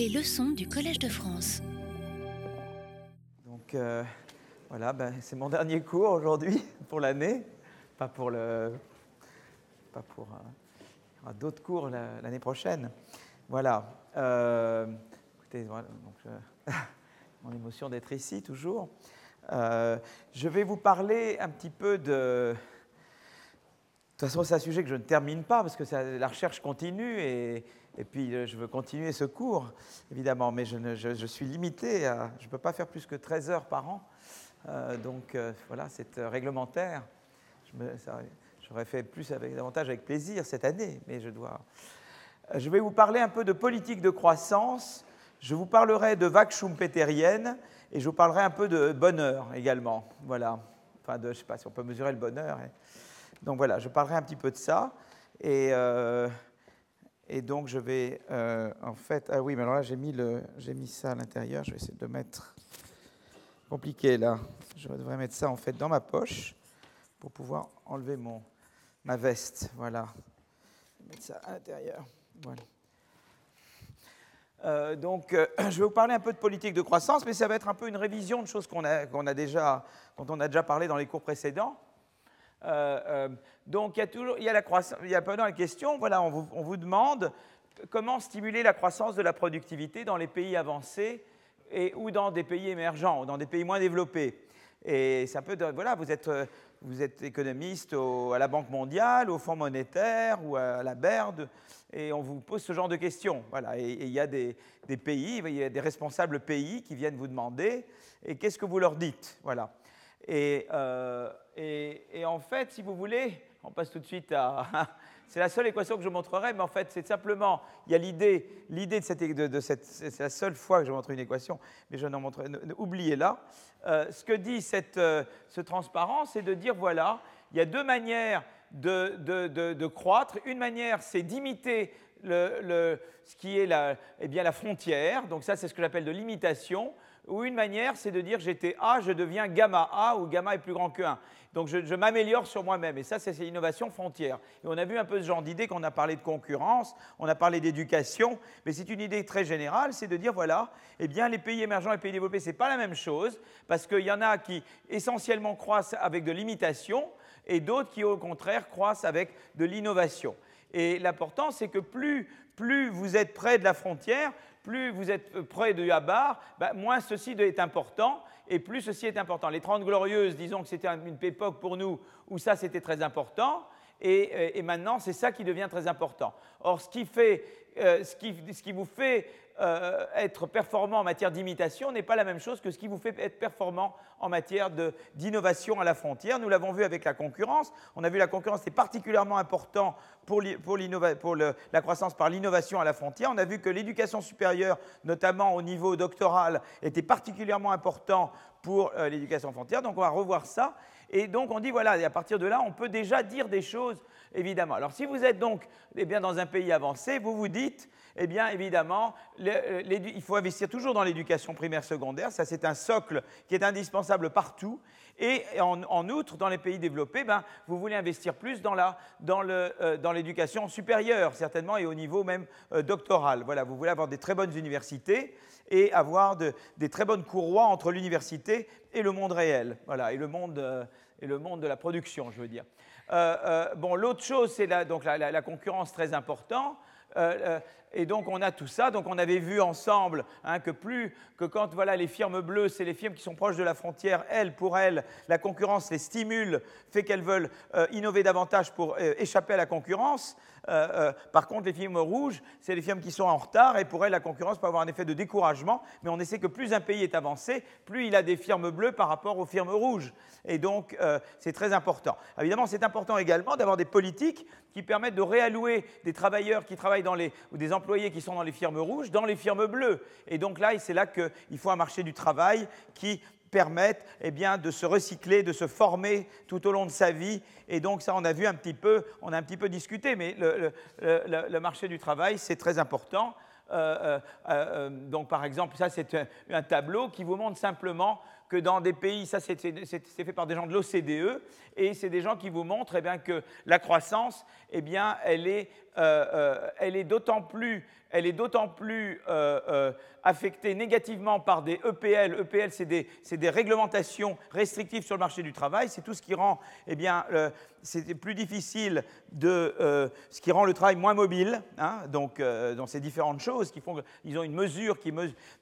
Les leçons du Collège de France. Donc euh, voilà, ben, c'est mon dernier cours aujourd'hui pour l'année, pas pour le, pas pour euh, il y aura d'autres cours la- l'année prochaine. Voilà. Euh, écoutez, voilà, donc, mon émotion d'être ici toujours. Je vais vous parler un petit peu de. De toute façon, c'est un sujet que je ne termine pas parce que la recherche continue et, puis euh, je veux continuer ce cours, évidemment, mais je, suis limité. Je ne peux pas faire plus que 13 heures par an. Euh, donc euh, voilà, c'est réglementaire. J'aurais fait plus avec davantage avec plaisir cette année, mais je dois. Je vais vous parler un peu de politique de croissance. Je vous parlerai de vague schumpeterienne et je vous parlerai un peu de bonheur également. Voilà. Enfin, de, je ne sais pas si on peut mesurer le bonheur. et- Donc voilà, je parlerai un petit peu de ça. Et, euh, donc je vais euh, en fait. Ah oui, mais alors là j'ai mis, mis ça à l'intérieur. Je vais essayer de mettre. Compliqué là. Je devrais mettre ça en fait dans ma poche pour pouvoir enlever mon, ma veste. Voilà. Je vais mettre ça à l'intérieur. Voilà. Euh, donc, je vais vous parler un peu de politique de croissance, mais ça va être un peu une révision de choses qu'on a, a déjà, dont on a déjà parlé dans les cours précédents. Euh, euh, donc, il y a toujours, il y a la question, voilà, on vous, on vous demande comment stimuler la croissance de la productivité dans les pays avancés et ou dans des pays émergents, ou dans des pays moins développés. Et c'est un peu, de, voilà, vous êtes, euh, vous êtes économiste à la Banque mondiale, au Fonds monétaire ou à la BERD, et on vous pose ce genre de questions. Voilà, et il y a des, des pays, il y a des responsables pays qui viennent vous demander, et qu'est-ce que vous leur dites Voilà. Et, euh, et- en fait, si vous voulez, on passe tout de suite à. C'est la seule équation que je montrerai, mais en fait, c'est simplement. Il y a l'idée, l'idée de cette, de, cette. C'est la seule fois que je montre une équation, mais je n'en ne- Oubliez-la. Euh, ce que dit cette, euh, ce transparent, c'est de dire voilà, il y a deux manières de, de- de- de croître. Une manière, c'est d'imiter le- le- ce qui est la, eh bien, la frontière. Donc, ça, c'est ce que j'appelle de l'imitation. Ou une manière, c'est de dire j'étais A, je deviens gamma A, ou gamma est plus grand que 1. Donc je, m'améliore sur moi-même. Et ça, c'est c'est l'innovation frontière. Et on a vu un peu ce genre d'idée qu'on a parlé de concurrence, on a parlé d'éducation, mais c'est une idée très générale, c'est de dire voilà, eh bien les pays émergents et les pays développés, c'est pas la même chose, parce qu'il y en a qui essentiellement croissent avec de l'imitation, et d'autres qui au contraire croissent avec de l'innovation. Et l'important, c'est que plus, plus vous êtes près de la frontière, plus vous êtes près du Habar, bah, moins ceci est important et plus ceci est important. Les 30 Glorieuses, disons que c'était une époque pour nous où ça c'était très important, et, euh, et maintenant c'est ça qui devient très important. Or, ce qui, fait, euh, ce qui, ce qui vous fait euh, être performant en matière d'imitation n'est pas la même chose que ce qui vous fait être performant en matière d'innovation à la frontière. Nous l'avons vu avec la concurrence. On a vu la concurrence est particulièrement important pour, pour la croissance par l'innovation à la frontière. On a vu que l'éducation supérieure, notamment au niveau doctoral, était particulièrement important pour euh, l'éducation frontière. Donc on va revoir ça. Et donc on dit, voilà, et à partir de là, on peut déjà dire des choses, évidemment. Alors si vous êtes donc eh bien, dans un pays avancé, vous vous dites, eh bien évidemment, euh, il faut investir toujours dans l'éducation primaire secondaire. Ça, c'est un socle qui est indispensable partout. Et en, outre, dans les pays développés, ben, vous voulez investir plus dans euh, dans l'éducation supérieure, certainement, et au niveau même euh, doctoral. Voilà, vous voulez avoir des très bonnes universités et avoir de- des très bonnes courroies entre l'université et le monde réel, voilà, et le monde, euh, et le monde de la production, je veux dire. Euh, euh, bon, l'autre chose, c'est la, donc la, concurrence très importante. Et donc on a tout ça. Donc on avait vu ensemble hein, que plus que quand voilà les firmes bleues, c'est les firmes qui sont proches de la frontière. Elles, pour elles, la concurrence les stimule, fait qu'elles veulent innover davantage pour échapper à la concurrence. Euh, euh, par contre, les firmes rouges, c'est les firmes qui sont en retard et pour elles, la concurrence peut avoir un effet de découragement. Mais on essaie que plus un pays est avancé, plus il a des firmes bleues par rapport aux firmes rouges. Et donc, euh, c'est très important. Évidemment, c'est important également d'avoir des politiques qui permettent de réallouer des travailleurs qui travaillent dans les, ou des employés qui sont dans les firmes rouges dans les firmes bleues. Et donc là, c'est là qu'il faut un marché du travail qui permette eh bien, de se recycler, de se former tout au long de sa vie. Et donc ça, on a vu un petit peu, on a un petit peu discuté, mais le marché du travail, c'est très important. Euh, euh, euh, donc par exemple, ça c'est un, un tableau qui vous montre simplement que dans des pays, ça c'est fait par des gens de l'OCDE, et c'est des gens qui vous montrent eh bien, que la croissance, eh bien, elle est, euh, euh, elle est d'autant plus euh, affectée négativement par des EPL. EPL, c'est des, réglementations restrictives sur le marché du travail. C'est tout ce qui rend, eh bien, c'est plus difficile de, ce qui rend le travail moins mobile. Hein, donc, dans ces différentes choses qui font qu'ils ont une mesure qui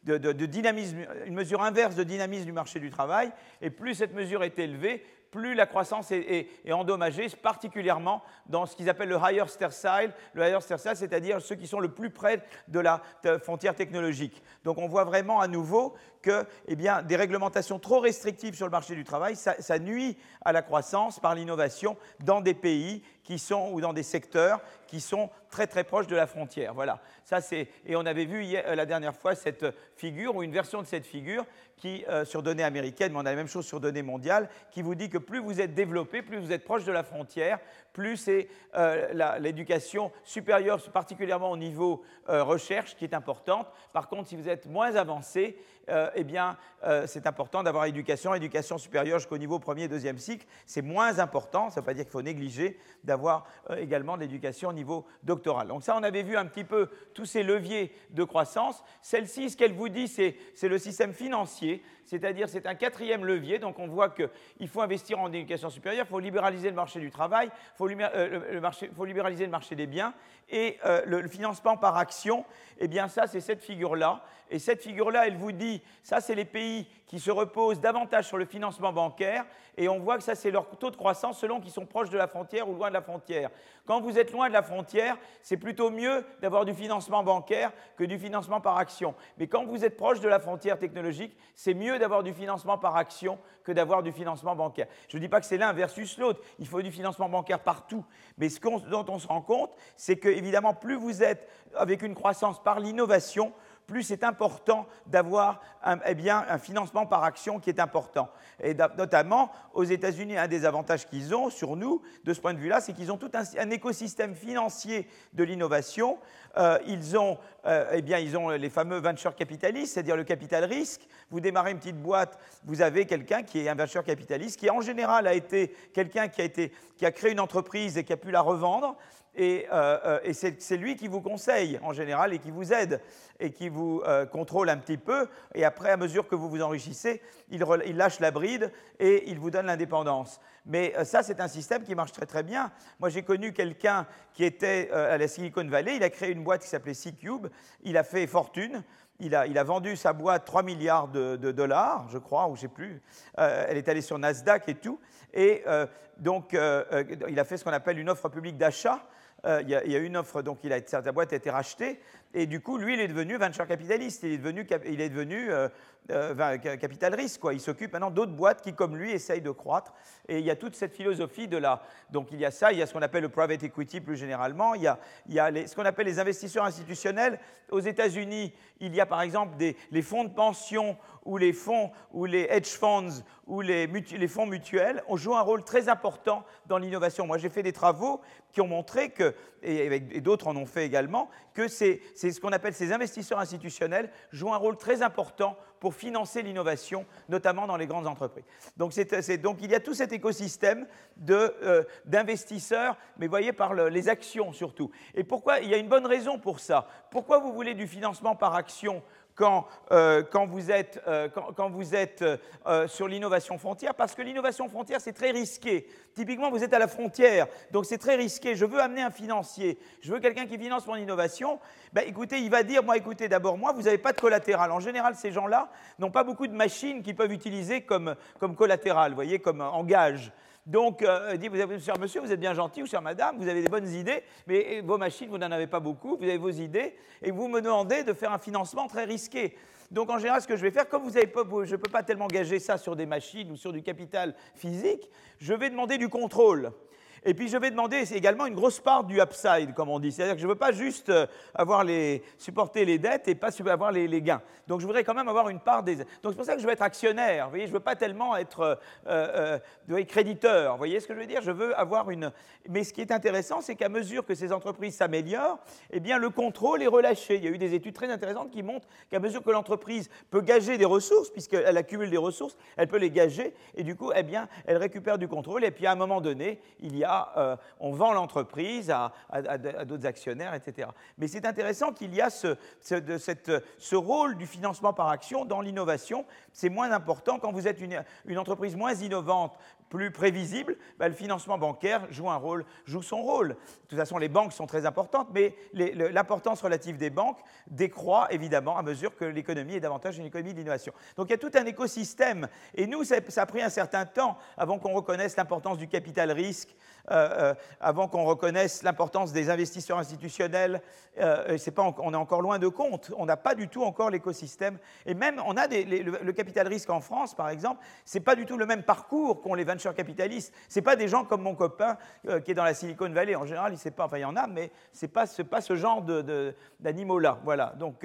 de, dynamisme, une mesure inverse de dynamisme du marché du travail. Et plus cette mesure est élevée, plus la croissance est, endommagée, particulièrement dans ce qu'ils appellent le higher tertile, le higher c'est-à-dire ceux qui sont le plus près de la frontière technologique. Donc on voit vraiment à nouveau que eh bien, des réglementations trop restrictives sur le marché du travail, ça, nuit à la croissance par l'innovation dans des pays qui sont, ou dans des secteurs qui sont très très proches de la frontière. Voilà. Ça, c'est, et on avait vu hier, la dernière fois cette figure, ou une version de cette figure, qui, euh, sur données américaines, mais on a la même chose sur données mondiales, qui vous dit que plus vous êtes développé, plus vous êtes proche de la frontière, plus c'est euh, l'éducation supérieure, particulièrement au niveau euh, recherche, qui est importante. Par contre, si vous êtes moins avancé, euh, eh bien, euh, c'est important d'avoir éducation, éducation supérieure jusqu'au niveau premier et deuxième cycle. C'est moins important, ça ne veut pas dire qu'il faut négliger d'avoir euh, également de l'éducation au niveau doctoral. Donc ça, on avait vu un petit peu tous ces leviers de croissance. Celle-ci, ce qu'elle vous dit, c'est le système financier c'est-à-dire c'est un quatrième levier. Donc on voit qu'il faut investir en éducation supérieure, il faut libéraliser le marché du travail, il faut, libéraliser le marché des biens et le, financement par action. Eh bien ça, c'est cette figure-là. Et cette figure-là, elle vous dit, ça c'est les pays qui se reposent davantage sur le financement bancaire, et on voit que ça c'est leur taux de croissance selon qu'ils sont proches de la frontière ou loin de la frontière. Quand vous êtes loin de la frontière, c'est plutôt mieux d'avoir du financement bancaire que du financement par action. Mais quand vous êtes proche de la frontière technologique, c'est mieux d'avoir du financement par action que d'avoir du financement bancaire. Je ne dis pas que c'est l'un versus l'autre, il faut du financement bancaire partout. Mais ce dont on se rend compte, c'est que évidemment, plus vous êtes avec une croissance par l'innovation, plus c'est important d'avoir un, eh un financement par action qui est important. Et notamment, aux États-Unis, un des avantages qu'ils ont sur nous, de ce point de vue-là, c'est qu'ils ont tout un, écosystème financier de l'innovation. Euh, ils, ont, euh, eh bien, ils ont les fameux venture capitalistes, c'est-à-dire le capital risque. Vous démarrez une petite boîte, vous avez quelqu'un qui est un venture capitaliste, qui en général a été quelqu'un qui a créé une entreprise et qui a pu la revendre. Et, euh, et c'est lui qui vous conseille en général et qui vous aide et qui vous euh, contrôle un petit peu. Et après, à mesure que vous vous enrichissez, il, lâche la bride et il vous donne l'indépendance. Mais euh, ça, c'est un système qui marche très très bien. Moi, j'ai connu quelqu'un qui était euh, à la Silicon Valley. Il a créé une boîte qui s'appelait C-Cube. Il a fait fortune. Il a, il a, vendu sa boîte 3 milliards de, dollars, je crois, ou je sais plus. elle est allée sur Nasdaq et tout. Et donc, il a fait ce qu'on appelle une offre publique d'achat. Il, y a une offre, donc il a été rachetée. Et du coup, lui, il est devenu venture capitaliste. Il est devenu, il est devenu euh, euh, capital risque. Il s'occupe maintenant d'autres boîtes qui, comme lui, essayent de croître. Et il y a toute cette philosophie de la. Donc il y a ça, il y a ce qu'on appelle le private equity plus généralement. Il y a, ce qu'on appelle les investisseurs institutionnels. Aux États-Unis, il y a par exemple les fonds de pension ou les fonds ou les hedge funds ou les, fonds mutuels ont joué un rôle très important dans l'innovation. Moi, j'ai fait des travaux qui ont montré que, et, d'autres en ont fait également, que c'est ce qu'on appelle ces investisseurs institutionnels jouent un rôle très important pour financer l'innovation, notamment dans les grandes entreprises. Donc, donc il y a tout cet écosystème euh, d'investisseurs, mais voyez par les actions surtout. Et pourquoi Il y a une bonne raison pour ça. Pourquoi vous voulez du financement par action quand, euh, quand, vous êtes, euh, euh, sur l'innovation frontière, parce que l'innovation frontière, c'est très risqué. Typiquement, vous êtes à la frontière, donc c'est très risqué. Je veux amener un financier, je veux quelqu'un qui finance mon innovation. Ben, écoutez, il va dire, moi, écoutez, d'abord, moi, vous n'avez pas de collatéral. En général, ces gens-là n'ont pas beaucoup de machines qu'ils peuvent utiliser comme, collatéral, voyez, comme en gage. Donc, euh, dit, vous cher monsieur, vous êtes bien gentil, ou cher madame, vous avez des bonnes idées, mais vos machines, vous n'en avez pas beaucoup, vous avez vos idées, et vous me demandez de faire un financement très risqué. Donc, en général, ce que je vais faire, comme vous avez je ne peux pas tellement gager ça sur des machines ou sur du capital physique, je vais demander du contrôle. Et puis je vais demander également une grosse part du upside, comme on dit. C'est-à-dire que je ne veux pas juste euh, avoir les, supporter les dettes et pas avoir les, gains. Donc je voudrais quand même avoir une part des... Donc c'est pour ça que je veux être actionnaire. Vous voyez, je ne veux pas tellement être euh, euh, créditeur. Vous voyez ce que je veux dire Je veux avoir une... Mais ce qui est intéressant, c'est qu'à mesure que ces entreprises s'améliorent, eh bien le contrôle est relâché. Il y a eu des études très intéressantes qui montrent qu'à mesure que l'entreprise peut gager des ressources, puisqu'elle accumule des ressources, elle peut les gager et du coup, eh bien, elle récupère du contrôle. Et puis à un moment donné, il y a, euh, on vend l'entreprise à, d'autres actionnaires, etc. Mais c'est intéressant qu'il y a ce, rôle du financement par action dans l'innovation. C'est moins important quand vous êtes une entreprise moins innovante, plus prévisible, bah, le financement bancaire joue un rôle, joue son rôle. De toute façon, les banques sont très importantes, mais l'importance relative des banques décroît évidemment à mesure que l'économie est davantage une économie d'innovation. Donc il y a tout un écosystème. Et nous, ça, a pris un certain temps avant qu'on reconnaisse l'importance du capital risque, euh, euh, avant qu'on reconnaisse l'importance des investisseurs institutionnels. Euh, pas, on est encore loin de compte. On n'a pas du tout encore l'écosystème. Et même, on a le, capital risque en France, par exemple, ce n'est pas du tout le même parcours qu'ont les venture capitalistes. Ce pas des gens comme mon copain qui est dans la Silicon Valley. En général, il sait pas, enfin, il y en a, mais ce n'est pas, ce genre d'animaux-là. Voilà. Donc,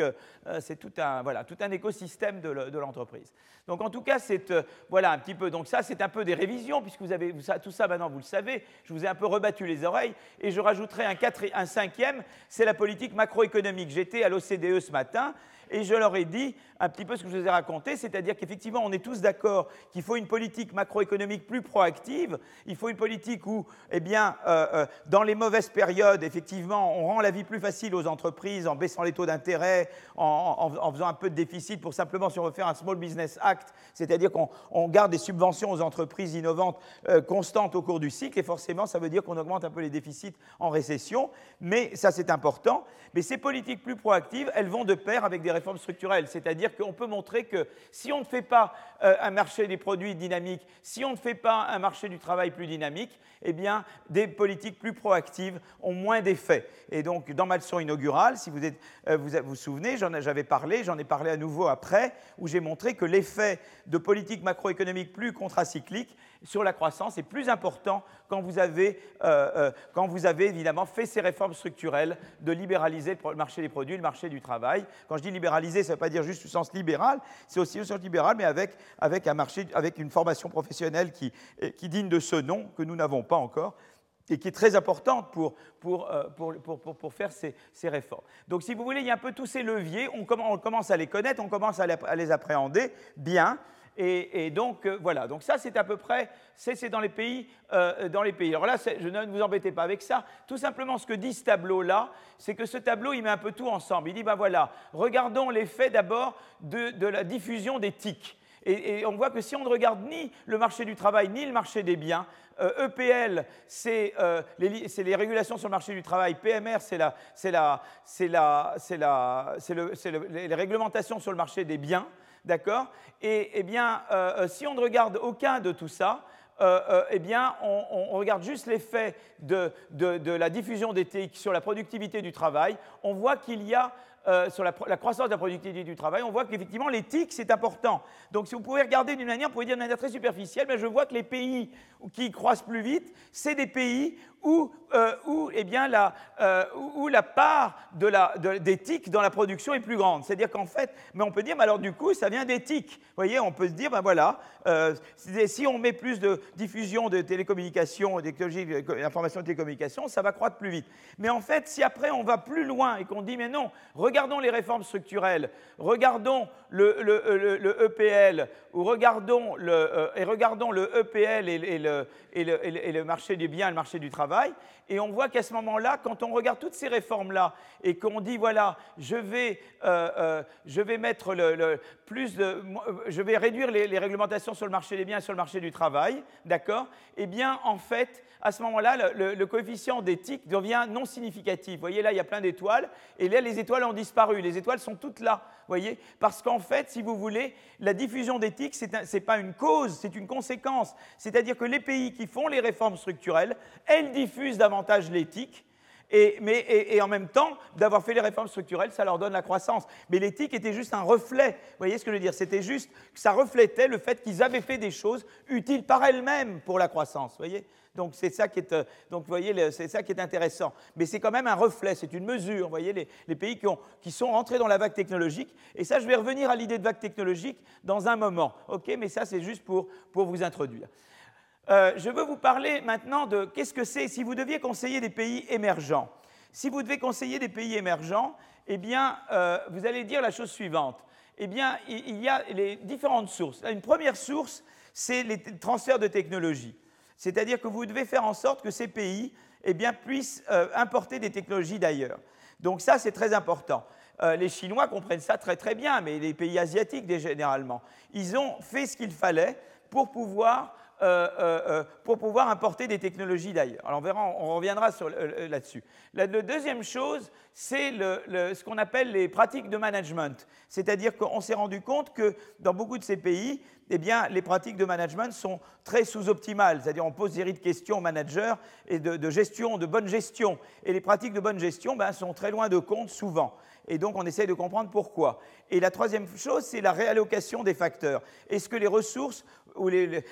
c'est tout un, voilà, tout un écosystème de l'entreprise. Donc, en tout cas, c'est voilà un petit peu. Donc, ça, c'est un peu des révisions, puisque vous avez tout ça maintenant, vous le savez. Je vous ai un peu rebattu les oreilles, et je rajouterai un, un cinquième, c'est la politique macroéconomique. J'étais à l'OCDE ce matin, et je leur ai dit un petit peu ce que je vous ai raconté, c'est-à-dire qu'effectivement, on est tous d'accord qu'il faut une politique macroéconomique plus proactive, il faut une politique où, eh bien, euh, euh, dans les mauvaises périodes, effectivement, on rend la vie plus facile aux entreprises en baissant les taux d'intérêt, en, faisant un peu de déficit pour simplement, si on veut faire un Small Business Act, c'est-à-dire qu'on garde des subventions aux entreprises innovantes euh, constantes au cours du cycle, et forcément, ça veut dire qu'on augmente un peu les déficits en récession, mais ça, c'est important. Mais ces politiques plus proactives, elles vont de pair avec des réformes structurelles, c'est-à-dire qu'on peut montrer que si on ne fait pas euh, un marché des produits dynamique, si on ne fait pas un marché du travail plus dynamique, eh bien, des politiques plus proactives ont moins d'effet. Et donc, dans ma leçon inaugurale, si vous euh, vous, vous, souvenez, j'en avais parlé, j'en ai parlé à nouveau après, où j'ai montré que l'effet de politiques macroéconomiques plus contracycliques sur la croissance est plus important quand vous avez, euh, euh, quand vous avez évidemment fait ces réformes structurelles de libéraliser le marché des produits, le marché du travail. Quand je dis libéraliser, ça ne veut pas dire juste au sens libéral, c'est aussi au sens libéral, mais avec, avec, un marché, avec une formation professionnelle qui, qui digne de ce nom, que nous n'avons pas encore et qui est très importante pour, pour, euh, pour, pour, pour faire ces, ces, réformes. Donc, si vous voulez, il y a un peu tous ces leviers, on, commence à les connaître, on commence à les appréhender bien, et, donc, euh, voilà. Donc, ça, c'est à peu près, c'est dans les pays. Euh, dans les pays. Alors là, je ne vous embêtez pas avec ça. Tout simplement, ce que dit ce tableau-là, c'est que ce tableau, il met un peu tout ensemble. Il dit, ben voilà, regardons l'effet d'abord de, la diffusion des tics. Et, on voit que si on ne regarde ni le marché du travail, ni le marché des biens, EPL, e c'est les, les, régulations sur le marché du travail. PMR, c'est les réglementations sur le marché des biens. D'accord? Et eh bien, euh, euh, si on ne regarde aucun de tout ça, euh, eh bien, on, regarde juste l'effet de, la diffusion d'éthique sur la productivité du travail, on voit qu'il y a sur la, croissance de la productivité du travail, on voit qu'effectivement l'éthique c'est important. Donc si vous pouvez regarder d'une manière, vous pouvez dire de manière très superficielle, mais je vois que les pays qui croissent plus vite, c'est des pays où, euh, où, eh bien, la, euh, la part de d'éthique dans la production est plus grande. C'est-à-dire qu'en fait, mais on peut dire, mais alors du coup, ça vient d'éthique. Vous voyez, on peut se dire, ben voilà, euh, si on met plus de diffusion de télécommunications, d'écologie, d'information de télécommunications, ça va croître plus vite. Mais en fait, si après on va plus loin et qu'on dit, mais non, regardons les réformes structurelles, regardons le, EPL, ou regardons le, et regardons le EPL et, le, et, et le marché du bien le marché du travail, vai? Et on voit qu'à ce moment-là, quand on regarde toutes ces réformes-là et qu'on dit, voilà, je vais, euh, euh, je vais mettre le, plus de... Je vais réduire les, réglementations sur le marché des biens et sur le marché du travail, d'accord? Eh bien, en fait, à ce moment-là, le, coefficient d'éthique devient non significatif. Vous voyez, là, il y a plein d'étoiles, et là, les étoiles ont disparu. Les étoiles sont toutes là, voyez? Parce qu'en fait, si vous voulez, la diffusion d'éthique, ce n'est pas une cause, c'est une conséquence. C'est-à-dire que les pays qui font les réformes structurelles, elles diffusent davantage l'éthique, Et, mais, et, en même temps, d'avoir fait les réformes structurelles, ça leur donne la croissance. Mais l'éthique était juste un reflet. Vous voyez ce que je veux dire? C'était juste que ça reflétait le fait qu'ils avaient fait des choses utiles par elles-mêmes pour la croissance. Voyez? Donc c'est ça qui est, euh, ça qui est intéressant. Mais c'est quand même un reflet, c'est une mesure. Vous voyez, les, pays qui, ont, qui, sont entrés dans la vague technologique. Et ça, je vais revenir à l'idée de vague technologique dans un moment. Ok, mais ça, c'est juste pour, pour vous introduire. Euh, je veux vous parler maintenant de qu'est-ce que c'est si vous deviez conseiller des pays émergents. Si vous devez conseiller des pays émergents, eh bien, euh, vous allez dire la chose suivante. Eh bien, il y a les différentes sources. Une première source, c'est les transferts de technologie. C'est-à-dire que vous devez faire en sorte que ces pays eh bien, puissent euh, importer des technologies d'ailleurs. Donc ça, c'est très important. les Chinois comprennent ça très très bien, mais les pays asiatiques généralement, ils ont fait ce qu'il fallait pour pouvoir euh, euh, euh, pour pouvoir importer des technologies d'ailleurs. Alors on on reviendra là-dessus. La, deuxième chose, c'est ce qu'on appelle les pratiques de management. C'est-à-dire qu'on s'est rendu compte que dans beaucoup de ces pays, eh bien, les pratiques de management sont très sous-optimales. C'est-à-dire on pose des de questions aux managers et de, gestion, de bonne gestion. Et les pratiques de bonne gestion ben, sont très loin de compte souvent et donc on essaye de comprendre pourquoi. Et la troisième chose, c'est la réallocation des facteurs. Est-ce que les ressources ou les,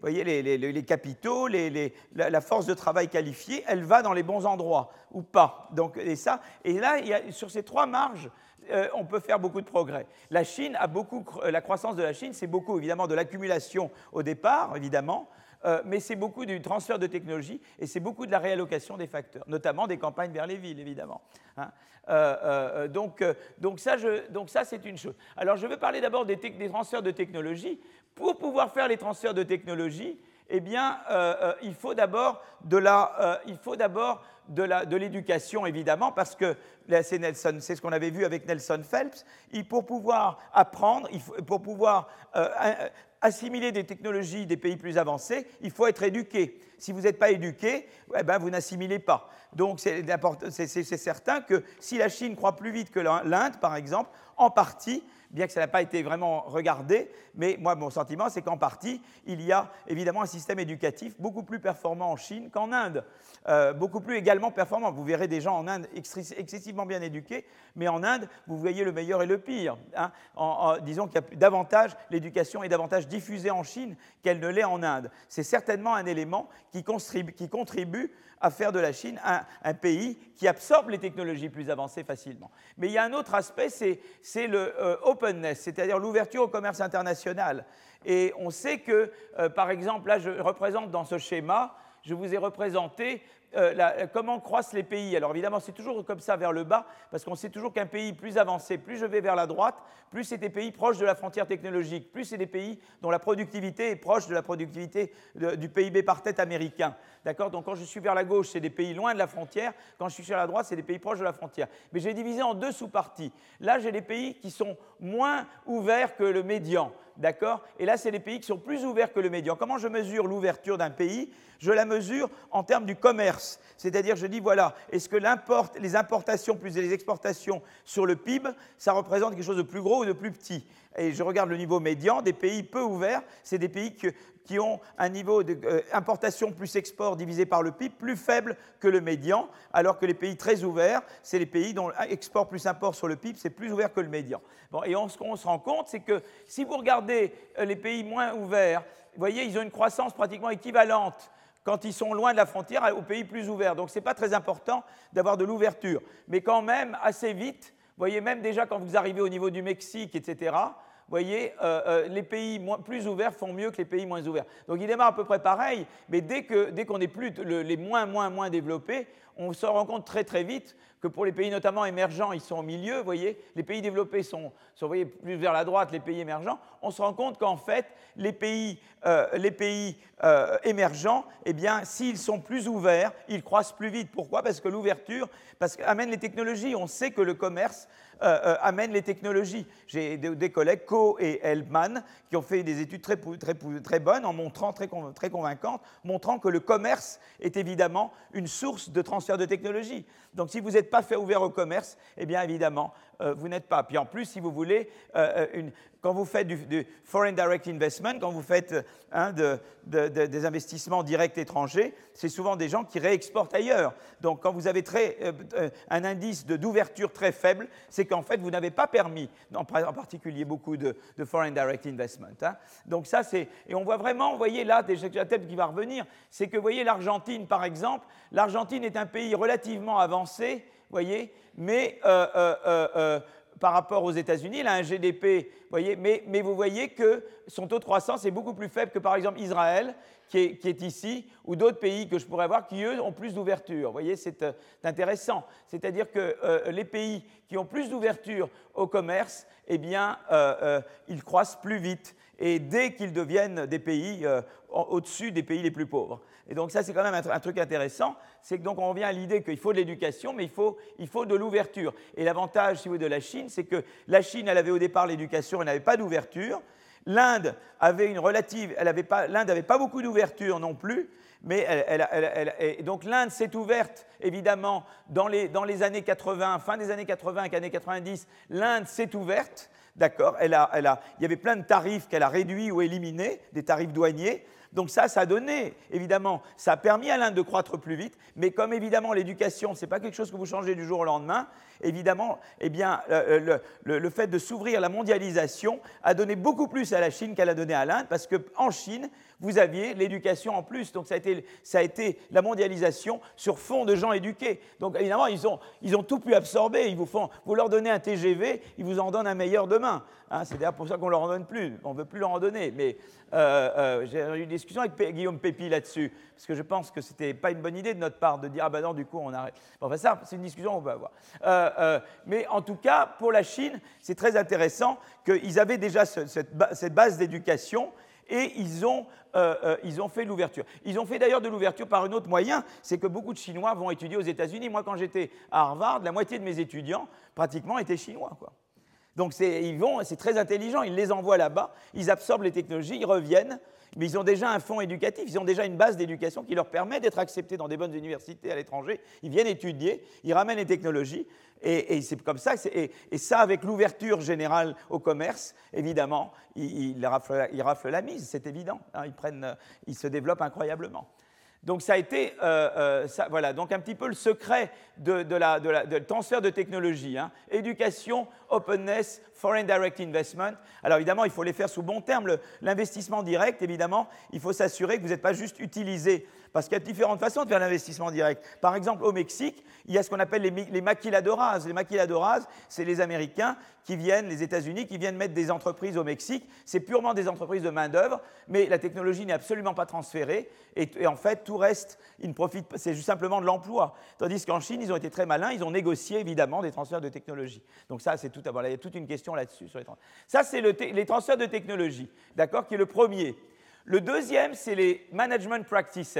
voyez, les capitaux, la, force de travail qualifiée, elle va dans les bons endroits ou pas? Donc, et, ça, et là, sur ces trois marges, euh, on peut faire beaucoup de progrès. La Chine a beaucoup, la croissance de la Chine, c'est beaucoup évidemment de l'accumulation au départ, évidemment, euh, mais c'est beaucoup du transfert de technologie et c'est beaucoup de la réallocation des facteurs, notamment des campagnes vers les villes, évidemment. Hein. Euh, euh, donc, donc, ça, ça, c'est une chose. Alors, je vais parler d'abord des, des, transferts de technologie. Pour pouvoir faire les transferts de technologie, eh bien, il faut d'abord de la, il faut d'abord de l'éducation, évidemment, parce que c'est Nelson, c'est ce qu'on avait vu avec Nelson Phelps. Pour pouvoir apprendre, pour pouvoir assimiler des technologies des pays plus avancés, il faut être éduqué. Si vous n'êtes pas éduqué, eh ben, vous n'assimilez pas. Donc c'est certain que si la Chine croit plus vite que l'Inde, par exemple, en partie, bien que ça n'a pas été vraiment regardé, mais moi, mon sentiment, c'est qu'en partie, il y a évidemment un système éducatif beaucoup plus performant en Chine qu'en Inde, euh, beaucoup plus également performant. Vous verrez des gens en Inde excessivement bien éduqués, mais en Inde, vous voyez le meilleur et le pire. Hein. disons qu'il y a davantage, l'éducation est davantage diffusée en Chine qu'elle ne l'est en Inde. C'est certainement un élément qui contribue, à faire de la Chine un, pays qui absorbe les technologies plus avancées facilement. Mais il y a un autre aspect, c'est le euh, openness, c'est-à-dire l'ouverture au commerce international. Et on sait que, euh, par exemple, là je représente dans ce schéma, je vous ai représenté euh, comment croissent les pays. Alors évidemment, c'est toujours comme ça vers le bas, parce qu'on sait toujours qu'un pays plus avancé, plus je vais vers la droite, plus c'est des pays proches de la frontière technologique, plus c'est des pays dont la productivité est proche de la productivité du PIB par tête américain. D'accord? Donc quand je suis vers la gauche, c'est des pays loin de la frontière. Quand je suis sur la droite, c'est des pays proches de la frontière. Mais j'ai divisé en deux sous-parties. Là, j'ai des pays qui sont moins ouverts que le médian. D'accord? Et là, c'est les pays qui sont plus ouverts que le médian. Comment je mesure l'ouverture d'un pays? Je la mesure en termes du commerce. C'est-à-dire, je dis, voilà, est-ce que les importations plus les exportations sur le PIB, ça représente quelque chose de plus gros ou de plus petit? Et je regarde le niveau médian, des pays peu ouverts, c'est des pays qui ont un niveau d'importation euh, plus export divisé par le PIB plus faible que le médian, alors que les pays très ouverts, c'est les pays dont export plus import sur le PIB, c'est plus ouvert que le médian. Bon, et ce qu'on se rend compte, c'est que si vous regardez euh, les pays moins ouverts, vous voyez, ils ont une croissance pratiquement équivalente quand ils sont loin de la frontière aux pays plus ouverts. Donc ce n'est pas très important d'avoir de l'ouverture. Mais quand même, assez vite, voyez, même déjà quand vous arrivez au niveau du Mexique, etc., voyez, euh, euh, les pays plus ouverts font mieux que les pays moins ouverts. Donc il démarre à peu près pareil, mais dès qu'on dès est plus les moins, moins, moins développés, on se rend compte très très vite que pour les pays notamment émergents, ils sont au milieu, vous voyez, les pays développés sont, plus vers la droite, les pays émergents, on se rend compte qu'en fait, les pays, euh, euh, émergents, eh bien, s'ils sont plus ouverts, ils croissent plus vite. Pourquoi? Parce que l'ouverture, qu'amène les technologies. On sait que le commerce euh, amène les technologies. J'ai des, collègues, Co et Elman, qui ont fait des études très, très, très bonnes, en montrant, très, convaincantes, montrant que le commerce est évidemment une source de de technologie. Donc si vous n'êtes pas fait ouvert au commerce, eh bien évidemment, euh, vous n'êtes pas. Puis en plus, si vous voulez, euh, une, quand vous faites du, foreign direct investment, quand vous faites hein, des investissements directs étrangers, c'est souvent des gens qui réexportent ailleurs. Donc quand vous avez un indice d'ouverture très faible, c'est qu'en fait, vous n'avez pas permis, en, particulier beaucoup de, foreign direct investment. Hein. Donc ça, c'est... Et on voit vraiment, vous voyez là, déjà la tête qui va revenir, c'est que, vous voyez, l'Argentine, par exemple, l'Argentine est un pays relativement avancé, voyez, mais euh, euh, euh, par rapport aux États-Unis, il a un GDP, mais, vous voyez que son taux de croissance est beaucoup plus faible que par exemple Israël, qui est, ici, ou d'autres pays que je pourrais voir qui, eux, ont plus d'ouverture. Voyez, c'est intéressant. C'est-à-dire que les pays qui ont plus d'ouverture au commerce, eh bien, ils croissent plus vite. Et dès qu'ils deviennent des pays au-dessus des pays les plus pauvres. Et donc ça, c'est quand même un, truc intéressant, c'est que donc on revient à l'idée qu'il faut de l'éducation, mais il faut, il faut de l'ouverture. Et l'avantage, si vous voulez, de la Chine, c'est que la Chine, elle avait au départ l'éducation, elle n'avait pas d'ouverture. L'Inde avait une relative, elle pas, l'Inde n'avait pas beaucoup d'ouverture non plus, mais donc l'Inde s'est ouverte, évidemment, dans les, dans les, années 80, fin des années 80 et années 90, l'Inde s'est ouverte, d'accord elle a, Il y avait plein de tarifs qu'elle a réduits ou éliminés, des tarifs douaniers, donc ça, ça a donné, évidemment, ça a permis à l'Inde de croître plus vite, mais comme évidemment l'éducation, ce n'est pas quelque chose que vous changez du jour au lendemain, évidemment, eh bien, le, fait de s'ouvrir à la mondialisation a donné beaucoup plus à la Chine qu'elle a donné à l'Inde, parce qu'en Chine, vous aviez l'éducation en plus. Donc ça a, été, ça a, été, la mondialisation sur fond de gens éduqués. Donc évidemment, ils ont, ils ont tout pu absorber. Ils vous, font, vous leur donnez un TGV, ils vous en donnent un meilleur demain. Hein, c'est d'ailleurs pour ça qu'on ne leur en donne plus. On ne veut plus leur en donner. Mais euh, euh, j'ai eu une discussion avec Guillaume Pépi là-dessus, parce que je pense que ce n'était pas une bonne idée de notre part de dire Ah ben non, du coup, on arrête. Bon, enfin, ça, c'est une discussion qu'on peut avoir. Euh, mais en tout cas, pour la Chine, c'est très intéressant qu'ils avaient déjà cette base d'éducation et ils ont, euh, euh, ils ont fait l'ouverture. Ils ont fait d'ailleurs de l'ouverture par un autre moyen, c'est que beaucoup de Chinois vont étudier aux États-Unis. Moi, quand j'étais à Harvard, la moitié de mes étudiants, pratiquement, étaient chinois. Donc ils vont, c'est très intelligent, ils les envoient là-bas, ils absorbent les technologies, ils reviennent, mais ils ont déjà un fonds éducatif, ils ont déjà une base d'éducation qui leur permet d'être acceptés dans des bonnes universités à l'étranger. Ils viennent étudier, ils ramènent les technologies, et, c'est comme ça. Et, ça, avec l'ouverture générale au commerce, évidemment, ils, raflent, la mise, c'est évident. Hein. ils, prennent, ils se développent incroyablement. Donc ça a été, euh, euh, voilà, donc un petit peu le secret de, la, de transfert de technologie. Hein. Éducation, openness, foreign direct investment. Alors évidemment, il faut les faire sous bon terme. L'investissement direct, évidemment, il faut s'assurer que vous n'êtes pas juste utilisé parce qu'il y a différentes façons de faire l'investissement direct. Par exemple, au Mexique, il y a ce qu'on appelle les, les maquiladoras. Les maquiladoras, c'est les Américains qui viennent, les États-Unis, qui viennent mettre des entreprises au Mexique. C'est purement des entreprises de main-d'œuvre, mais la technologie n'est absolument pas transférée. Et, en fait, tout reste, ils ne profitent c'est juste simplement de l'emploi. Tandis qu'en Chine, ils ont été très malins, ils ont négocié évidemment des transferts de technologie. Donc ça, c'est tout. Voilà, il y a toute une question là-dessus. Ça, c'est les transferts de technologie, d'accord, qui est le premier. Le deuxième, c'est les management practices.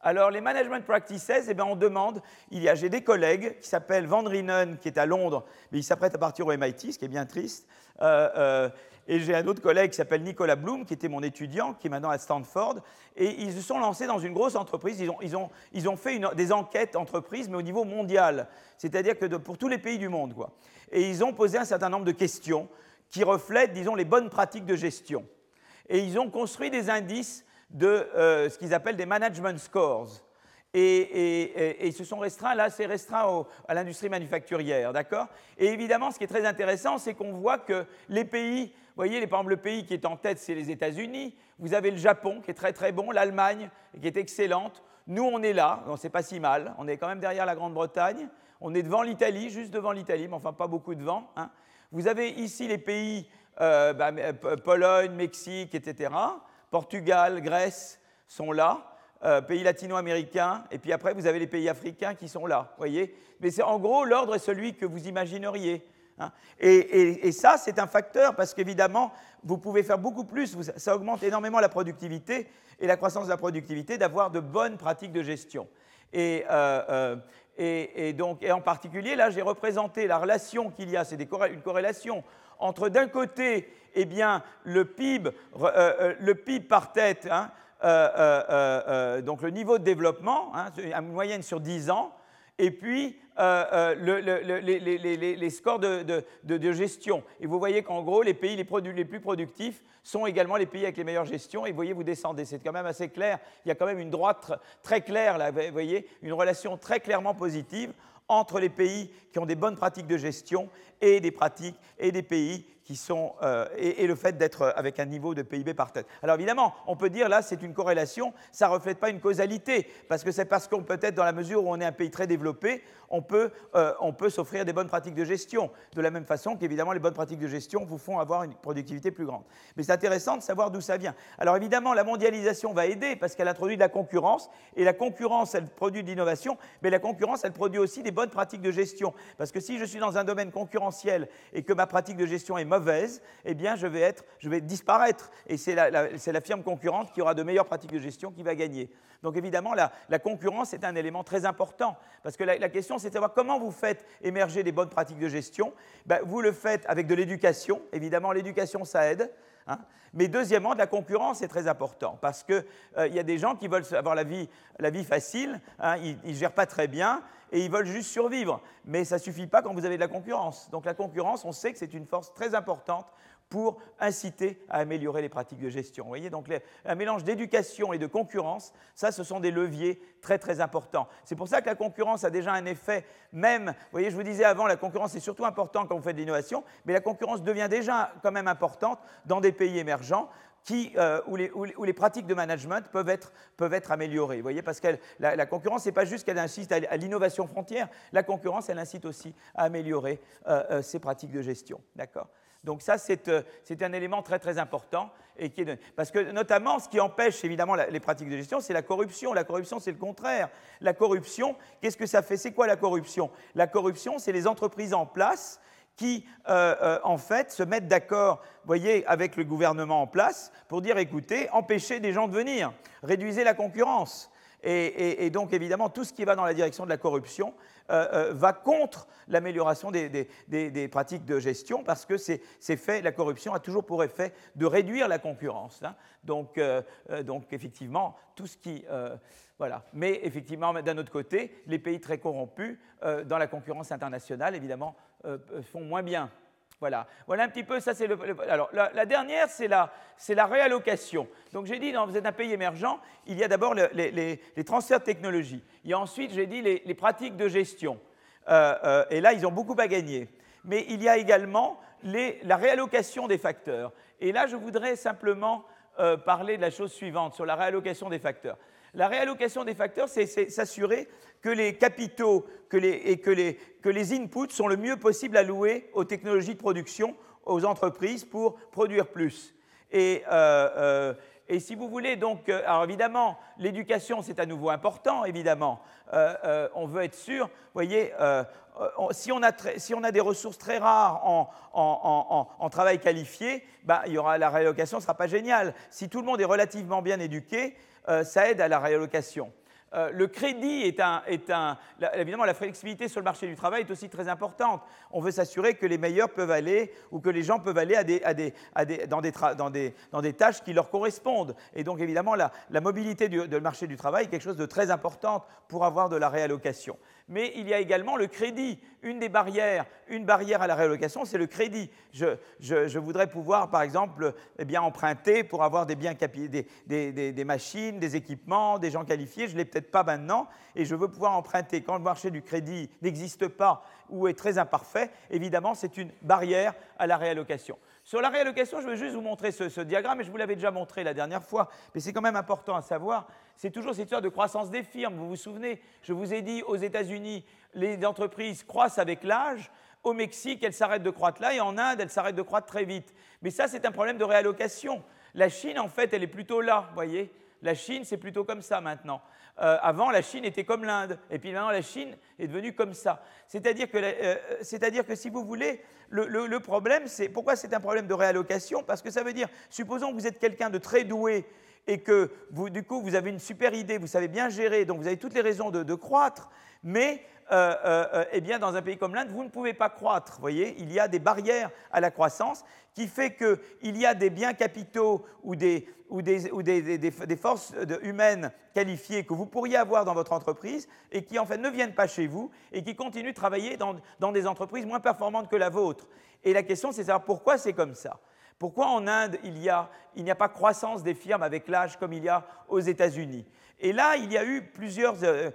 Alors, les management practices, eh bien, on demande, il y a, j'ai des collègues qui s'appellent Van Rienen, qui est à Londres, mais il s'apprête à partir au MIT, ce qui est bien triste. Euh, euh, et j'ai un autre collègue qui s'appelle Nicolas Bloom, qui était mon étudiant, qui est maintenant à Stanford. Et ils se sont lancés dans une grosse entreprise. Ils ont, ils ont, ils ont fait des enquêtes entreprises, mais au niveau mondial. C'est-à-dire que pour tous les pays du monde. Quoi. Et ils ont posé un certain nombre de questions qui reflètent, disons, les bonnes pratiques de gestion et ils ont construit des indices de euh, ce qu'ils appellent des management scores. Et, ils se sont restreints, là, c'est restreint à l'industrie manufacturière, d'accord? Et évidemment, ce qui est très intéressant, c'est qu'on voit que les pays, vous voyez, par exemple, le pays qui est en tête, c'est les États-Unis. Vous avez le Japon, qui est très très bon, l'Allemagne, qui est excellente. Nous, on est là, donc c'est pas si mal. On est quand même derrière la Grande-Bretagne. On est devant l'Italie, juste devant l'Italie, mais enfin pas beaucoup devant. Hein. Vous avez ici les pays euh, bah, euh, Pologne, Mexique, etc. Portugal, Grèce sont là. Euh, pays latino-américains, et puis après vous avez les pays africains qui sont là, voyez. Mais c'est en gros l'ordre est celui que vous imagineriez. Hein. Et, ça, c'est un facteur parce qu'évidemment, vous pouvez faire beaucoup plus, ça augmente énormément la productivité et la croissance de la productivité d'avoir de bonnes pratiques de gestion. Et, donc, et en particulier, là, j'ai représenté la relation qu'il y a, c'est une corrélation entre d'un côté eh bien, le, PIB, euh, euh, le PIB par tête, hein, euh, donc le niveau de développement, hein, moyenne sur 10 ans, et puis les, scores de, gestion. Et vous voyez qu'en gros, les pays les, plus productifs sont également les pays avec les meilleures gestions. Et vous voyez, vous descendez. C'est quand même assez clair. Il y a quand même une droite très claire, là, vous voyez, une relation très clairement positive entre les pays qui ont des bonnes pratiques de gestion et des pratiques et des pays qui sont, euh, et, le fait d'être avec un niveau de PIB par tête. Alors évidemment, on peut dire là, c'est une corrélation, ça ne reflète pas une causalité, parce que c'est parce qu'on peut être dans la mesure où on est un pays très développé, on peut, euh, peut s'offrir des bonnes pratiques de gestion, de la même façon qu'évidemment les bonnes pratiques de gestion vous font avoir une productivité plus grande. Mais c'est intéressant de savoir d'où ça vient. Alors évidemment, la mondialisation va aider parce qu'elle introduit de la concurrence, et la concurrence, elle produit de l'innovation, mais la concurrence, elle produit aussi des bonnes pratiques de gestion. Parce que si je suis dans un domaine concurrentiel et que ma pratique de gestion est mauvaise, eh bien, je vais, être, je vais disparaître. Et c'est la, firme concurrente qui aura de meilleures pratiques de gestion qui va gagner. Donc, évidemment, la, concurrence est un élément très important. Parce que la, question, c'est de savoir comment vous faites émerger des bonnes pratiques de gestion. Ben, vous le faites avec de l'éducation. Évidemment, l'éducation, ça aide. Hein. Mais deuxièmement, de la concurrence est très important parce qu'il euh, y a des gens qui veulent avoir la vie, facile, hein, ils ne gèrent pas très bien et ils veulent juste survivre. Mais ça ne suffit pas quand vous avez de la concurrence. Donc la concurrence, on sait que c'est une force très importante pour inciter à améliorer les pratiques de gestion. Vous voyez, donc un mélange d'éducation et de concurrence, ça, ce sont des leviers très très importants. C'est pour ça que la concurrence a déjà un effet, même, vous voyez, je vous disais avant, la concurrence est surtout importante quand vous faites de l'innovation, mais la concurrence devient déjà quand même importante dans des pays émergents. Euh, où, les, pratiques de management peuvent être, améliorées. Vous voyez, parce que la, concurrence, ce n'est pas juste qu'elle incite à, l'innovation frontière, la concurrence, elle incite aussi à améliorer euh, euh, ces pratiques de gestion. D'accord? Donc ça, euh, c'est un élément très très important. Et qui est Parce que notamment, ce qui empêche évidemment les pratiques de gestion, c'est la corruption. La corruption, c'est le contraire. La corruption, qu'est-ce que ça fait? C'est quoi la corruption? La corruption, c'est les entreprises en place qui, euh, euh, en fait, se mettent d'accord, voyez, avec le gouvernement en place pour dire, écoutez, empêchez des gens de venir, réduisez la concurrence. Et, donc, évidemment, tout ce qui va dans la direction de la corruption euh, euh, va contre l'amélioration des, pratiques de gestion parce que c'est fait, la corruption a toujours pour effet de réduire la concurrence. Hein. Donc, euh, donc, effectivement, tout ce qui. voilà. Mais effectivement, d'un autre côté, les pays très corrompus, dans la concurrence internationale, évidemment, font moins bien. Voilà. voilà un petit peu, ça c'est le, Alors, la, dernière, c'est la, la, réallocation. Donc j'ai dit, vous êtes un pays émergent, il y a d'abord les, transferts de technologie. Il y a ensuite, j'ai dit, les, pratiques de gestion. Euh, euh, et là, ils ont beaucoup à gagner. Mais il y a également la réallocation des facteurs. Et là, je voudrais simplement euh, parler de la chose suivante, sur la réallocation des facteurs. La réallocation des facteurs, c'est s'assurer que les capitaux et que les, inputs sont le mieux possible alloués aux technologies de production, aux entreprises pour produire plus. Et, euh, euh, si vous voulez, donc, euh, alors évidemment, l'éducation, c'est à nouveau important, évidemment. on veut être sûr, vous voyez, si, on a des ressources très rares en, travail qualifié, ben, il y aura, la réallocation ne sera pas géniale. Si tout le monde est relativement bien éduqué, euh, ça aide à la réallocation. Euh, le crédit est un, Évidemment, la flexibilité sur le marché du travail est aussi très importante. On veut s'assurer que les meilleurs peuvent aller ou que les gens peuvent aller dans, des, tâches qui leur correspondent. Et donc, évidemment, la, mobilité du marché du travail est quelque chose de très important pour avoir de la réallocation mais il y a également le crédit. Une des barrières, une barrière à la réallocation, c'est le crédit. Je, voudrais pouvoir, par exemple, eh bien, emprunter pour avoir des biens des, machines, des équipements, des gens qualifiés. Je ne l'ai peut-être pas maintenant, et je veux pouvoir emprunter. Quand le marché du crédit n'existe pas ou est très imparfait, évidemment, c'est une barrière à la réallocation. Sur la réallocation, je veux juste vous montrer ce, diagramme, et je vous l'avais déjà montré la dernière fois, mais c'est quand même important à savoir. C'est toujours cette histoire de croissance des firmes. Vous vous souvenez, je vous ai dit, aux États-Unis, les entreprises croissent avec l'âge. Au Mexique, elles s'arrêtent de croître là, et en Inde, elles s'arrêtent de croître très vite. Mais ça, c'est un problème de réallocation. La Chine, en fait, elle est plutôt là, vous voyez. La Chine, c'est plutôt comme ça maintenant. Euh, avant, la Chine était comme l'Inde, et puis maintenant, la Chine est devenue comme ça. C'est-à-dire que, euh, que, si vous voulez, le, problème, c'est pourquoi c'est un problème de réallocation? Parce que ça veut dire, supposons que vous êtes quelqu'un de très doué et que vous, du coup, vous avez une super idée, vous savez bien gérer, donc vous avez toutes les raisons de, croître, mais euh, euh, euh, eh bien, dans un pays comme l'Inde, vous ne pouvez pas croître. Voyez, il y a des barrières à la croissance qui fait qu'il y a des biens capitaux ou des, ou des, ou des, des forces humaines qualifiées que vous pourriez avoir dans votre entreprise et qui en fait ne viennent pas chez vous et qui continuent de travailler dans, dans des entreprises moins performantes que la vôtre. Et la question, c'est de savoir pourquoi c'est comme ça. Pourquoi en Inde, il n'y a, pas croissance des firmes avec l'âge comme il y a aux États-Unis? Et là, il y a eu plusieurs, euh,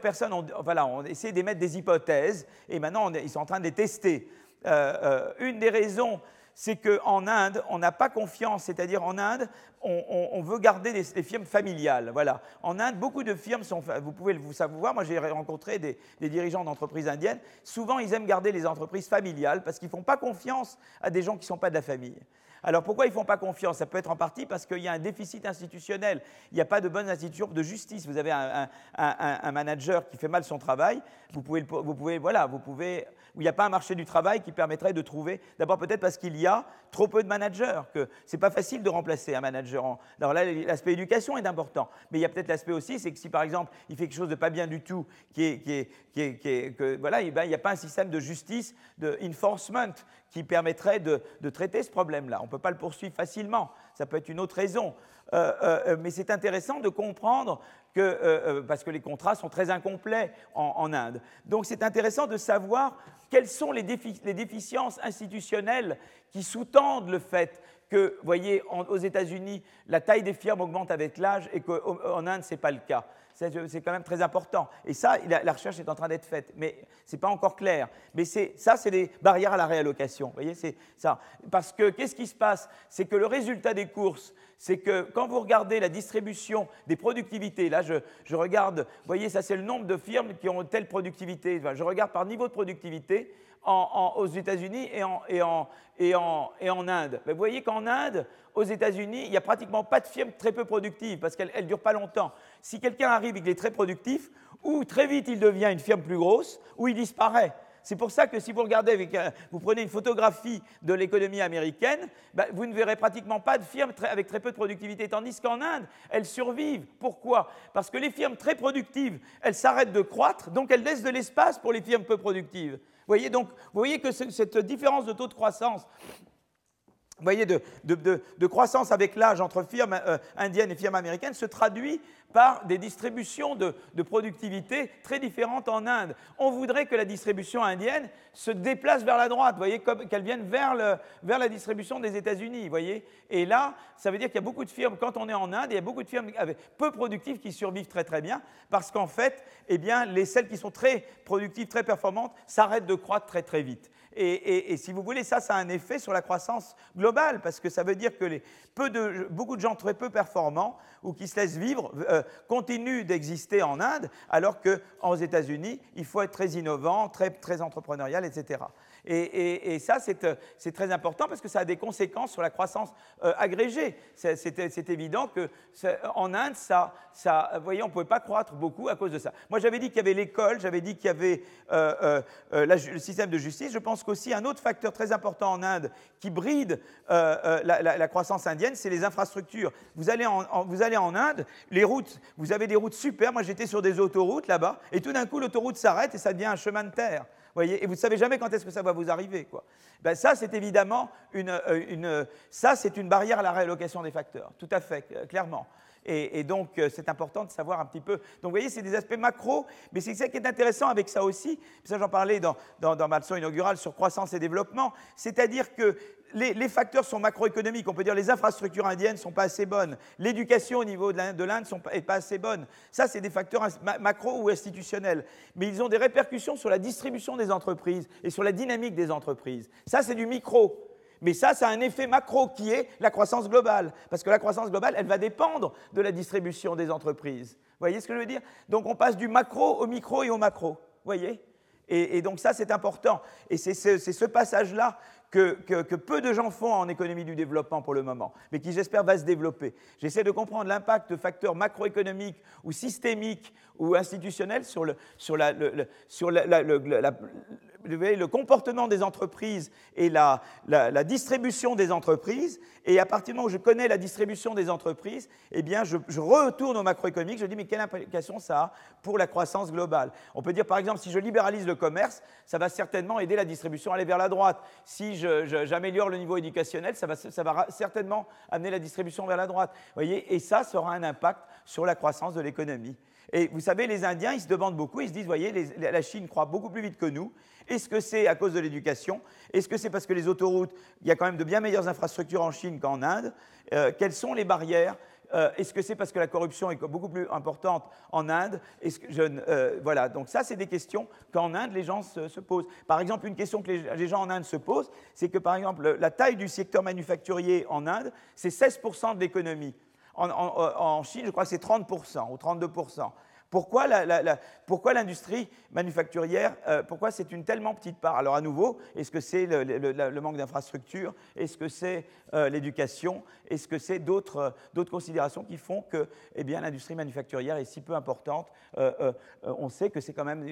personnes ont, voilà, ont essayé d'émettre des hypothèses, et maintenant, ils sont en train de les tester. Euh, euh, une des raisons, c'est qu'en Inde, on n'a pas confiance, c'est-à-dire en Inde, on, veut garder les, firmes familiales. Voilà. En Inde, beaucoup de firmes sont, vous pouvez le savoir, moi j'ai rencontré des, des dirigeants d'entreprises indiennes, souvent ils aiment garder les entreprises familiales parce qu'ils ne font pas confiance à des gens qui ne sont pas de la famille. Alors pourquoi ils ne font pas confiance? Ça peut être en partie parce qu'il y a un déficit institutionnel. Il n'y a pas de bonne institution de justice. Vous avez un, manager qui fait mal son travail. Vous pouvez, vous pouvez, voilà, vous pouvez où il n'y a pas un marché du travail qui permettrait de trouver, d'abord peut-être parce qu'il y a trop peu de managers, que ce n'est pas facile de remplacer un manager. Alors là, l'aspect éducation est important, mais il y a peut-être l'aspect aussi, c'est que si par exemple il fait quelque chose de pas bien du tout, qui est, qui est, qui est, que, voilà, eh ben, il n'y a pas un système de justice, de enforcement, qui permettrait de, traiter ce problème-là. On ne peut pas le poursuivre facilement, ça peut être une autre raison. Euh, euh, mais c'est intéressant de comprendre que, euh, parce que les contrats sont très incomplets en, Inde. Donc c'est intéressant de savoir quelles sont les, déficiences institutionnelles qui sous-tendent le fait que, vous voyez, aux États-Unis, la taille des firmes augmente avec l'âge et qu'en Inde, ce n'est pas le cas? C'est quand même très important. Et ça, la, recherche est en train d'être faite, mais ce n'est pas encore clair. Mais ça, c'est des barrières à la réallocation. Vous voyez, c'est ça. Parce que qu'est-ce qui se passe? C'est que le résultat des courses, c'est que quand vous regardez la distribution des productivités, là je, regarde, vous voyez, ça c'est le nombre de firmes qui ont telle productivité, je regarde par niveau de productivité aux États-Unis et en, Inde. vous voyez qu'en Inde, aux États-Unis, il n'y a pratiquement pas de firmes très peu productives parce qu'elles ne durent pas longtemps. Si quelqu'un arrive et qu'il est très productif, ou très vite il devient une firme plus grosse, ou il disparaît. C'est pour ça que si vous regardez, avec, vous prenez une photographie de l'économie américaine, bah, vous ne verrez pratiquement pas de firmes avec très peu de productivité, tandis qu'en Inde, elles survivent. Pourquoi? Parce que les firmes très productives, elles s'arrêtent de croître, donc elles laissent de l'espace pour les firmes peu productives. Vous voyez, donc, vous voyez que cette différence de taux de croissance vous voyez, de, croissance avec l'âge entre firmes euh, indiennes et firmes américaines se traduit par des distributions de, productivité très différentes en Inde. On voudrait que la distribution indienne se déplace vers la droite, voyez, qu'elle vienne vers, la distribution des États-Unis, voyez. Et là, ça veut dire qu'il y a beaucoup de firmes, quand on est en Inde, il y a beaucoup de firmes peu productives qui survivent très très bien, parce qu'en fait, eh bien, les, celles qui sont très productives, très performantes, s'arrêtent de croître très très vite. Et, si vous voulez, ça, ça a un effet sur la croissance globale, parce que ça veut dire que peu de, beaucoup de gens très peu performants ou qui se laissent vivre euh, continuent d'exister en Inde, alors qu'aux États-Unis, il faut être très innovant, très, très entrepreneurial, etc. Et, ça, euh, c'est très important parce que ça a des conséquences sur la croissance euh, agrégée. C'est évident qu'en Inde, ça, voyez, on ne pouvait pas croître beaucoup à cause de ça. Moi, j'avais dit qu'il y avait l'école, j'avais dit qu'il y avait euh, le système de justice. Je pense qu'aussi un autre facteur très important en Inde qui bride la, croissance indienne, c'est les infrastructures. Vous allez en, vous allez en Inde, les routes, vous avez des routes super. Moi, j'étais sur des autoroutes là-bas, et tout d'un coup, l'autoroute s'arrête et ça devient un chemin de terre et vous ne savez jamais quand est-ce que ça va vous arriver. Ben, ça, c'est évidemment une, euh, une, ça, une barrière à la réallocation des facteurs, tout à fait, clairement. Et, donc, euh, c'est important de savoir un petit peu. Donc, vous voyez, c'est des aspects macro, mais c'est ça qui est intéressant avec ça aussi. Ça, j'en parlais dans, dans, dans ma leçon inaugurale sur croissance et développement. C'est-à-dire que les, facteurs sont macroéconomiques. On peut dire les infrastructures indiennes ne sont pas assez bonnes. L'éducation au niveau de l'Inde n'est pas assez bonne. Ça, c'est des facteurs macro ou institutionnels. Mais ils ont des répercussions sur la distribution des entreprises et sur la dynamique des entreprises. Ça, c'est du micro. Mais ça, ça a un effet macro qui est la croissance globale. Parce que la croissance globale, elle va dépendre de la distribution des entreprises. Vous voyez ce que je veux dire? Donc on passe du macro au micro et au macro. Vous voyez? Et, donc ça, c'est important. Et c'est ce, passage-là que, peu de gens font en économie du développement pour le moment, mais qui j'espère va se développer. J'essaie de comprendre l'impact de facteurs macroéconomiques ou systémiques ou institutionnels sur, le, sur, la, sur la, le comportement des entreprises et la, distribution des entreprises. Et à partir du moment où je connais la distribution des entreprises, eh bien, je, retourne au macroéconomique, je dis, mais quelle implication ça a pour la croissance globale? On peut dire, par exemple, si je libéralise le commerce, ça va certainement aider la distribution à aller vers la droite. Si j'améliore le niveau éducationnel, ça va, ça va, certainement amener la distribution vers la droite. voyez Et ça, ça aura un impact sur la croissance de l'économie. Et vous savez, les Indiens, ils se demandent beaucoup, ils se disent, voyez, la Chine croît beaucoup plus vite que nous, est-ce que c'est à cause de l'éducation? Est-ce que c'est parce que les autoroutes, il y a quand même de bien meilleures infrastructures en Chine qu'en Inde? Euh, Quelles sont les barrières? Euh, Est-ce que c'est parce que la corruption est beaucoup plus importante en Inde? Euh, Voilà, donc ça, c'est des questions qu'en Inde, les gens se, posent. Par exemple, une question que les, gens en Inde se posent, c'est que, par exemple, la taille du secteur manufacturier en Inde, c'est 16% de l'économie. en, Chine, je crois que c'est 30% ou 32%. Pourquoi l'industrie manufacturière, euh, pourquoi c'est une tellement petite part? Alors à nouveau, est-ce que c'est le, manque d'infrastructures? Est-ce que c'est euh, l'éducation? Est-ce que c'est d'autres considérations qui font que eh l'industrie manufacturière est si peu importante? Euh, On sait que c'est quand, même,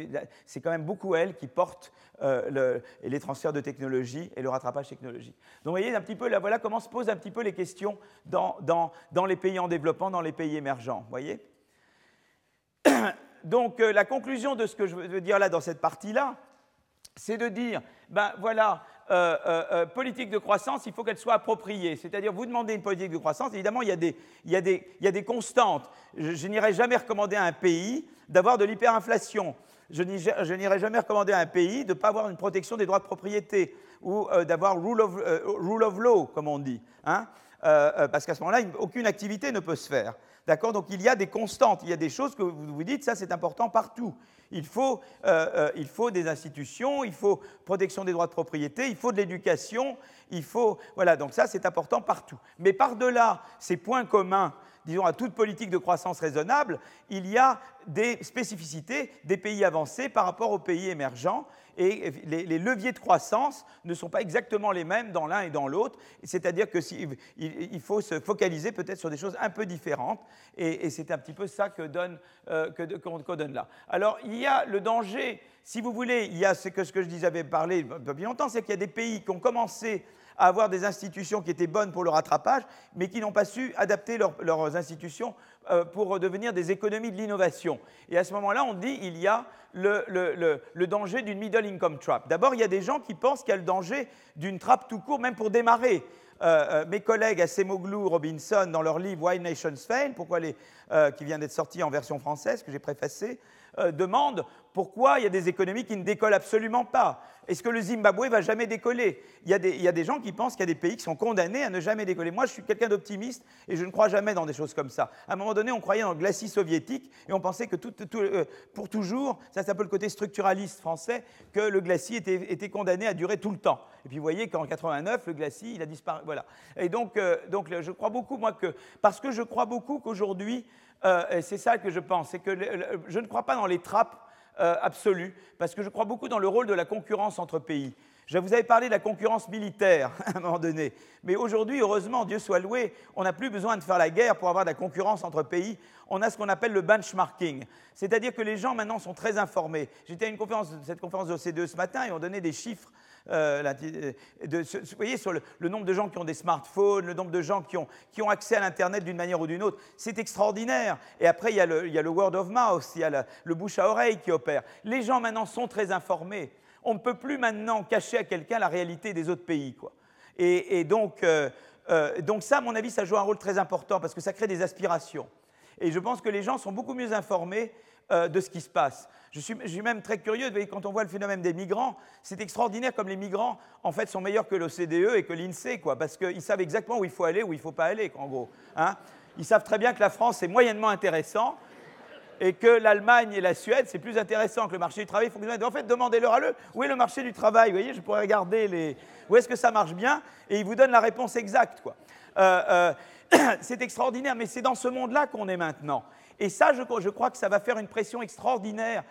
quand même beaucoup elle qui porte les transferts de technologie et le rattrapage technologique. Donc vous voyez un petit peu, là, voilà comment se posent un petit peu les questions dans, dans les pays en développement, dans les pays émergents. voyez? donc euh, la conclusion de ce que je veux dire là dans cette partie-là, c'est de dire, ben voilà, euh, euh, politique de croissance, il faut qu'elle soit appropriée. C'est-à-dire, vous demandez une politique de croissance, évidemment, il y a des, il y a des, il y a des constantes. Je, n'irai jamais recommander à un pays d'avoir de l'hyperinflation. Je n'irai jamais recommander à un pays de ne pas avoir une protection des droits de propriété ou d'avoir rule, rule of law, comme on dit. Hein parce qu'à ce moment-là, aucune activité ne peut se faire. D'accord? Donc il y a des constantes, il y a des choses que vous vous dites, ça c'est important partout. Il faut, euh, euh, il faut des institutions, il faut protection des droits de propriété, il faut de l'éducation, il faut. Voilà, donc ça c'est important partout. Mais par-delà ces points communs, disons à toute politique de croissance raisonnable, il y a des spécificités des pays avancés par rapport aux pays émergents et les, leviers de croissance ne sont pas exactement les mêmes dans l'un et dans l'autre. C'est-à-dire il faut se focaliser peut-être sur des choses un peu différentes, et, c'est un petit peu ça que donne, euh, qu'on donne là. Alors, il y a le danger, si vous voulez, il y a ce que, ce que je disais, j'avais parlé depuis longtemps, c'est qu'il y a des pays qui ont commencé à avoir des institutions qui étaient bonnes pour le rattrapage, mais qui n'ont pas su adapter leurs institutions pour devenir des économies de l'innovation. Et à ce moment-là, on dit il y a le, danger d'une middle income trap. D'abord, il y a des gens qui pensent qu'il y a le danger d'une trappe tout court, même pour démarrer. Euh, euh, mes collègues Assemoglou, Robinson, dans leur livre Why Nations Fail, pourquoi les, qui vient d'être sorti en version française, que j'ai préfacé, demandent pourquoi il y a des économies qui ne décollent absolument pas Est-ce que le Zimbabwe va jamais décoller? Il y, a des, gens qui pensent qu'il y a des pays qui sont condamnés à ne jamais décoller. Moi, je suis quelqu'un d'optimiste et je ne crois jamais dans des choses comme ça. À un moment donné, on croyait dans le glacis soviétique et on pensait que euh, pour toujours, ça c'est un peu le côté structuraliste français, que le glacis était, condamné à durer tout le temps. Et puis vous voyez qu'en 89, le glacis, il a disparu. Voilà. Et donc, euh, donc je crois beaucoup, moi, que. Parce que je crois beaucoup qu'aujourd'hui, euh, c'est ça que je pense, c'est que je ne crois pas dans les trappes euh, absolue, parce que je crois beaucoup dans le rôle de la concurrence entre pays. Je vous avais parlé de la concurrence militaire à un moment donné, mais aujourd'hui, heureusement, Dieu soit loué, on n'a plus besoin de faire la guerre pour avoir de la concurrence entre pays. On a ce qu'on appelle le benchmarking, c'est-à-dire que les gens maintenant sont très informés. J'étais à une conférence, cette conférence de l'OCDE ce matin et on donnait des chiffres euh, euh, vous voyez, sur le, nombre de gens qui ont des smartphones, le nombre de gens qui ont, qui ont accès à l'Internet d'une manière ou d'une autre, c'est extraordinaire. Et après, il y, a le, il y, a le, word of mouth, il y a le bouche à oreille qui opère. Les gens maintenant sont très informés. On ne peut plus maintenant cacher à quelqu'un la réalité des autres pays. Quoi. Et, donc, euh, donc ça, à mon avis, ça joue un rôle très important parce que ça crée des aspirations. Et je pense que les gens sont beaucoup mieux informés de ce qui se passe. Je suis, même très curieux, quand on voit le phénomène des migrants, c'est extraordinaire comme les migrants, en fait, sont meilleurs que l'OCDE et que l'INSEE, quoi, parce qu'ils savent exactement où il faut aller, où il ne faut pas aller, en gros. Hein. Ils savent très bien que la France, c'est moyennement intéressant, et que l'Allemagne et la Suède, c'est plus intéressant que le marché du travail. En fait, demandez-leur à eux, où est le marché du travail Vous voyez, je pourrais regarder les... où est-ce que ça marche bien, et ils vous donnent la réponse exacte, quoi. Euh, euh, c'est extraordinaire, mais c'est dans ce monde-là qu'on est maintenant. Et ça, je, je, crois que ça va faire une pression extraordinaire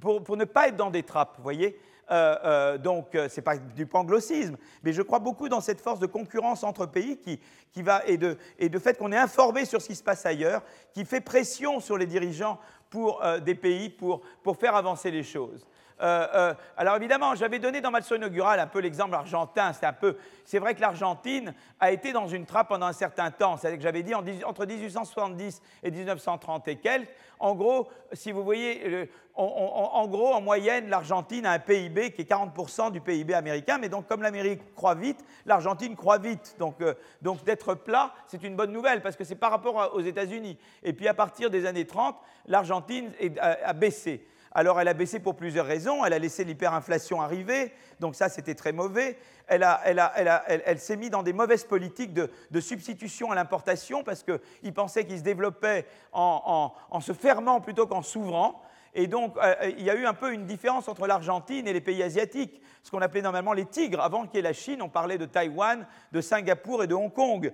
pour, ne pas être dans des trappes, vous voyez Euh, euh, donc, ce n'est pas du panglossisme, mais je crois beaucoup dans cette force de concurrence entre pays qui, va, et, de, fait qu'on est informé sur ce qui se passe ailleurs, qui fait pression sur les dirigeants pour des pays pour faire avancer les choses. Euh, euh, alors évidemment, j'avais donné dans ma leçon inaugurale un peu l'exemple argentin. C'est un peu, c'est vrai que l'Argentine a été dans une trappe pendant un certain temps. C'est-à-dire que j'avais dit entre 1870 et 1930 et quelques. En gros, si vous voyez, en gros, en moyenne, l'Argentine a un PIB qui est 40% du PIB américain. Mais donc, comme l'Amérique croît vite, l'Argentine croît vite. Donc, euh, donc d'être plat, c'est une bonne nouvelle parce que c'est par rapport aux États-Unis. Et puis à partir des années 30, l'Argentine a baissé. Alors elle a baissé pour plusieurs raisons. Elle a laissé l'hyperinflation arriver, donc ça c'était très mauvais. Elle, s'est mise dans des mauvaises politiques de, substitution à l'importation parce qu'ils pensaient qu'ils se développaient en, se fermant plutôt qu'en s'ouvrant. Et donc, euh, il y a eu un peu une différence entre l'Argentine et les pays asiatiques, ce qu'on appelait normalement les tigres. Avant qu'il y ait la Chine, on parlait de Taïwan, de Singapour et de Hong Kong.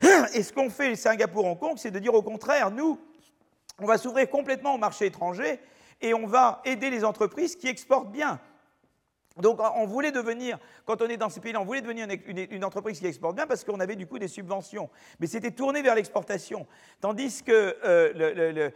Et ce qu'ont fait Singapour-Hong Kong, c'est de dire au contraire, nous, on va s'ouvrir complètement au marché étranger et on va aider les entreprises qui exportent bien. Donc on voulait devenir, quand on est dans ces pays-là, on voulait devenir une, entreprise qui exporte bien parce qu'on avait du coup des subventions. Mais c'était tourné vers l'exportation. Tandis que euh,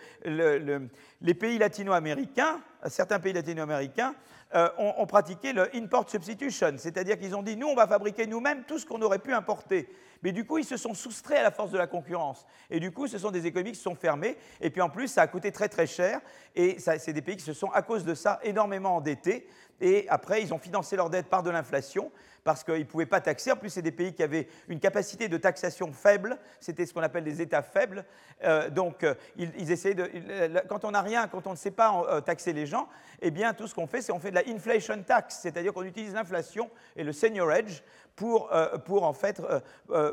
les pays latino-américains, certains pays latino-américains, euh, ont, pratiqué le import substitution, c'est-à-dire qu'ils ont dit nous on va fabriquer nous-mêmes tout ce qu'on aurait pu importer. Mais du coup ils se sont soustraits à la force de la concurrence. Et du coup ce sont des économies qui se sont fermées. Et puis en plus ça a coûté très très cher. Et c'est des pays qui se sont à cause de ça énormément endettés. Et après ils ont financé leur dette par de l'inflation parce qu'ils ne pouvaient pas taxer. En plus, c'est des pays qui avaient une capacité de taxation faible. C'était ce qu'on appelle des États faibles. Euh, donc, euh, ils, essayaient de. quand on n'a rien, quand on ne sait pas euh, taxer les gens, eh bien, tout ce qu'on fait, c'est qu'on fait de la inflation tax, c'est-à-dire qu'on utilise l'inflation et le seniorage pour, pour en fait,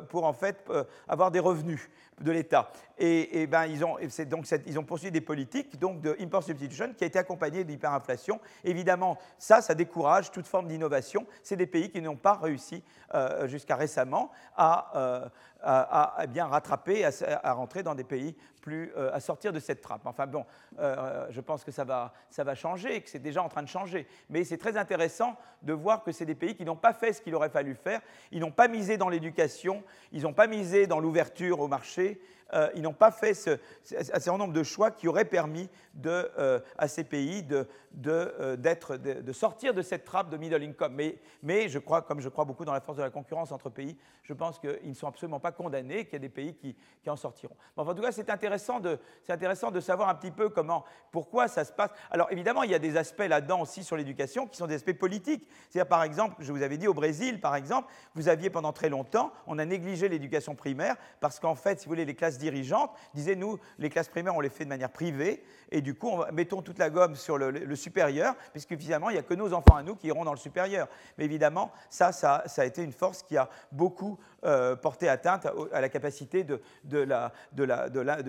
pour en fait avoir des revenus de l'État. Et, ben, ils, ont, donc ils ont poursuivi des politiques donc, de import substitution qui a été accompagnée d'hyperinflation. Évidemment, ça, ça décourage toute forme d'innovation. C'est des pays qui n'ont pas réussi euh, jusqu'à récemment à, euh, à, bien rattraper, à, rentrer dans des pays plus, euh, à sortir de cette trappe. Enfin bon, je pense que ça va, ça va changer, que c'est déjà en train de changer. Mais c'est très intéressant de voir que c'est des pays qui n'ont pas fait ce qu'il aurait fallu faire. Ils n'ont pas misé dans l'éducation, ils n'ont pas misé dans l'ouverture au marché, euh, ils n'ont pas fait un certain nombre de choix qui auraient permis de, euh, à ces pays de, de, euh, de, sortir de cette trappe de middle income. Mais, je crois, comme je crois beaucoup dans la force de la concurrence entre pays, je pense qu'ils ne sont absolument pas condamnés, qu'il y a des pays qui, en sortiront. en tout cas, c'est intéressant, de, intéressant de savoir un petit peu comment, pourquoi ça se passe. Alors évidemment, il y a des aspects là-dedans aussi sur l'éducation qui sont des aspects politiques. C'est-à-dire, par exemple, je vous avais dit au Brésil, par exemple, vous aviez pendant très longtemps, on a négligé l'éducation primaire parce qu'en fait, si vous voulez, les classes dirigeantes disaient, nous, les classes primaires, on les fait de manière privée, et du coup, on, mettons toute la gomme sur le, supérieur, puisque finalement, il n'y a que nos enfants à nous qui iront dans le supérieur. Mais évidemment, ça, ça, a été une force qui a beaucoup euh, porté atteinte à, la capacité de,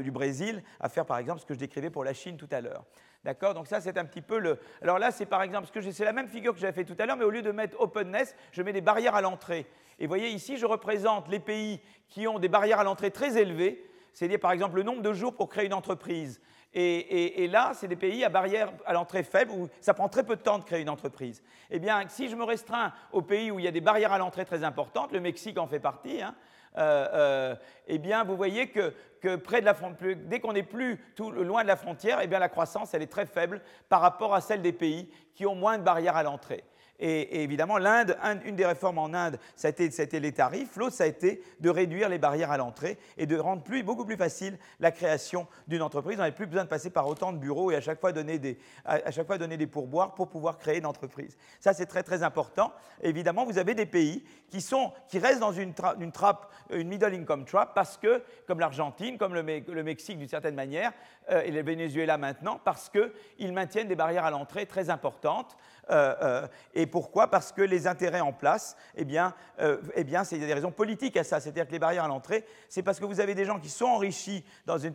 du Brésil à faire, par exemple, ce que je décrivais pour la Chine tout à l'heure. D'accord? Donc ça, c'est un petit peu le... Alors là, c'est par exemple, c'est la même figure que j'avais fait tout à l'heure, mais au lieu de mettre openness, je mets des barrières à l'entrée. Et vous voyez ici, je représente les pays qui ont des barrières à l'entrée très élevées, c'est-à-dire par exemple le nombre de jours pour créer une entreprise. Et, là, c'est des pays à barrière à l'entrée faible où ça prend très peu de temps de créer une entreprise. Eh bien, si je me restreins aux pays où il y a des barrières à l'entrée très importantes, le Mexique en fait partie, hein, euh, euh, eh bien, vous voyez que, près de la dès qu'on n'est plus loin de la frontière, eh bien, la croissance elle est très faible par rapport à celle des pays qui ont moins de barrières à l'entrée. Et, évidemment, l'Inde, une des réformes en Inde, ça a été, les tarifs. L'autre, ça a été de réduire les barrières à l'entrée et de rendre plus, beaucoup plus facile la création d'une entreprise. On n'avait plus besoin de passer par autant de bureaux et à chaque fois donner des, pourboires pour pouvoir créer une entreprise. Ça, c'est très, très important. évidemment, vous avez des pays qui, restent dans une, trappe, une middle income trap, parce que, comme l'Argentine, comme le, Mexique d'une certaine manière, euh, et le Venezuela maintenant, parce qu'ils maintiennent des barrières à l'entrée très importantes. Euh, euh, et pourquoi? Parce que les intérêts en place, eh bien, euh, eh bien c'est des raisons politiques à ça. C'est-à-dire que les barrières à l'entrée, c'est parce que vous avez des gens qui sont enrichis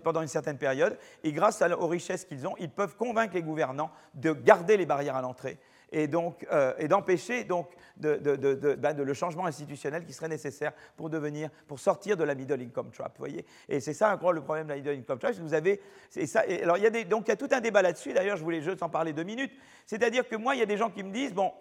pendant une certaine période, et grâce aux richesses qu'ils ont, ils peuvent convaincre les gouvernants de garder les barrières à l'entrée et donc et d'empêcher donc ben, le changement institutionnel qui serait nécessaire pour devenir pour sortir de la middle income trap. Vous voyez et c'est ça encore le problème de la middle income trap. Vous avez ça. alors il y a donc il y a tout un débat là-dessus. D'ailleurs, je voulais juste en parler deux minutes. C'est-à-dire que moi, il y a des gens qui me disent bon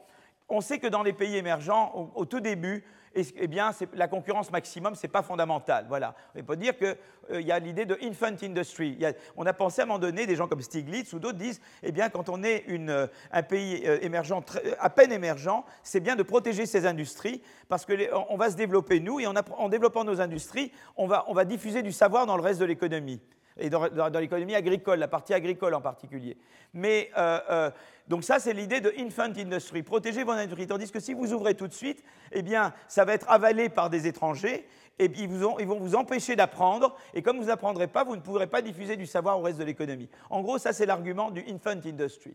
On sait que dans les pays émergents, au tout début, eh bien, la concurrence maximum, ce n'est pas fondamental. Voilà. On peut dire qu'il euh, y a l'idée de infant industry. on a pensé à un moment donné, des gens comme Stiglitz ou d'autres disent, eh bien, quand on est euh, un pays euh, émergent, à peine émergent, c'est bien de protéger ces industries parce qu'on va se développer, nous, et en, développant nos industries, on va diffuser du savoir dans le reste de l'économie et dans, l'économie agricole, la partie agricole en particulier. Mais donc ça, c'est l'idée de infant industry, protéger vos industries. Tandis que si vous ouvrez tout de suite, eh bien, ça va être avalé par des étrangers, et ils, vont vous empêcher d'apprendre, et comme vous n'apprendrez pas, vous ne pourrez pas diffuser du savoir au reste de l'économie. En gros, ça, c'est l'argument du infant industry.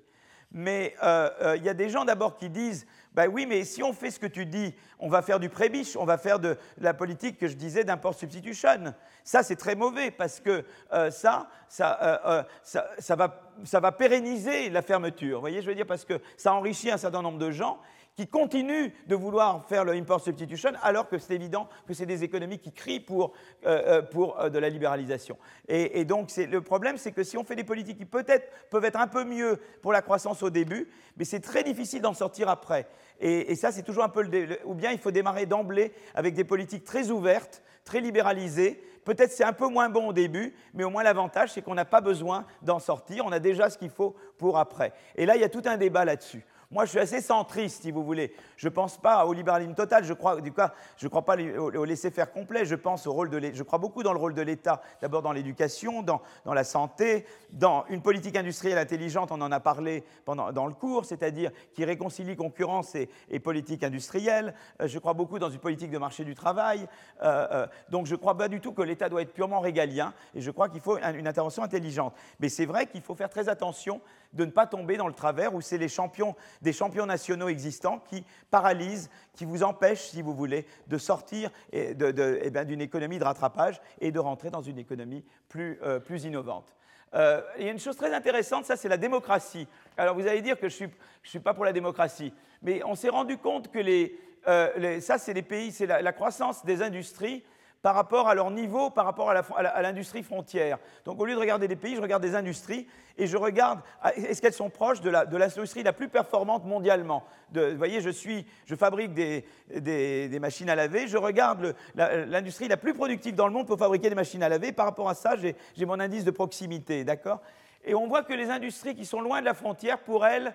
Mais euh, euh, il y a des gens d'abord qui disent ben oui, mais si on fait ce que tu dis, on va faire du prébiche, on va faire de, la politique que je disais d'import substitution. Ça, c'est très mauvais parce que euh, ça, ça, ça, va, ça va pérenniser la fermeture. Vous voyez, je veux dire, parce que ça enrichit un certain nombre de gens qui continuent de vouloir faire le import substitution alors que c'est évident que c'est des économies qui crient pour, euh, euh, pour euh, de la libéralisation. Et, donc le problème, c'est que si on fait des politiques qui peut-être peuvent être un peu mieux pour la croissance au début, mais c'est très difficile d'en sortir après. Et, ça, c'est toujours un peu le, Ou bien il faut démarrer d'emblée avec des politiques très ouvertes, très libéralisées, Peut-être c'est un peu moins bon au début, mais au moins l'avantage, c'est qu'on n'a pas besoin d'en sortir, on a déjà ce qu'il faut pour après. Et là, il y a tout un débat là-dessus. Moi, je suis assez centriste, si vous voulez. Je ne pense pas au libéralisme total. Je crois, du cas, je crois pas au laisser-faire complet. Je pense au rôle de Je crois beaucoup dans le rôle de l'État. D'abord dans l'éducation, dans, la santé, dans une politique industrielle intelligente. On en a parlé pendant, dans le cours, c'est-à-dire qui réconcilie concurrence et, politique industrielle. Euh, je crois beaucoup dans une politique de marché du travail. Euh, euh, donc, je ne crois pas du tout que l'État doit être purement régalien. Et je crois qu'il faut une intervention intelligente. Mais c'est vrai qu'il faut faire très attention de ne pas tomber dans le travers où c'est les champions, des champions nationaux existants qui paralysent, qui vous empêchent, si vous voulez, de sortir eh d'une économie de rattrapage et de rentrer dans une économie plus, euh, innovante. Euh, il y a une chose très intéressante, ça c'est la démocratie. Alors vous allez dire que je ne suis, pas pour la démocratie, mais on s'est rendu compte que les, euh, ça c'est les pays, c'est la, croissance des industries par rapport à leur niveau, par rapport à l'industrie frontière. Donc au lieu de regarder des pays, je regarde des industries et je regarde ah, est-ce qu'elles sont proches de l'industrie la, plus performante mondialement? vous voyez, je, suis, je fabrique des, des, machines à laver, je regarde l'industrie la, plus productive dans le monde pour fabriquer des machines à laver. Par rapport à ça, j'ai mon indice de proximité, d'accord? Et on voit que les industries qui sont loin de la frontière, pour elles,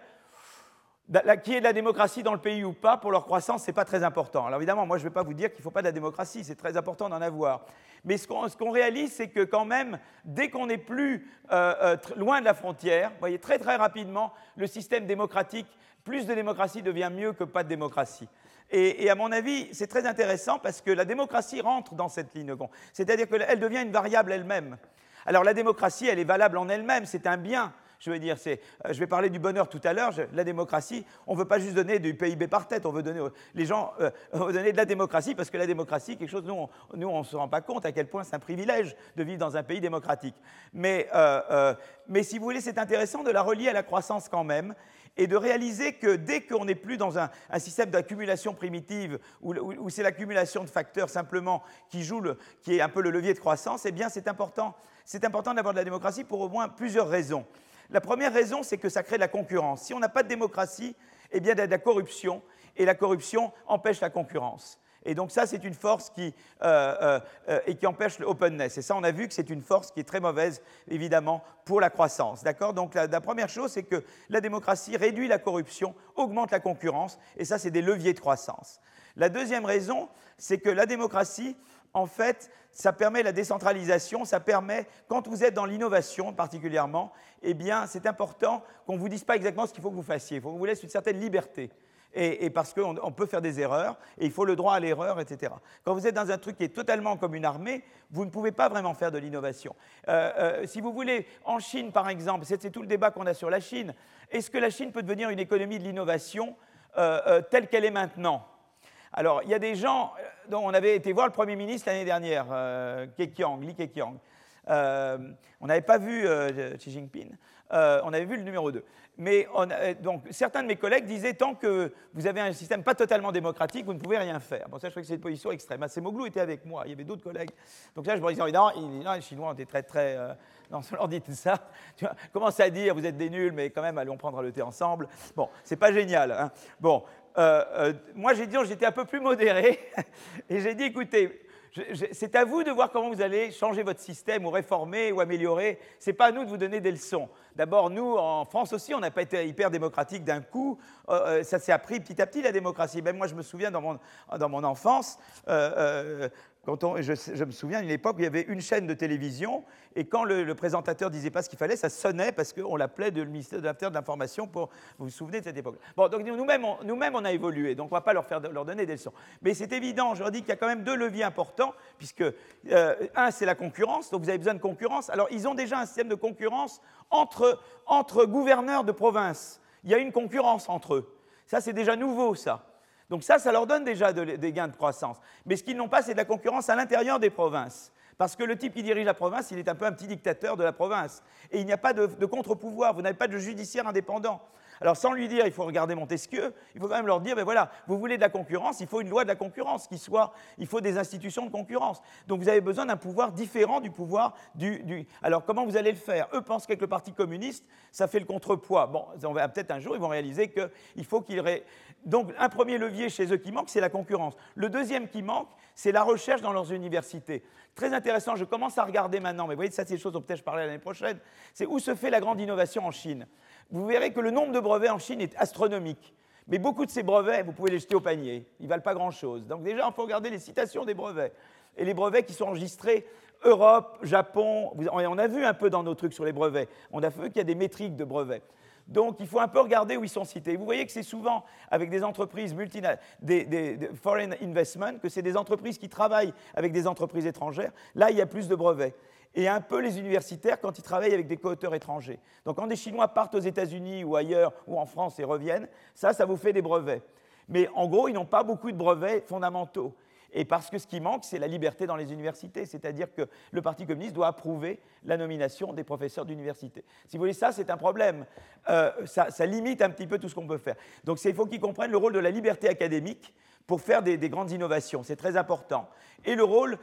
qui est de la démocratie dans le pays ou pas, pour leur croissance, ce n'est pas très important. Alors évidemment, moi je ne vais pas vous dire qu'il ne faut pas de la démocratie, c'est très important d'en avoir. Mais ce qu'on réalise, c'est que quand même, dès qu'on n'est plus euh, euh, loin de la frontière, vous voyez très très rapidement, le système démocratique, plus de démocratie devient mieux que pas de démocratie. Et, à mon avis, c'est très intéressant parce que la démocratie rentre dans cette ligne de. C'est-à-dire qu'elle devient une variable elle-même. Alors la démocratie, elle est valable en elle-même, c'est un bien. Je veux dire, euh, je vais parler du bonheur tout à l'heure. La démocratie, on ne veut pas juste donner du PIB par tête. On veut donner, les gens, euh, on veut donner de la démocratie parce que la démocratie, quelque chose, nous, on ne se rend pas compte à quel point c'est un privilège de vivre dans un pays démocratique. Mais, euh, mais si vous voulez, c'est intéressant de la relier à la croissance quand même et de réaliser que dès qu'on n'est plus dans un, système d'accumulation primitive où, c'est l'accumulation de facteurs simplement qui joue, qui est un peu le levier de croissance, eh bien c'est important, c'est important d'avoir de la démocratie pour au moins plusieurs raisons. La première raison, c'est que ça crée de la concurrence. Si on n'a pas de démocratie, eh bien, il y a de la corruption, et la corruption empêche la concurrence. Et donc ça, c'est une force qui, euh, euh, et qui empêche l'openness. Et ça, on a vu que c'est une force qui est très mauvaise, évidemment, pour la croissance. D'accord? Donc la, la, première chose, c'est que la démocratie réduit la corruption, augmente la concurrence, et ça, c'est des leviers de croissance. La deuxième raison, c'est que la démocratie en fait, ça permet la décentralisation, ça permet, quand vous êtes dans l'innovation particulièrement, eh bien, c'est important qu'on ne vous dise pas exactement ce qu'il faut que vous fassiez. Il faut qu'on vous laisse une certaine liberté. Et, parce qu'on peut faire des erreurs, et il faut le droit à l'erreur, etc. Quand vous êtes dans un truc qui est totalement comme une armée, vous ne pouvez pas vraiment faire de l'innovation. Euh, euh, si vous voulez, en Chine, par exemple, c'est tout le débat qu'on a sur la Chine, est-ce que la Chine peut devenir une économie de l'innovation euh, telle qu'elle est maintenant? Alors, il y a des gens euh, dont on avait été voir le Premier ministre l'année dernière, euh, Keqiang, Li Keqiang. Euh, on n'avait pas vu Xi Jinping, on avait vu le numéro 2. Mais donc, certains de mes collègues disaient tant que vous avez un système pas totalement démocratique, vous ne pouvez rien faire. Bon, ça, je crois que c'est une position extrême. Moglou était avec moi, il y avait d'autres collègues. Donc là, je me disais, non, les Chinois ont été très, très. non, on leur dit tout ça. Tu vois, commence à dire, vous êtes des nuls, mais quand même, allons prendre le thé ensemble. Bon, c'est pas génial. Hein. Bon, moi, j'ai dit, j'étais un peu plus modéré, et j'ai dit, écoutez, c'est à vous de voir comment vous allez changer votre système ou réformer ou améliorer. Ce n'est pas à nous de vous donner des leçons. D'abord, nous, en France aussi, on n'a pas été hyper démocratique d'un coup. Euh, euh, ça s'est appris petit à petit, la démocratie. Même moi, je me souviens dans mon, dans mon enfance, euh, je, me souviens d'une époque où il y avait une chaîne de télévision, et quand le, présentateur disait pas ce qu'il fallait, ça sonnait parce qu'on l'appelait le ministère de l'Information. Vous vous souvenez de cette époque Bon, donc nous-mêmes, on, on a évolué, donc on ne va pas leur, faire, leur donner des leçons. Mais c'est évident, je leur dis qu'il y a quand même deux leviers importants, puisque euh, un, c'est la concurrence, donc vous avez besoin de concurrence. Alors, ils ont déjà un système de concurrence entre, entre gouverneurs de province. Il y a une concurrence entre eux. Ça, c'est déjà nouveau, ça. Donc ça, ça leur donne déjà des gains de croissance. Mais ce qu'ils n'ont pas, c'est de la concurrence à l'intérieur des provinces. Parce que le type qui dirige la province, il est un peu un petit dictateur de la province. Et il n'y a pas de, contre-pouvoir, vous n'avez pas de judiciaire indépendant. Alors sans lui dire, il faut regarder Montesquieu, il faut quand même leur dire, ben voilà, vous voulez de la concurrence, il faut une loi de la concurrence qui soit, il faut des institutions de concurrence. Donc vous avez besoin d'un pouvoir différent du pouvoir du, Alors comment vous allez le faire? Eux pensent qu'avec le Parti communiste, ça fait le contrepoids. Bon, peut-être un jour, ils vont réaliser qu'il faut qu'ils... Donc un premier levier chez eux qui manque, c'est la concurrence. Le deuxième qui manque, c'est la recherche dans leurs universités. Très intéressant, je commence à regarder maintenant, mais vous voyez, ça c'est des choses dont peut-être je parlerai l'année prochaine, c'est où se fait la grande innovation en Chine vous verrez que le nombre de brevets en Chine est astronomique. Mais beaucoup de ces brevets, vous pouvez les jeter au panier. Ils ne valent pas grand-chose. Donc déjà, il faut regarder les citations des brevets. Et les brevets qui sont enregistrés Europe, Japon, on a vu un peu dans nos trucs sur les brevets. On a vu qu'il y a des métriques de brevets. Donc il faut un peu regarder où ils sont cités. Vous voyez que c'est souvent avec des entreprises multinationales, des, foreign investment, que c'est des entreprises qui travaillent avec des entreprises étrangères. Là, il y a plus de brevets et un peu les universitaires quand ils travaillent avec des co-auteurs étrangers. Donc quand des Chinois partent aux États-Unis ou ailleurs, ou en France et reviennent, ça, ça vous fait des brevets. Mais en gros, ils n'ont pas beaucoup de brevets fondamentaux. Et parce que ce qui manque, c'est la liberté dans les universités, c'est-à-dire que le Parti communiste doit approuver la nomination des professeurs d'université. Si vous voulez, ça, c'est un problème. Euh, ça, limite un petit peu tout ce qu'on peut faire. Donc il faut qu'ils comprennent le rôle de la liberté académique pour faire des, grandes innovations. C'est très important. Et le rôle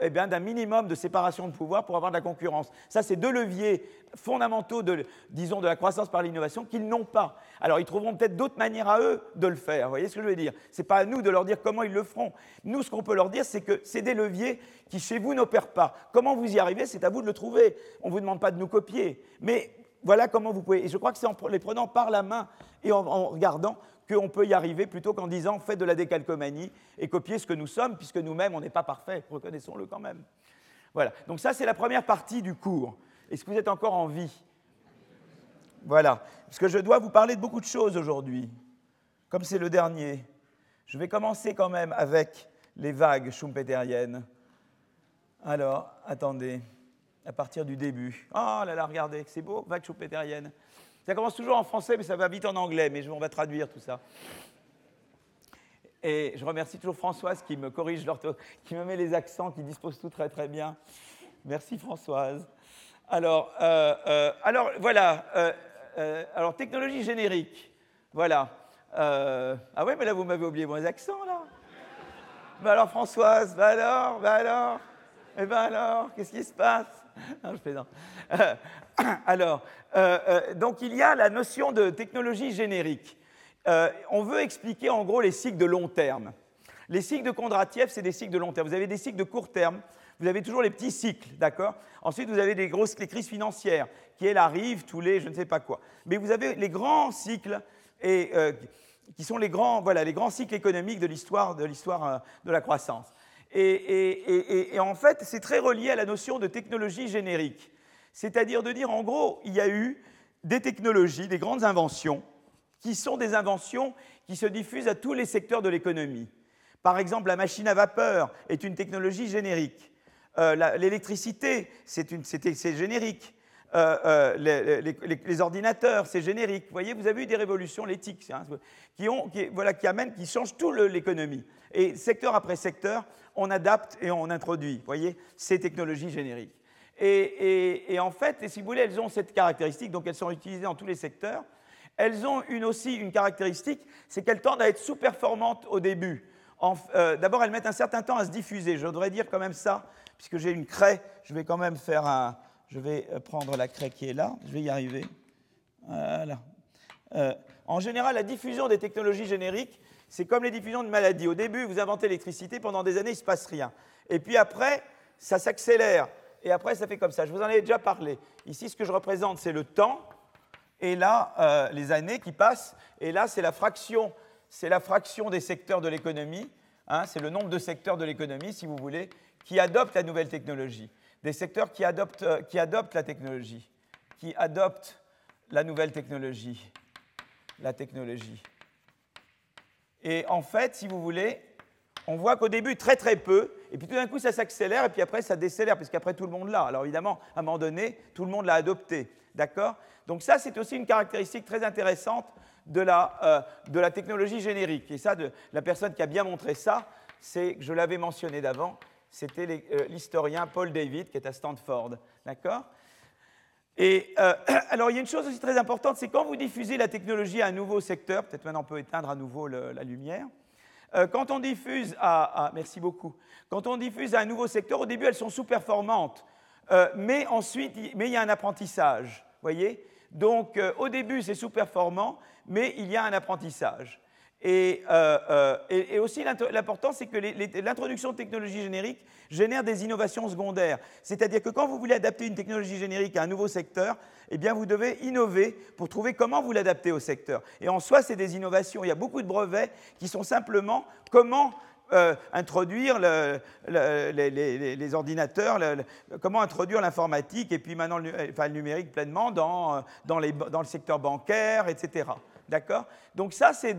eh d'un minimum de séparation de pouvoir pour avoir de la concurrence. Ça, c'est deux leviers fondamentaux, de, disons, de la croissance par l'innovation qu'ils n'ont pas. Alors, ils trouveront peut-être d'autres manières à eux de le faire. Vous voyez ce que je veux dire? Ce n'est pas à nous de leur dire comment ils le feront. Nous, ce qu'on peut leur dire, c'est que c'est des leviers qui, chez vous, n'opèrent pas. Comment vous y arrivez, c'est à vous de le trouver. On ne vous demande pas de nous copier. Mais voilà comment vous pouvez. Et je crois que c'est en les prenant par la main et en regardant qu'on peut y arriver plutôt qu'en disant faites de la décalcomanie et copiez ce que nous sommes, puisque nous-mêmes, on n'est pas parfaits, reconnaissons-le quand même. Voilà, donc ça c'est la première partie du cours. Est-ce que vous êtes encore en vie? Voilà, parce que je dois vous parler de beaucoup de choses aujourd'hui, comme c'est le dernier. Je vais commencer quand même avec les vagues schumpeteriennes. Alors, attendez, à partir du début. Oh là là, regardez, c'est beau, vagues schumpeteriennes. Ça commence toujours en français, mais ça va vite en anglais, mais on va traduire tout ça. Et je remercie toujours Françoise qui me corrige qui me met les accents, qui dispose tout très très bien. Merci Françoise. Alors, euh, euh, alors voilà. Euh, alors, technologie générique. Voilà. ah ouais, mais là, vous m'avez oublié mon accent, là. Ben alors, Françoise, ben alors, ben alors, et eh ben alors, qu'est-ce qui se passe? non, je plaisante. alors, euh, euh, donc il y a la notion de technologie générique. Euh, on veut expliquer en gros les cycles de long terme. Les cycles de Kondratiev, c'est des cycles de long terme. Vous avez des cycles de court terme, vous avez toujours les petits cycles, d'accord? Ensuite, vous avez les grosses les crises financières qui, elles, arrivent tous les je ne sais pas quoi. Mais vous avez les grands cycles et, qui sont les grands, voilà, les grands cycles économiques de l'histoire de, l'histoire de la croissance. Et, en fait, c'est très relié à la notion de technologie générique. C'est-à-dire de dire, en gros, il y a eu des technologies, des grandes inventions, qui sont des inventions qui se diffusent à tous les secteurs de l'économie. Par exemple, la machine à vapeur est une technologie générique. Euh, l'électricité, c'est générique. Euh, euh, les, ordinateurs, c'est générique. Vous voyez, vous avez eu des révolutions, l'éthique, hein, qui, qui, voilà, qui, amènent, qui changent tout l'économie. Et secteur après secteur, on adapte et on introduit, vous voyez, ces technologies génériques. Et, en fait, si vous voulez, elles ont cette caractéristique, donc elles sont utilisées dans tous les secteurs. Elles ont aussi une caractéristique, c'est qu'elles tendent à être sous-performantes au début. Euh, d'abord, elles mettent un certain temps à se diffuser. Je voudrais dire quand même ça, puisque j'ai une craie, je vais quand même faire un... Je vais euh, prendre la craie qui est là, je vais y arriver. Voilà. Euh, en général, la diffusion des technologies génériques C'est comme les diffusions de maladies. Au début, vous inventez l'électricité, pendant des années, il ne se passe rien. Et puis après, ça s'accélère. Et après, ça fait comme ça. Je vous en ai déjà parlé. Ici, ce que je représente, c'est le temps. Et là, euh, les années qui passent. Et là, c'est la fraction, c'est la fraction des secteurs de l'économie. Hein, c'est le nombre de secteurs de l'économie, si vous voulez, qui adoptent la nouvelle technologie. Des secteurs qui adoptent, euh, qui adoptent la technologie, qui adoptent la nouvelle technologie. La technologie. Et en fait, si vous voulez, on voit qu'au début, très très peu, et puis tout d'un coup, ça s'accélère, et puis après, ça décélère, puisqu'après, tout le monde l'a. Alors évidemment, à un moment donné, tout le monde l'a adopté. D'accord? Donc ça, c'est aussi une caractéristique très intéressante de la, euh, de la technologie générique. Et ça, la personne qui a bien montré ça, c'est, je l'avais mentionné d'avant, c'était euh, l'historien Paul David, qui est à Stanford. D'accord? Et euh, alors, il y a une chose aussi très importante, c'est quand vous diffusez la technologie à un nouveau secteur, peut-être maintenant on peut éteindre à nouveau la lumière, euh, quand on diffuse à, merci beaucoup, quand on diffuse à un nouveau secteur, au début elles sont sous-performantes, mais ensuite, mais il y a un apprentissage, voyez? Donc, au début c'est sous-performant, mais il y a un apprentissage. Et, et aussi l'important, c'est que l'introduction de technologies génériques génère des innovations secondaires. C'est-à-dire que quand vous voulez adapter une technologie générique à un nouveau secteur, eh bien vous devez innover pour trouver comment vous l'adaptez au secteur. Et en soi, c'est des innovations. Il y a beaucoup de brevets qui sont simplement comment euh, introduire les, ordinateurs, comment introduire l'informatique et puis maintenant le, numérique pleinement dans, dans, le secteur bancaire, etc. D'accord? Donc ça, c'est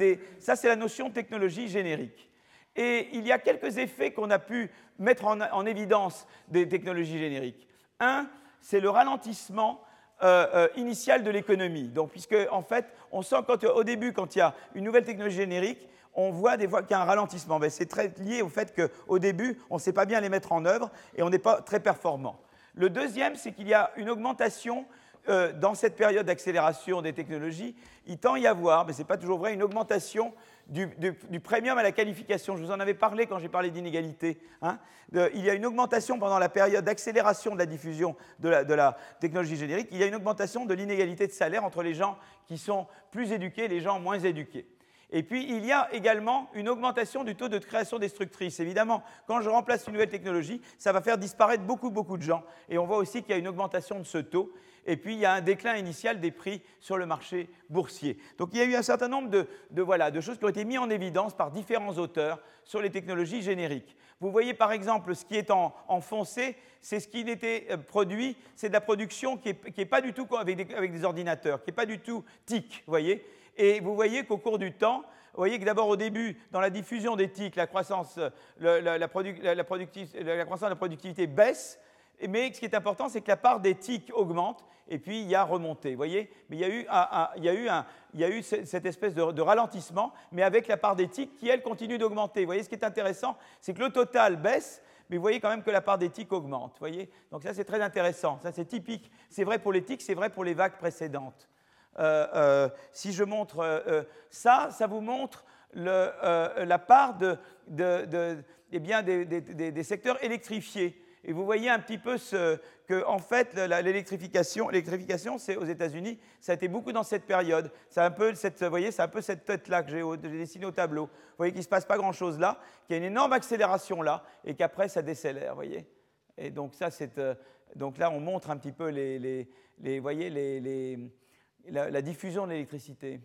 la notion de technologie générique. Et il y a quelques effets qu'on a pu mettre en, évidence des technologies génériques. Un, c'est le ralentissement euh, euh, initial de l'économie. Donc, puisque en fait, on sent au début, quand il y a une nouvelle technologie générique, on voit des fois qu'il y a un ralentissement. c'est très lié au fait qu'au début, on ne sait pas bien les mettre en œuvre et on n'est pas très performant. Le deuxième, c'est qu'il y a une augmentation euh, dans cette période d'accélération des technologies. Il tend y avoir, mais ce n'est pas toujours vrai, une augmentation du, premium à la qualification. Je vous en avais parlé quand j'ai parlé d'inégalité. Hein. il y a une augmentation pendant la période d'accélération de la diffusion de la, technologie générique. Il y a une augmentation de l'inégalité de salaire entre les gens qui sont plus éduqués et les gens moins éduqués. Et puis, il y a également une augmentation du taux de création destructrice. Évidemment, quand je remplace une nouvelle technologie, ça va faire disparaître beaucoup, beaucoup de gens. Et on voit aussi qu'il y a une augmentation de ce taux et puis il y a un déclin initial des prix sur le marché boursier. Donc il y a eu un certain nombre de, voilà, de choses qui ont été mises en évidence par différents auteurs sur les technologies génériques. Vous voyez par exemple ce qui est en, foncé, c'est ce qui était euh, produit, c'est de la production qui n'est pas du tout avec des, avec des ordinateurs, qui n'est pas du tout TIC, voyez. Et vous voyez qu'au cours du temps, vous voyez que d'abord au début, dans la diffusion des TIC, la croissance, la, la, la, croissance de la productivité baisse, mais ce qui est important, c'est que la part des TIC augmente et puis il y a remonté. Vous voyez Mais il y a eu, il y a eu, il y a eu cette espèce de, ralentissement, mais avec la part d'éthique qui, elle, continue d'augmenter. Vous voyez, ce qui est intéressant, c'est que le total baisse, mais vous voyez quand même que la part d'éthique augmente. Vous voyez Donc ça, c'est très intéressant. Ça, c'est typique. C'est vrai pour l'éthique, c'est vrai pour les vagues précédentes. Euh, euh, si je montre euh, ça, ça vous montre la part eh des, des secteurs électrifiés. Et vous voyez un petit peu que, en fait, l'électrification, l'électrification, c'est aux États-Unis, ça a été beaucoup dans cette période. C'est un peu cette, vous voyez, c'est un peu cette tête-là que j'ai dessinée au tableau. Vous voyez qu'il ne se passe pas grand-chose là, qu'il y a une énorme accélération là, et qu'après ça décélère, voyez. Et donc ça, c'est, euh, donc là, on montre un petit peu les, les, les voyez, les, la, diffusion de l'électricité.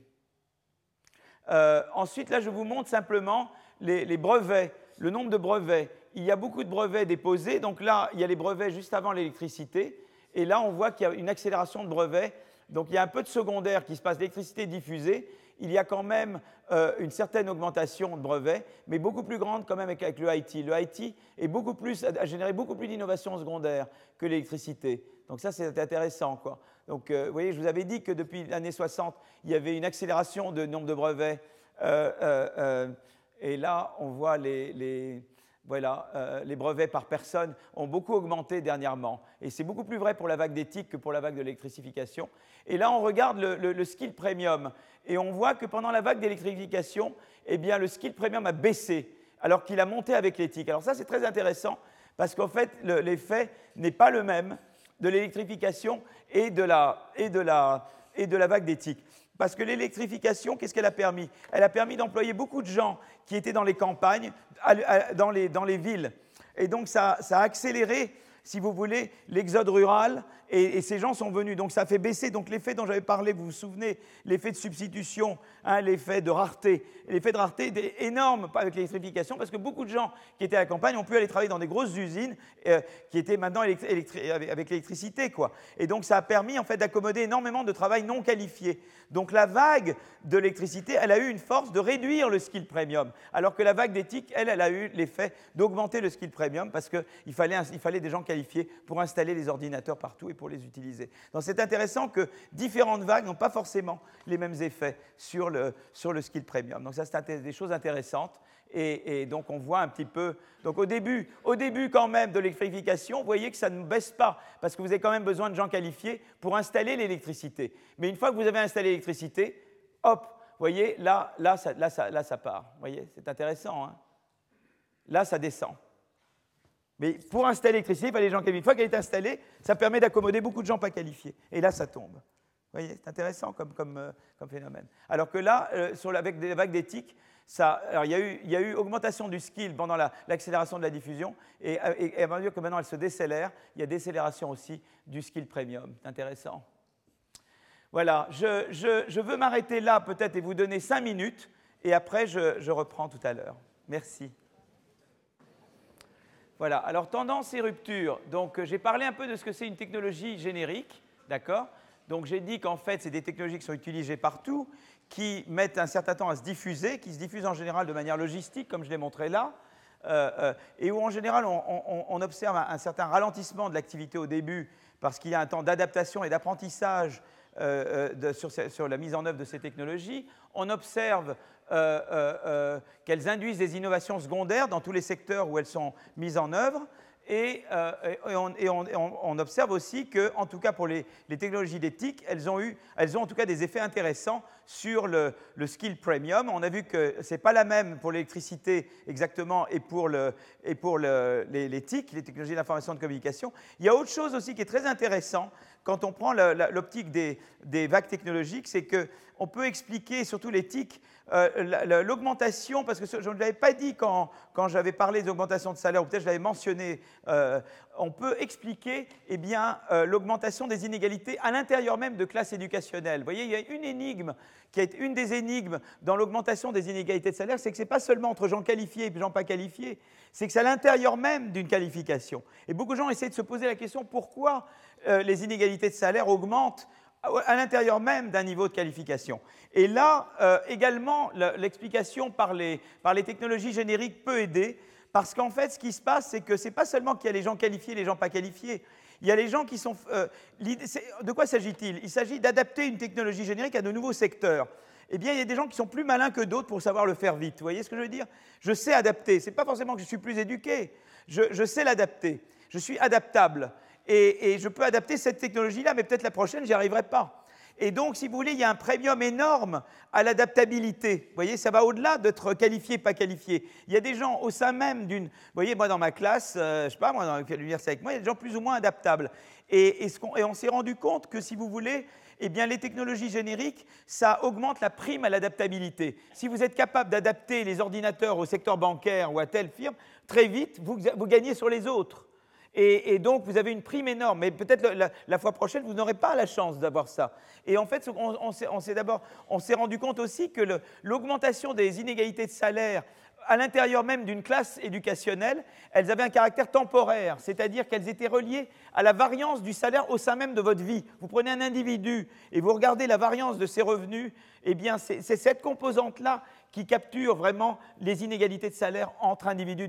Euh, ensuite, là, je vous montre simplement les brevets, le nombre de brevets il y a beaucoup de brevets déposés. Donc là, il y a les brevets juste avant l'électricité. Et là, on voit qu'il y a une accélération de brevets. Donc il y a un peu de secondaire qui se passe, l'électricité diffusée. Il y a quand même euh, une certaine augmentation de brevets, mais beaucoup plus grande quand même avec, le IT. Le IT est beaucoup plus, a généré beaucoup plus d'innovation secondaire que l'électricité. Donc ça, c'est intéressant. Quoi. Donc euh, vous voyez, je vous avais dit que depuis l'année 60, il y avait une accélération de nombre de brevets. Euh, et là, on voit les voilà, euh, les brevets par personne ont beaucoup augmenté dernièrement. Et c'est beaucoup plus vrai pour la vague d'éthique que pour la vague de l'électrification. Et là, on regarde le, skill premium. Et on voit que pendant la vague d'électrification, eh bien, le skill premium a baissé, alors qu'il a monté avec l'éthique. Alors ça, c'est très intéressant, parce qu'en fait, l'effet n'est pas le même de l'électrification et, et, et de la vague d'éthique. Parce que l'électrification, qu'est-ce qu'elle a permis? Elle a permis d'employer beaucoup de gens qui étaient dans les campagnes, dans les, villes. Et donc ça a accéléré si vous voulez, l'exode rural, et, ces gens sont venus. Donc ça fait baisser donc l'effet dont j'avais parlé, vous vous souvenez, l'effet de substitution, hein, l'effet de rareté. L'effet de rareté est énorme avec l'électrification, parce que beaucoup de gens qui étaient à la campagne ont pu aller travailler dans des grosses usines euh, qui étaient maintenant avec l'électricité. Et donc ça a permis en fait d'accommoder énormément de travail non qualifié. Donc la vague de l'électricité, elle a eu une force de réduire le skill premium, alors que la vague d'éthique, elle, elle a eu l'effet d'augmenter le skill premium, parce qu'il fallait, il fallait des gens qualifiés pour installer les ordinateurs partout et pour les utiliser. Donc c'est intéressant que différentes vagues n'ont pas forcément les mêmes effets sur le, sur le skill premium. Donc ça, c'est des choses intéressantes. Et, donc on voit un petit peu. Donc au début, au début quand même de l'électrification, vous voyez que ça ne baisse pas parce que vous avez quand même besoin de gens qualifiés pour installer l'électricité. Mais une fois que vous avez installé l'électricité, hop, vous voyez, là, là, ça, là, ça, là, ça part. Vous voyez, c'est intéressant. Hein là, ça descend. Mais pour installer l'électricité, il fallait les gens qualifiés. Une fois qu'elle est installée, ça permet d'accommoder beaucoup de gens pas qualifiés. Et là, ça tombe. Vous voyez, c'est intéressant comme, euh, phénomène. Alors que là, euh, sur avec des vagues d'éthique, il, y a eu, augmentation du skill pendant l'accélération de la diffusion, et, et, à mesure que maintenant elle se décélère, il y a décélération aussi du skill premium. C'est intéressant. Voilà, je, veux m'arrêter là peut-être et vous donner cinq minutes, et après je reprends tout à l'heure. Merci. Voilà, alors tendance et rupture. Donc euh, j'ai parlé un peu de ce que c'est une technologie générique, d'accord? Donc j'ai dit qu'en fait c'est des technologies qui sont utilisées partout, qui mettent un certain temps à se diffuser, qui se diffusent en général de manière logistique, comme je l'ai montré là, euh, euh, et où en général on, observe un, certain ralentissement de l'activité au début parce qu'il y a un temps d'adaptation et d'apprentissage sur, sur, la mise en œuvre de ces technologies. On observe euh, euh, euh, qu'elles induisent des innovations secondaires dans tous les secteurs où elles sont mises en œuvre. Et, on, observe aussi que, en tout cas pour les, technologies d'éthique, elles ont eu, elles ont en tout cas des effets intéressants sur le, skill premium. On a vu que ce n'est pas la même pour l'électricité exactement et pour, le, l'éthique, les, technologies d'information et de communication. Il y a autre chose aussi qui est très intéressant quand on prend l'optique des, vagues technologiques, c'est qu'on peut expliquer, surtout l'éthique, euh, l'augmentation, parce que je ne l'avais pas dit quand, quand j'avais parlé d'augmentation de salaire, ou peut-être je l'avais mentionné, euh, on peut expliquer eh bien, euh, l'augmentation des inégalités à l'intérieur même de classes éducationnelles. Vous voyez, il y a une énigme qui est une des énigmes dans l'augmentation des inégalités de salaire, c'est que ce n'est pas seulement entre gens qualifiés et gens pas qualifiés, c'est que c'est à l'intérieur même d'une qualification. Et beaucoup de gens essaient de se poser la question pourquoi les inégalités de salaire augmentent à l'intérieur même d'un niveau de qualification. Et là, euh, également, l'explication par les, par les technologies génériques peut aider, parce qu'en fait, ce qui se passe, c'est que ce n'est pas seulement qu'il y a les gens qualifiés et les gens pas qualifiés. Il y a les gens qui sont... Euh, de quoi s'agit-il? Il, s'agit d'adapter une technologie générique à de nouveaux secteurs. Eh bien, il y a des gens qui sont plus malins que d'autres pour savoir le faire vite. Vous voyez ce que je veux dire? Je sais adapter. Ce n'est pas forcément que je suis plus éduqué. Je, je sais l'adapter. Je suis adaptable et, je peux adapter cette technologie-là, mais peut-être la prochaine, j'y arriverai pas. Et donc, si vous voulez, il y a un premium énorme à l'adaptabilité. Vous voyez, ça va au-delà d'être qualifié, pas qualifié. Il y a des gens au sein même d'une. Vous voyez, moi, dans ma classe, euh, je sais pas, moi, dans l'université avec moi, il y a des gens plus ou moins adaptables. Et, on s'est rendu compte que, si vous voulez, eh bien, les technologies génériques, ça augmente la prime à l'adaptabilité. Si vous êtes capable d'adapter les ordinateurs au secteur bancaire ou à telle firme, très vite, vous gagnez sur les autres. Et, donc, vous avez une prime énorme. Mais peut-être la, fois prochaine, vous n'aurez pas la chance d'avoir ça. Et en fait, on, s'est d'abord, on s'est rendu compte aussi que l'augmentation des inégalités de salaire à l'intérieur même d'une classe éducationnelle, elles avaient un caractère temporaire, c'est-à-dire qu'elles étaient reliées à la variance du salaire au sein même de votre vie. Vous prenez un individu et vous regardez la variance de ses revenus, eh bien c'est cette composante-là qui capture vraiment les inégalités de salaire entre individus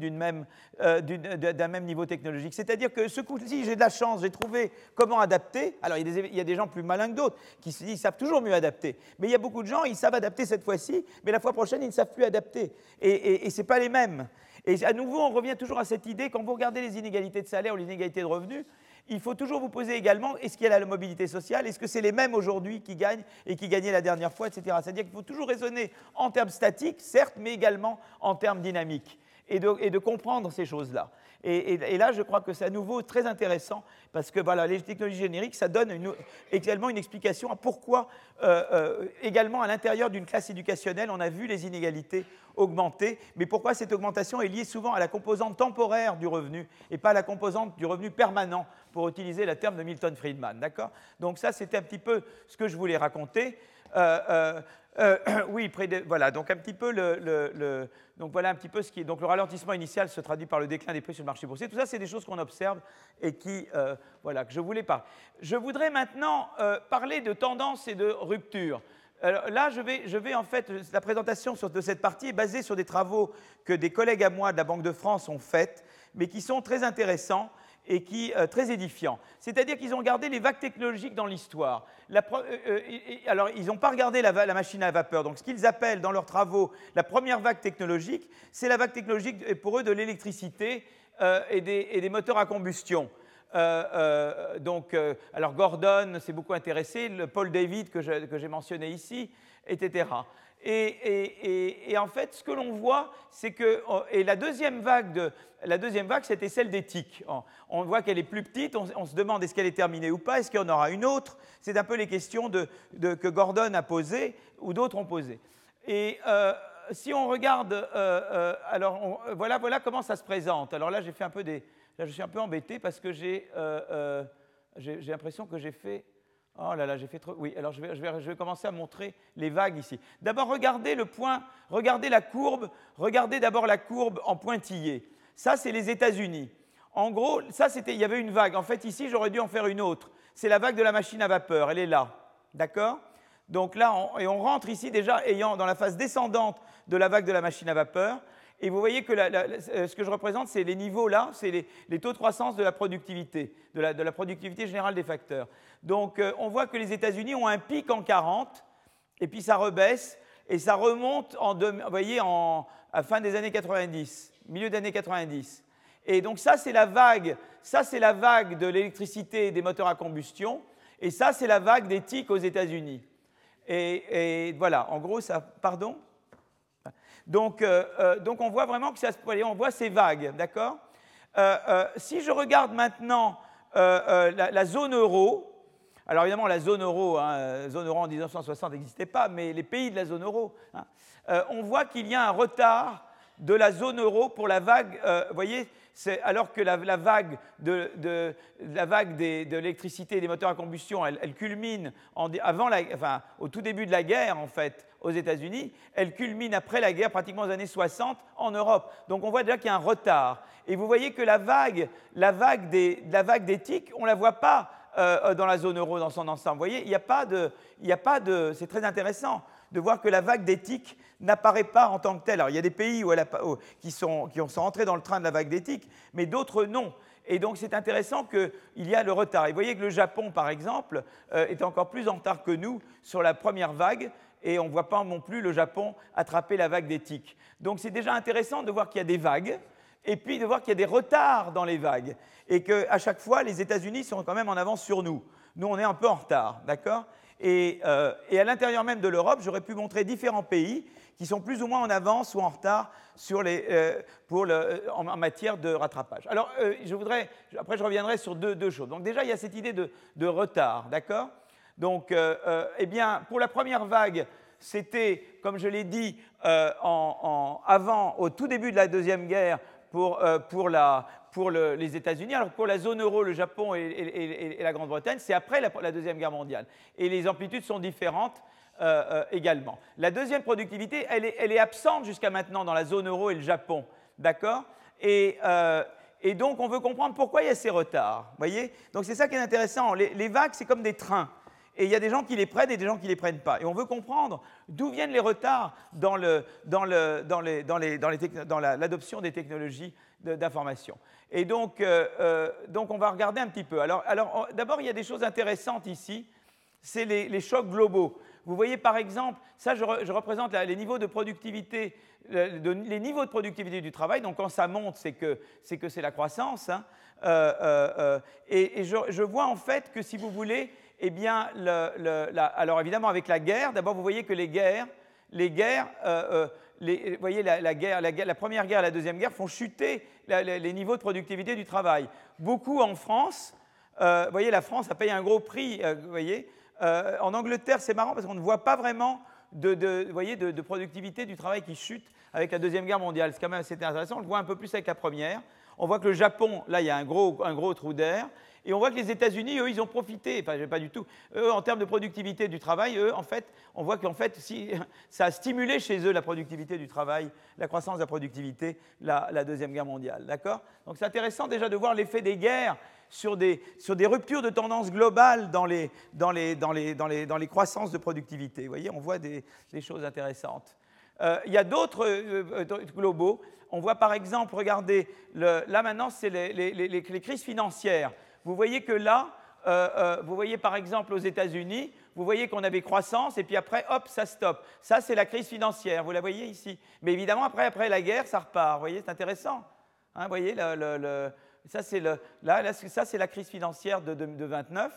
euh, d'un même, niveau technologique. C'est-à-dire que ce coup-ci, j'ai de la chance, j'ai trouvé comment adapter. Alors, il y, a des, gens plus malins que d'autres qui savent toujours mieux adapter. Mais il y a beaucoup de gens, ils savent adapter cette fois-ci, mais la fois prochaine, ils ne savent plus adapter. Et, et, ce n'est pas les mêmes. Et à nouveau, on revient toujours à cette idée, quand vous regardez les inégalités de salaire ou les inégalités de revenus, il faut toujours vous poser également, est-ce qu'il y a la mobilité sociale? Est-ce que c'est les mêmes aujourd'hui qui gagnent et qui gagnaient la dernière fois, etc. C'est-à-dire qu'il faut toujours raisonner en termes statiques, certes, mais également en termes dynamiques, et de, comprendre ces choses-là. Et, là, je crois que c'est à nouveau très intéressant parce que voilà, les technologies génériques, ça donne également une explication à pourquoi, euh, euh, également à l'intérieur d'une classe éducationnelle, on a vu les inégalités augmenter, mais pourquoi cette augmentation est liée souvent à la composante temporaire du revenu et pas à la composante du revenu permanent, pour utiliser la terme de Milton Friedman. D'accord? Donc ça, c'était un petit peu ce que je voulais raconter. Euh, euh, oui, voilà, donc un petit peu le, donc voilà un petit peu ce qui est. Donc le ralentissement initial se traduit par le déclin des prix sur le marché boursier. Tout ça, c'est des choses qu'on observe et qui, euh, voilà, que je voulais parler. Je voudrais maintenant euh, parler de tendance et de rupture. là, je vais, je vais, en fait, la présentation de cette partie est basée sur des travaux que des collègues à moi de la Banque de France ont faits, mais qui sont très intéressants et qui euh, très édifiant. C'est-à-dire qu'ils ont regardé les vagues technologiques dans l'histoire. Euh, euh, alors, ils n'ont pas regardé la, machine à vapeur. Donc, ce qu'ils appellent dans leurs travaux la première vague technologique, c'est la vague technologique pour eux de l'électricité et, des, moteurs à combustion. donc, alors Gordon s'est beaucoup intéressé, le Paul David que j'ai mentionné ici, etc. Et, en fait, ce que l'on voit, c'est que oh, et la deuxième vague, vague, c'était celle d'éthique. On, voit qu'elle est plus petite. On, se demande est-ce qu'elle est terminée ou pas. Est-ce qu'il y en aura une autre? C'est un peu les questions que Gordon a posées ou d'autres ont posées. Et euh, si on regarde, euh, euh, alors voilà, voilà comment ça se présente. Alors là, j'ai fait un peu des, là, je suis un peu embêté parce que j'ai, j'ai l'impression que j'ai fait Oh là là, j'ai fait trop. Oui, alors je vais, je, vais, je vais, commencer à montrer les vagues ici. D'abord, regardez le point, regardez la courbe, regardez d'abord la courbe en pointillé. Ça, c'est les États-Unis. En gros, ça, c'était, il y avait une vague. En fait, ici, j'aurais dû en faire une autre. C'est la vague de la machine à vapeur. Elle est là. D'accord? Donc là, et on rentre ici déjà ayant dans la phase descendante de la vague de la machine à vapeur. Et vous voyez que euh, ce que je représente, c'est les niveaux là, c'est les, taux de croissance de la productivité, de la, productivité générale des facteurs. Donc euh, on voit que les États-Unis ont un pic en 40, et puis ça rebaisse, et ça remonte en, voyez, en, à fin des années 90, milieu des années 90. Et donc ça, c'est la vague, ça c'est la vague de l'électricité et des moteurs à combustion, et ça c'est la vague des tics aux États-Unis. Et, et, voilà, en gros, ça, pardon? Donc, euh, euh, donc on voit vraiment que ça se on voit ces vagues, d'accord euh, Si je regarde maintenant la, zone euro, alors évidemment la zone euro, hein, zone euro en 1960 n'existait pas, mais les pays de la zone euro, hein, on voit qu'il y a un retard de la zone euro pour la vague, vous voyez, alors que la, vague, de, la vague de l'électricité et des moteurs à combustion, elle, culmine avant enfin, au tout début de la guerre, en fait, aux États-Unis, elle culmine après la guerre, pratiquement aux années 60, en Europe. Donc on voit déjà qu'il y a un retard. Et vous voyez que la vague, la vague des, la vague d'éthique, on ne la voit pas euh, dans la zone euro dans son ensemble. Vous voyez, il n'y a pas de, il a pas de, c'est très intéressant de voir que la vague d'éthique n'apparaît pas en tant que telle. Alors il y a des pays où elle qui, sont, qui sont entrés dans le train de la vague d'éthique, mais d'autres non. Et donc c'est intéressant qu'il y a le retard. Et vous voyez que le Japon, par exemple, euh, est encore plus en retard que nous sur la première vague, et on ne voit pas non plus le Japon attraper la vague d'éthique. Donc c'est déjà intéressant de voir qu'il y a des vagues, et puis de voir qu'il y a des retards dans les vagues, et qu'à chaque fois, les États-Unis sont quand même en avance sur nous. Nous, on est un peu en retard, d'accord? Euh, et, à l'intérieur même de l'Europe, j'aurais pu montrer différents pays qui sont plus ou moins en avance ou en retard sur les, euh, pour le, euh, en, matière de rattrapage. Alors, je voudrais, après, je reviendrai sur deux, choses. Donc, déjà, il y a cette idée de, retard, d'accord? Donc, eh bien, pour la première vague, c'était, comme je l'ai dit, en, avant, au tout début de la Deuxième Guerre, pour, les États-Unis, alors pour la zone euro, le Japon et, la Grande-Bretagne, c'est après la, Deuxième Guerre mondiale. Et les amplitudes sont différentes euh, euh, également. La deuxième productivité, elle est, absente jusqu'à maintenant dans la zone euro et le Japon. D'accord? Euh, et, donc, on veut comprendre pourquoi il y a ces retards. voyez? Donc, c'est ça qui est intéressant. Les, vagues, c'est comme des trains. Et il y a des gens qui les prennent et des gens qui ne les prennent pas. Et on veut comprendre d'où viennent les retards dans l'adoption des technologies d'information. Et donc, euh, euh, donc, on va regarder un petit peu. Alors, alors d'abord, il y a des choses intéressantes ici. C'est les, chocs globaux. Vous voyez par exemple, ça je, représente les niveaux de productivité, les niveaux de productivité du travail. Donc quand ça monte, c'est que c'est que c'est la croissance. Hein. Euh, et, je, vois en fait que si vous voulez, eh alors évidemment avec la guerre, d'abord vous voyez que les guerres, les guerres vous voyez, la, guerre, la, première guerre et la deuxième guerre font chuter les niveaux de productivité du travail. Beaucoup en France, vous voyez, la France a payé un gros prix, vous voyez. en Angleterre, c'est marrant parce qu'on ne voit pas vraiment de, voyez, de, productivité du travail qui chute avec la Deuxième Guerre mondiale. C'est quand même assez intéressant. On le voit un peu plus avec la première. On voit que le Japon, là, il y a un gros, un gros trou d'air. Et on voit que les États-Unis, eux, ils ont profité, pas du tout. Eux, en termes de productivité du travail, eux, en fait, on voit qu'en fait, ça a stimulé chez eux la productivité du travail, la croissance de la productivité, la, Deuxième Guerre mondiale. D'accord? Donc c'est intéressant déjà de voir l'effet des guerres sur des, sur des, ruptures de tendance globale dans les, dans les, dans les, dans les, dans les croissances de productivité. Vous voyez, on voit des, choses intéressantes. Euh, il y a d'autres euh, euh, globaux. On voit par exemple, regardez, là maintenant, c'est les, crises financières. Vous voyez que là, vous voyez par exemple aux États-Unis, vous voyez qu'on avait croissance et puis après, hop, ça stoppe. Ça, c'est la crise financière, vous la voyez ici. Mais évidemment, après, après la guerre, ça repart. Vous voyez, c'est intéressant. Hein, vous voyez, ça, c'est la crise financière de, de, 29.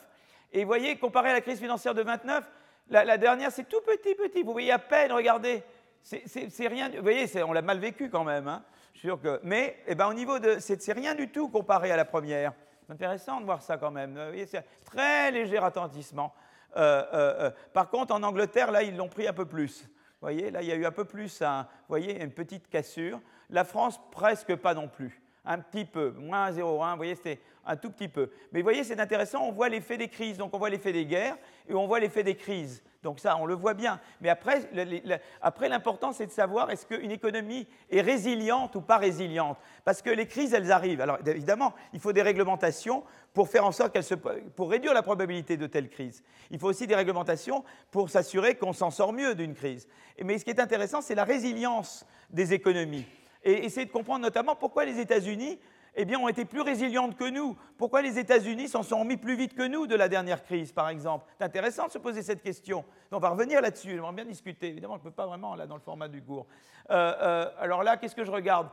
Et vous voyez, comparé à la crise financière de 29, la, la dernière, c'est tout petit, petit. Vous voyez à peine, regardez. C'est rien. Vous voyez, on l'a mal vécu quand même. Hein. sûr que, mais eh ben, au niveau de. C'est rien du tout comparé à la première. C'est intéressant de voir ça quand même. C'est très léger attentissement. Euh, euh, euh, par contre, en Angleterre, là, ils l'ont pris un peu plus. Vous voyez, là, il y a eu un peu plus, un, vous voyez, une petite cassure. La France, presque pas non plus un petit peu, moins 0,1, vous voyez, c'était un tout petit peu. Mais vous voyez, c'est intéressant, on voit l'effet des crises, donc on voit l'effet des guerres et on voit l'effet des crises. Donc ça, on le voit bien. Mais après, l'important, c'est de savoir est-ce qu'une économie est résiliente ou pas résiliente? Parce que les crises, elles arrivent. Alors évidemment, il faut des réglementations pour faire en sorte qu'elles se, pour réduire la probabilité de telles crises. Il faut aussi des réglementations pour s'assurer qu'on s'en sort mieux d'une crise. Mais ce qui est intéressant, c'est la résilience des économies et essayer de comprendre notamment pourquoi les États-Unis eh bien, ont été plus résilientes que nous. Pourquoi les États-Unis s'en sont remis plus vite que nous de la dernière crise, par exemple? C'est intéressant de se poser cette question. on va revenir là-dessus, on va bien discuter. Évidemment, je ne peux pas vraiment, là, dans le format du cours. Euh, euh, alors là, qu'est-ce que je regarde?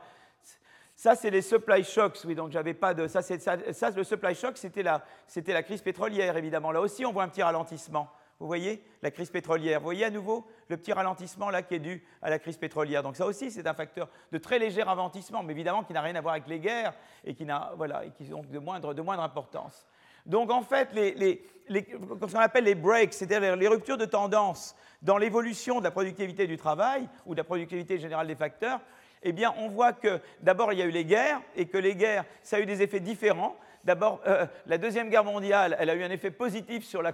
Ça, c'est les supply shocks, oui, donc j'avais pas de... Ça, ça, le supply shock, c'était la crise pétrolière, évidemment. Là aussi, on voit un petit ralentissement. Vous voyez la crise pétrolière. Vous voyez à nouveau le petit ralentissement là qui est dû à la crise pétrolière. Donc ça aussi, c'est un facteur de très léger ralentissement, mais évidemment qui n'a rien à voir avec les guerres et qui, voilà, et qui sont de moindre, de moindre importance. Donc en fait, les, les, ce qu'on appelle les breaks, c'est-à-dire les ruptures de tendance dans l'évolution de la productivité du travail ou de la productivité générale des facteurs, eh bien, on voit que d'abord, il y a eu les guerres et que les guerres, ça a eu des effets différents. D'abord, euh, la Deuxième Guerre mondiale, elle a eu un effet positif sur la,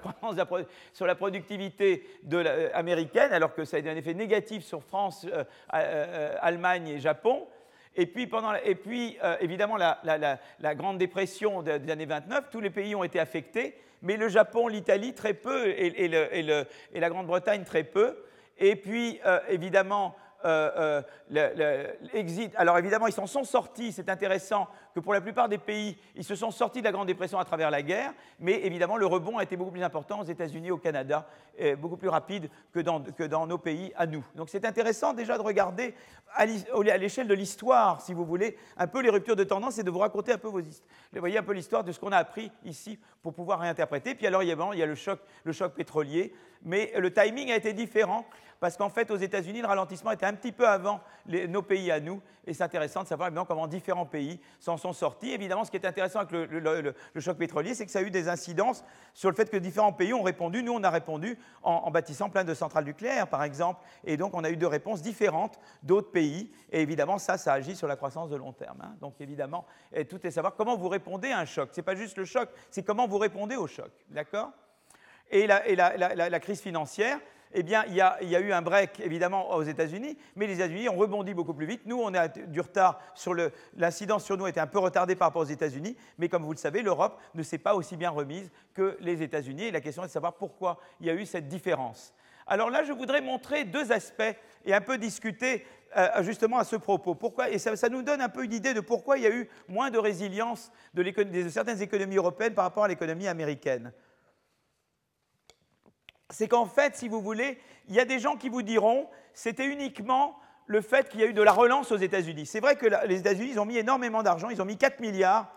sur la productivité euh, américaine, alors que ça a eu un effet négatif sur France, euh, Allemagne et Japon. Et puis, évidemment, la, Grande Dépression des années 29, tous les pays ont été affectés, mais le Japon, l'Italie, très peu, et, et la Grande-Bretagne, très peu. Et puis, évidemment, euh, euh, l'exit. Alors évidemment, ils s'en sont sortis. C'est intéressant que pour la plupart des pays, ils se sont sortis de la Grande Dépression à travers la guerre, mais évidemment, le rebond a été beaucoup plus important aux États-Unis, au Canada, beaucoup plus rapide que dans, nos pays à nous. Donc c'est intéressant déjà de regarder à l'échelle de l'histoire, si vous voulez, un peu les ruptures de tendance et de vous raconter un peu l'histoire de ce qu'on a appris ici pour pouvoir réinterpréter. Puis alors, il y a, le choc pétrolier, mais le timing a été différent parce qu'en fait, aux États-Unis, le ralentissement était un petit peu avant nos pays à nous, et c'est intéressant de savoir comment différents pays s'en sont sortis. Évidemment, ce qui est intéressant avec le, choc pétrolier, c'est que ça a eu des incidences sur le fait que différents pays ont répondu. Nous, on a répondu en, bâtissant plein de centrales nucléaires, par exemple, et donc on a eu deux réponses différentes d'autres pays, et évidemment, ça, ça agit sur la croissance de long terme. Hein. Donc évidemment, tout est savoir comment vous répondez à un choc. Ce n'est pas juste le choc, c'est comment vous répondez au choc. D'accord? Et la, crise financière, eh bien, il y, a, eu un break, évidemment, aux États-Unis, mais les États-Unis ont rebondi beaucoup plus vite. Nous, on a du retard sur l'incidence sur nous était un peu retardée par rapport aux États-Unis, mais comme vous le savez, l'Europe ne s'est pas aussi bien remise que les États-Unis. Et la question est de savoir pourquoi il y a eu cette différence. Alors là, je voudrais montrer deux aspects et un peu discuter euh, justement à ce propos. Pourquoi, et ça, nous donne un peu une idée de pourquoi il y a eu moins de résilience de, certaines économies européennes par rapport à l'économie américaine c'est qu'en fait, si vous voulez, il y a des gens qui vous diront c'était uniquement le fait qu'il y a eu de la relance aux États-Unis. C'est vrai que les États-Unis ont mis énormément d'argent, ils ont mis 4 milliards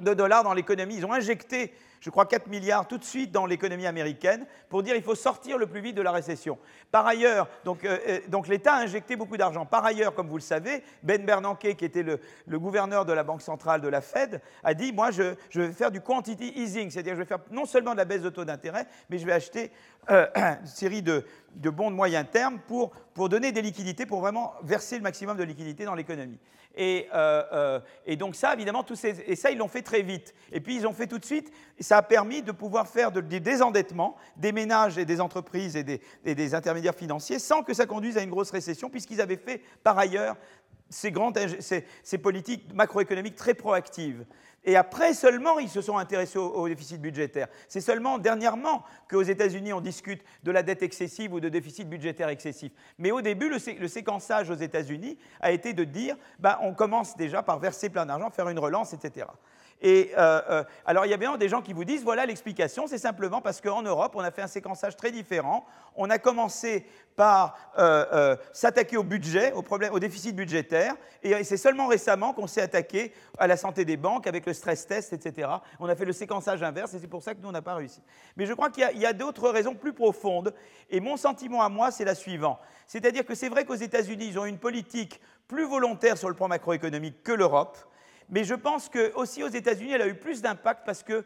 de dollars dans l'économie. Ils ont injecté je crois, 4 milliards tout de suite dans l'économie américaine pour dire qu'il faut sortir le plus vite de la récession. Par ailleurs, donc, euh, euh, l'État a injecté beaucoup d'argent. Par ailleurs, comme vous le savez, Ben Bernanke, qui était le, gouverneur de la Banque centrale de la Fed, a dit, moi, je, vais faire du quantity easing, c'est-à-dire je vais faire non seulement de la baisse de taux d'intérêt, mais je vais acheter euh, une série de, bons de moyen terme pour, pour donner des liquidités, pour vraiment verser le maximum de liquidités dans l'économie. Et, euh, euh, et, donc ça, évidemment, tous ces, et ça, ils l'ont fait très vite. Et puis, ils ont fait tout de suite, ça a permis de pouvoir faire des désendettements des ménages et des entreprises et des, des, intermédiaires financiers sans que ça conduise à une grosse récession, puisqu'ils avaient fait, par ailleurs, ces, grandes, ces politiques macroéconomiques très proactives. Et après seulement, ils se sont intéressés au, déficit budgétaire. C'est seulement dernièrement qu'aux États-Unis, on discute de la dette excessive ou de déficit budgétaire excessif. Mais au début, le, séquençage aux États-Unis a été de dire, ben, on commence déjà par verser plein d'argent, faire une relance, etc. Et euh, euh, alors, il y a bien des gens qui vous disent voilà l'explication, c'est simplement parce qu'en Europe, on a fait un séquençage très différent. On a commencé par euh, s'attaquer au budget, au, déficit budgétaire, et c'est seulement récemment qu'on s'est attaqué à la santé des banques avec le stress test, etc. On a fait le séquençage inverse, et c'est pour ça que nous, on n'a pas réussi. Mais je crois qu'il y a, a d'autres raisons plus profondes, et mon sentiment à moi, c'est la suivante. C'est-à-dire que c'est vrai qu'aux États-Unis, ils ont une politique plus volontaire sur le plan macroéconomique que l'Europe. Mais je pense qu'aussi aux États-Unis, elle a eu plus d'impact parce qu'il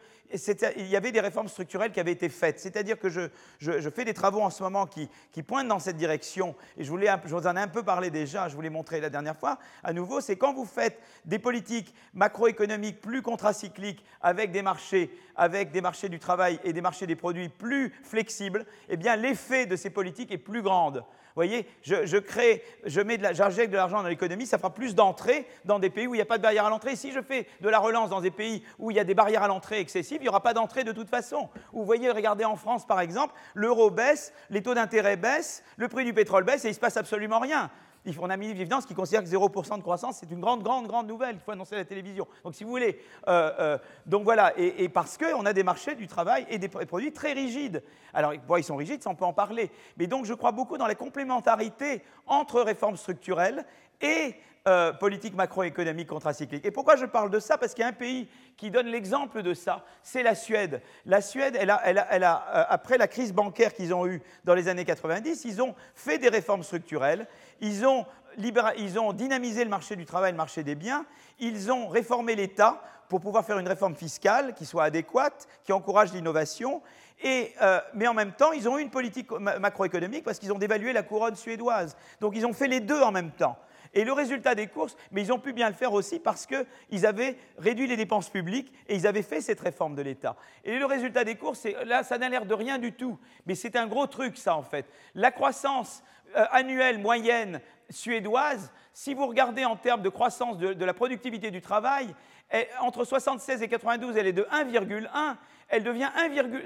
y avait des réformes structurelles qui avaient été faites. C'est-à-dire que je, fais des travaux en ce moment qui, pointent dans cette direction, et je, je vous en ai un peu parlé déjà, je vous l'ai montré la dernière fois. À nouveau, c'est quand vous faites des politiques macroéconomiques plus contracycliques avec des marchés, avec des marchés du travail et des marchés des produits plus flexibles, eh bien l'effet de ces politiques est plus grand voyez, je, crée, je mets de j'injecte de l'argent dans l'économie, ça fera plus d'entrées dans des pays où il n'y a pas de barrière à l'entrée. Si je fais de la relance dans des pays où il y a des barrières à l'entrée excessives, il n'y aura pas d'entrée de toute façon. Vous voyez, regardez en France par exemple, l'euro baisse, les taux d'intérêt baissent, le prix du pétrole baisse et il ne se passe absolument rien on a mis évidence qui considère que 0% de croissance, c'est une grande, grande, grande nouvelle qu'il faut annoncer à la télévision. Donc, si vous voulez, euh, euh, donc voilà, et, parce qu'on a des marchés du travail et des produits très rigides. Alors, ils sont rigides, ça on peut en parler. Mais donc, je crois beaucoup dans la complémentarité entre réformes structurelles et euh, politique macroéconomique contracyclique. Et pourquoi je parle de ça? Parce qu'il y a un pays qui donne l'exemple de ça, c'est la Suède. La Suède, elle a, a, après la crise bancaire qu'ils ont eue dans les années 90, ils ont fait des réformes structurelles ils ont, dynamisé le marché du travail, le marché des biens, ils ont réformé l'État pour pouvoir faire une réforme fiscale qui soit adéquate, qui encourage l'innovation, euh, mais en même temps, ils ont eu une politique macroéconomique parce qu'ils ont dévalué la couronne suédoise. Donc ils ont fait les deux en même temps. Et le résultat des courses, mais ils ont pu bien le faire aussi parce qu'ils avaient réduit les dépenses publiques et ils avaient fait cette réforme de l'État. Et le résultat des courses, là, ça n'a l'air de rien du tout, mais c'est un gros truc, ça, en fait. La croissance euh, annuelle moyenne suédoise, si vous regardez en termes de croissance de, la productivité du travail, entre 76 et 92, elle est de 1,1, elle devient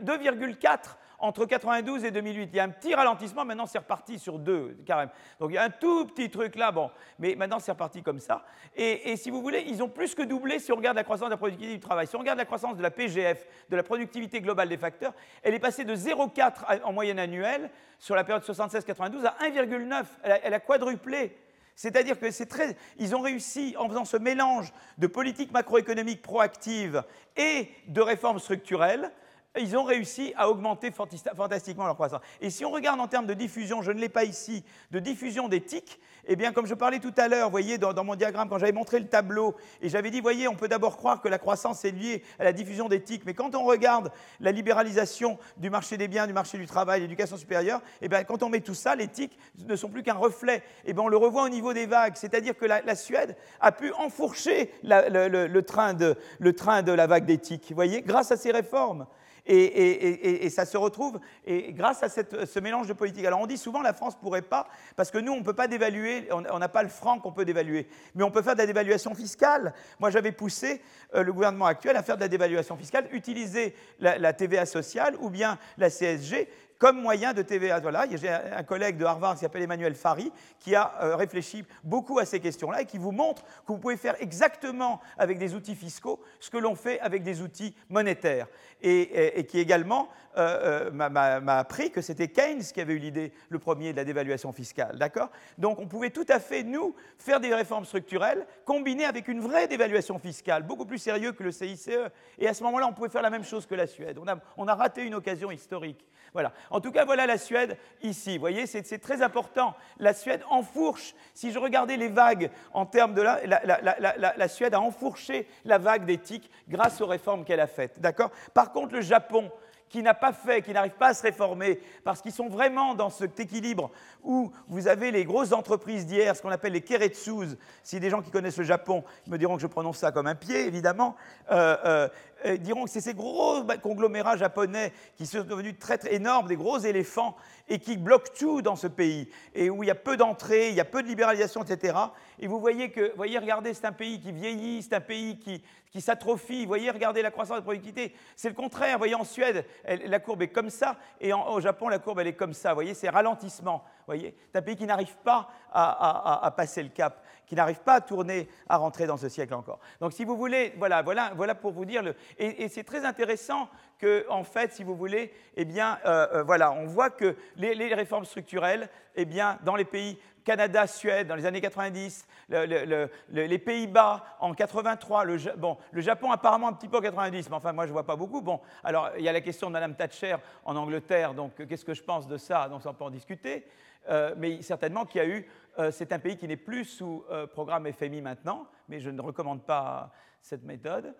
2,4 entre 92 et 2008. Il y a un petit ralentissement, maintenant c'est reparti sur 2, carrément. Donc il y a un tout petit truc là, bon, mais maintenant c'est reparti comme ça. Et, si vous voulez, ils ont plus que doublé si on regarde la croissance de la productivité du travail. Si on regarde la croissance de la PGF, de la productivité globale des facteurs, elle est passée de 0,4 en moyenne annuelle sur la période 76-92 à 1,9. Elle, a quadruplé. C'est-à-dire que c'est très. Ils ont réussi, en faisant ce mélange de politique macroéconomique proactive et de réformes structurelles, ils ont réussi à augmenter fantastiquement leur croissance. Et si on regarde en termes de diffusion, je ne l'ai pas ici, de diffusion des tics, eh bien, comme je parlais tout à l'heure, vous voyez, dans, mon diagramme, quand j'avais montré le tableau, et j'avais dit, voyez, on peut d'abord croire que la croissance est liée à la diffusion des tics, mais quand on regarde la libéralisation du marché des biens, du marché du travail, l'éducation supérieure, eh bien, quand on met tout ça, les tics ne sont plus qu'un reflet. Eh bien, on le revoit au niveau des vagues, c'est-à-dire que la, Suède a pu enfourcher le, train de, le train de la vague des tics, vous voyez, grâce à ces réformes. Et, ça se retrouve et grâce à ce mélange de politique. Alors on dit souvent la France ne pourrait pas, parce que nous, on ne peut pas dévaluer, on n'a pas le franc qu'on peut dévaluer, mais on peut faire de la dévaluation fiscale. Moi, j'avais poussé euh, le gouvernement actuel à faire de la dévaluation fiscale, utiliser la, TVA sociale ou bien la CSG comme moyen de TVA. Voilà, j'ai un collègue de Harvard qui s'appelle Emmanuel Fari qui a euh, réfléchi beaucoup à ces questions-là et qui vous montre que vous pouvez faire exactement avec des outils fiscaux ce que l'on fait avec des outils monétaires. Et, qui également euh, m'a appris que c'était Keynes qui avait eu l'idée, le premier, de la dévaluation fiscale. D'accord? Donc on pouvait tout à fait, nous, faire des réformes structurelles combinées avec une vraie dévaluation fiscale, beaucoup plus sérieux que le CICE. Et à ce moment-là, on pouvait faire la même chose que la Suède. On a raté une occasion historique. Voilà. En tout cas, voilà la Suède ici. Vous voyez, c'est très important. La Suède enfourche. Si je regardais les vagues en termes de la, la, Suède a enfourché la vague d'éthique grâce aux réformes qu'elle a faites. D'accord? Par contre, le Japon, qui n'a pas fait, qui n'arrive pas à se réformer, parce qu'ils sont vraiment dans cet équilibre où vous avez les grosses entreprises d'hier, ce qu'on appelle les keretsus. Si des gens qui connaissent le Japon me diront que je prononce ça comme un pied, évidemment, euh, euh, euh, diront que c'est ces gros conglomérats japonais qui sont devenus très, très énormes, des gros éléphants, et qui bloquent tout dans ce pays, et où il y a peu d'entrées, il y a peu de libéralisation, etc. Et vous voyez que, voyez, regardez, c'est un pays qui vieillit, c'est un pays qui, qui s'atrophie. Voyez, regardez la croissance de la productivité. C'est le contraire. Voyez, en Suède, la courbe est comme ça, et au Japon, la courbe, elle est comme ça. Voyez, c'est ralentissement. Voyez, c'est un pays qui n'arrive pas à, passer le cap, qui n'arrive pas à tourner, à rentrer dans ce siècle encore. Donc, si vous voulez, voilà, voilà, voilà pour vous dire. Le, et, c'est très intéressant que, en fait, si vous voulez, eh bien, euh, euh, voilà, on voit que les, réformes structurelles, eh bien, dans les pays Canada, Suède dans les années 90, les Pays-Bas en 83, le, bon, le Japon apparemment un petit peu en 90, mais enfin moi je ne vois pas beaucoup. Bon, alors il y a la question de Mme Thatcher en Angleterre, donc qu'est-ce que je pense de ça? Donc on peut en discuter. Euh, mais certainement qu'il y a eu, euh, c'est un pays qui n'est plus sous euh, programme FMI maintenant, mais je ne recommande pas cette méthode.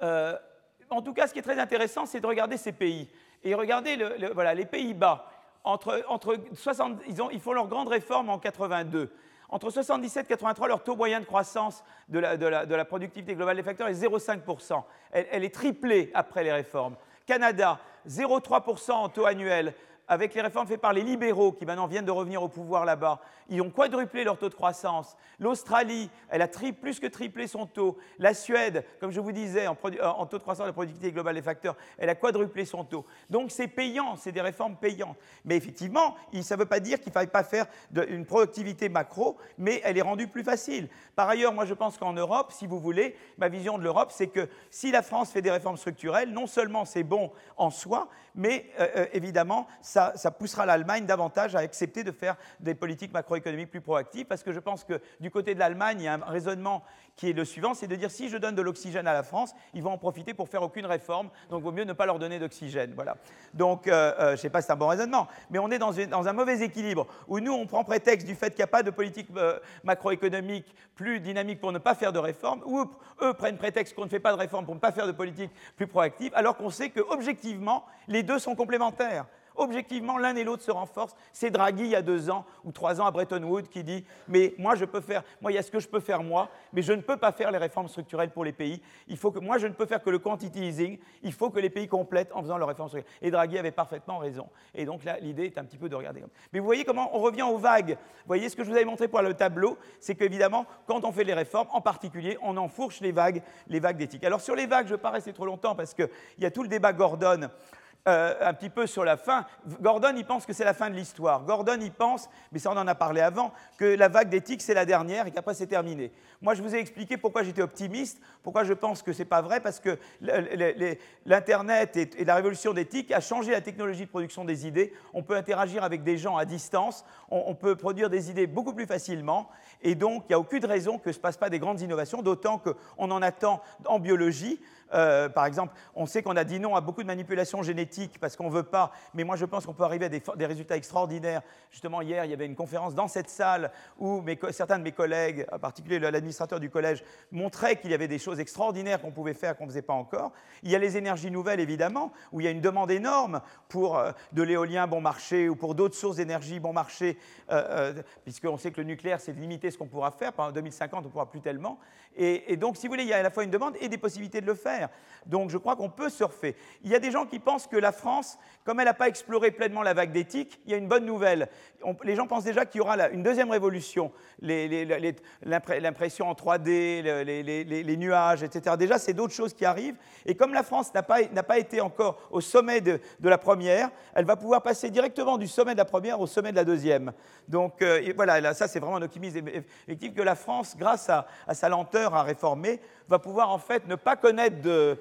en tout cas, ce qui est très intéressant, c'est de regarder ces pays. Et regardez voilà, les Pays-Bas entre, entre 60, ils, ont, ils, font leur grande réforme en 82. Entre 77 et 83, leur taux moyen de croissance de la, productivité globale des facteurs est 0,5%. Elle, elle, est triplée après les réformes. Canada, 0,3% en taux annuel avec les réformes faites par les libéraux qui maintenant viennent de revenir au pouvoir là-bas, ils ont quadruplé leur taux de croissance. L'Australie, elle a plus que triplé son taux. La Suède, comme je vous disais, en, taux de croissance de la productivité globale des facteurs, elle a quadruplé son taux. Donc c'est payant, c'est des réformes payantes. Mais effectivement, ça ne veut pas dire qu'il ne faille pas faire une productivité macro, mais elle est rendue plus facile. Par ailleurs, moi je pense qu'en Europe, si vous voulez, ma vision de l'Europe, c'est que si la France fait des réformes structurelles, non seulement c'est bon en soi, mais euh, euh, évidemment, ça, ça poussera l'Allemagne davantage à accepter de faire des politiques macroéconomiques plus proactives, parce que je pense que du côté de l'Allemagne, il y a un raisonnement qui est le suivant, c'est de dire si je donne de l'oxygène à la France, ils vont en profiter pour faire aucune réforme, donc vaut mieux ne pas leur donner d'oxygène. Voilà. Donc, euh, je ne sais pas si c'est un bon raisonnement, mais on est dans, un mauvais équilibre, où nous, on prend prétexte du fait qu'il n'y a pas de politique macroéconomique plus dynamique pour ne pas faire de réforme, ou eux prennent prétexte qu'on ne fait pas de réforme pour ne pas faire de politique plus proactive, alors qu'on sait qu'objectivement, les deux sont complémentaires. Objectivement, l'un et l'autre se renforcent. C'est Draghi, il y a deux ans ou trois ans à Bretton Woods, qui dit Mais moi, je peux faire, moi, il y a ce que je peux faire moi, mais je ne peux pas faire les réformes structurelles pour les pays. Il faut que, moi, je ne peux faire que le quantity easing. Il faut que les pays complètent en faisant leurs réformes structurelles. Et Draghi avait parfaitement raison. Et donc là, l'idée est un petit peu de regarder Mais vous voyez comment on revient aux vagues. Vous voyez ce que je vous avais montré pour le tableau, c'est qu'évidemment, quand on fait les réformes, en particulier, on enfourche les vagues, les vagues d'éthique. Alors sur les vagues, je ne vais pas rester trop longtemps parce qu'il y a tout le débat Gordon euh, un petit peu sur la fin. Gordon, il pense que c'est la fin de l'histoire. Gordon, il pense, mais ça on en a parlé avant, que la vague d'éthique, c'est la dernière et qu'après c'est terminé. Moi, je vous ai expliqué pourquoi j'étais optimiste, pourquoi je pense que ce n'est pas vrai, parce que l'Internet et, la révolution d'éthique a changé la technologie de production des idées. On peut interagir avec des gens à distance, on, peut produire des idées beaucoup plus facilement, et donc il n'y a aucune raison que ne se passe pas des grandes innovations, d'autant qu'on en attend en biologie. Euh, par exemple, on sait qu'on a dit non à beaucoup de manipulations génétiques parce qu'on ne veut pas, mais moi je pense qu'on peut arriver à des, résultats extraordinaires. Justement, hier, il y avait une conférence dans cette salle où certains de mes collègues, en particulier l'administrateur du collège, montraient qu'il y avait des choses extraordinaires qu'on pouvait faire qu'on ne faisait pas encore. Il y a les énergies nouvelles, évidemment, où il y a une demande énorme pour euh, de l'éolien bon marché ou pour d'autres sources d'énergie bon marché, euh, puisqu'on sait que le nucléaire, c'est limiter ce qu'on pourra faire. Pendant 2050, on ne pourra plus tellement. Et donc, si vous voulez, il y a à la fois une demande et des possibilités de le faire. Donc je crois qu'on peut surfer. Il y a des gens qui pensent que la France, comme elle n'a pas exploré pleinement la vague d'éthique, il y a une bonne nouvelle. les gens pensent déjà qu'il y aura une deuxième révolution, l'impression en 3D, les, nuages, etc. Déjà, c'est d'autres choses qui arrivent. Et comme la France n'a pas, pas, été encore au sommet de, la première, elle va pouvoir passer directement du sommet de la première au sommet de la deuxième. Donc euh, voilà, ça c'est vraiment un optimisme effectif que la France, grâce à, à sa lenteur à réformer, va pouvoir en fait ne pas connaître euh,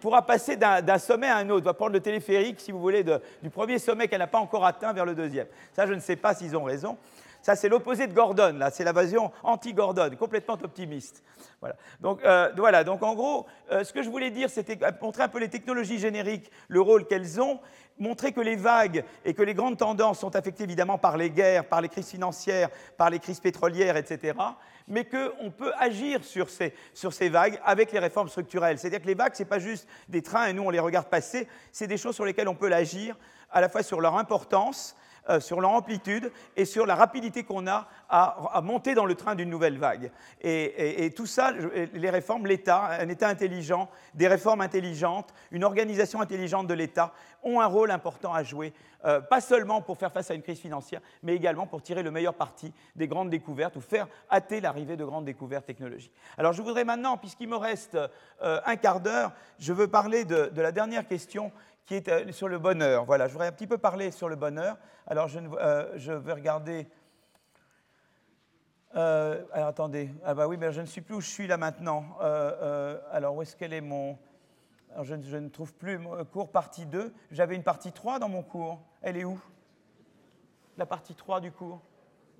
pourra passer d'un sommet à un autre, va prendre le téléphérique, si vous voulez, du premier sommet qu'elle n'a pas encore atteint vers le deuxième. Ça, je ne sais pas s'ils ont raison. Ça, c'est l'opposé de Gordon, là, c'est la anti-Gordon, complètement optimiste. Voilà. Donc, euh, voilà. Donc, en gros, euh, ce que je voulais dire, c'était montrer un peu les technologies génériques, le rôle qu'elles ont, montrer que les vagues et que les grandes tendances sont affectées évidemment par les guerres, par les crises financières, par les crises pétrolières, etc mais qu'on peut agir sur ces, sur ces vagues avec les réformes structurelles. C'est-à-dire que les vagues, ce n'est pas juste des trains et nous, on les regarde passer, c'est des choses sur lesquelles on peut l'agir, à la fois sur leur importance, euh, sur leur amplitude et sur la rapidité qu'on a à, monter dans le train d'une nouvelle vague. Et, tout ça, les réformes, l'État, un État intelligent, des réformes intelligentes, une organisation intelligente de l'État ont un rôle important à jouer, euh, pas seulement pour faire face à une crise financière, mais également pour tirer le meilleur parti des grandes découvertes ou faire hâter l'arrivée de grandes découvertes technologiques. Alors je voudrais maintenant, puisqu'il me reste euh, un quart d'heure, je veux parler de, la dernière question qui est euh, sur le bonheur. Voilà, je voudrais un petit peu parler sur le bonheur. Alors je, je vais regarder euh, alors attendez, ah bah oui, mais je ne sais plus où je suis là maintenant. Euh, euh, alors où est-ce qu'elle est mon... Alors, je, ne trouve plus mon cours partie 2. J'avais une partie 3 dans mon cours. Elle est où? La partie 3 du cours.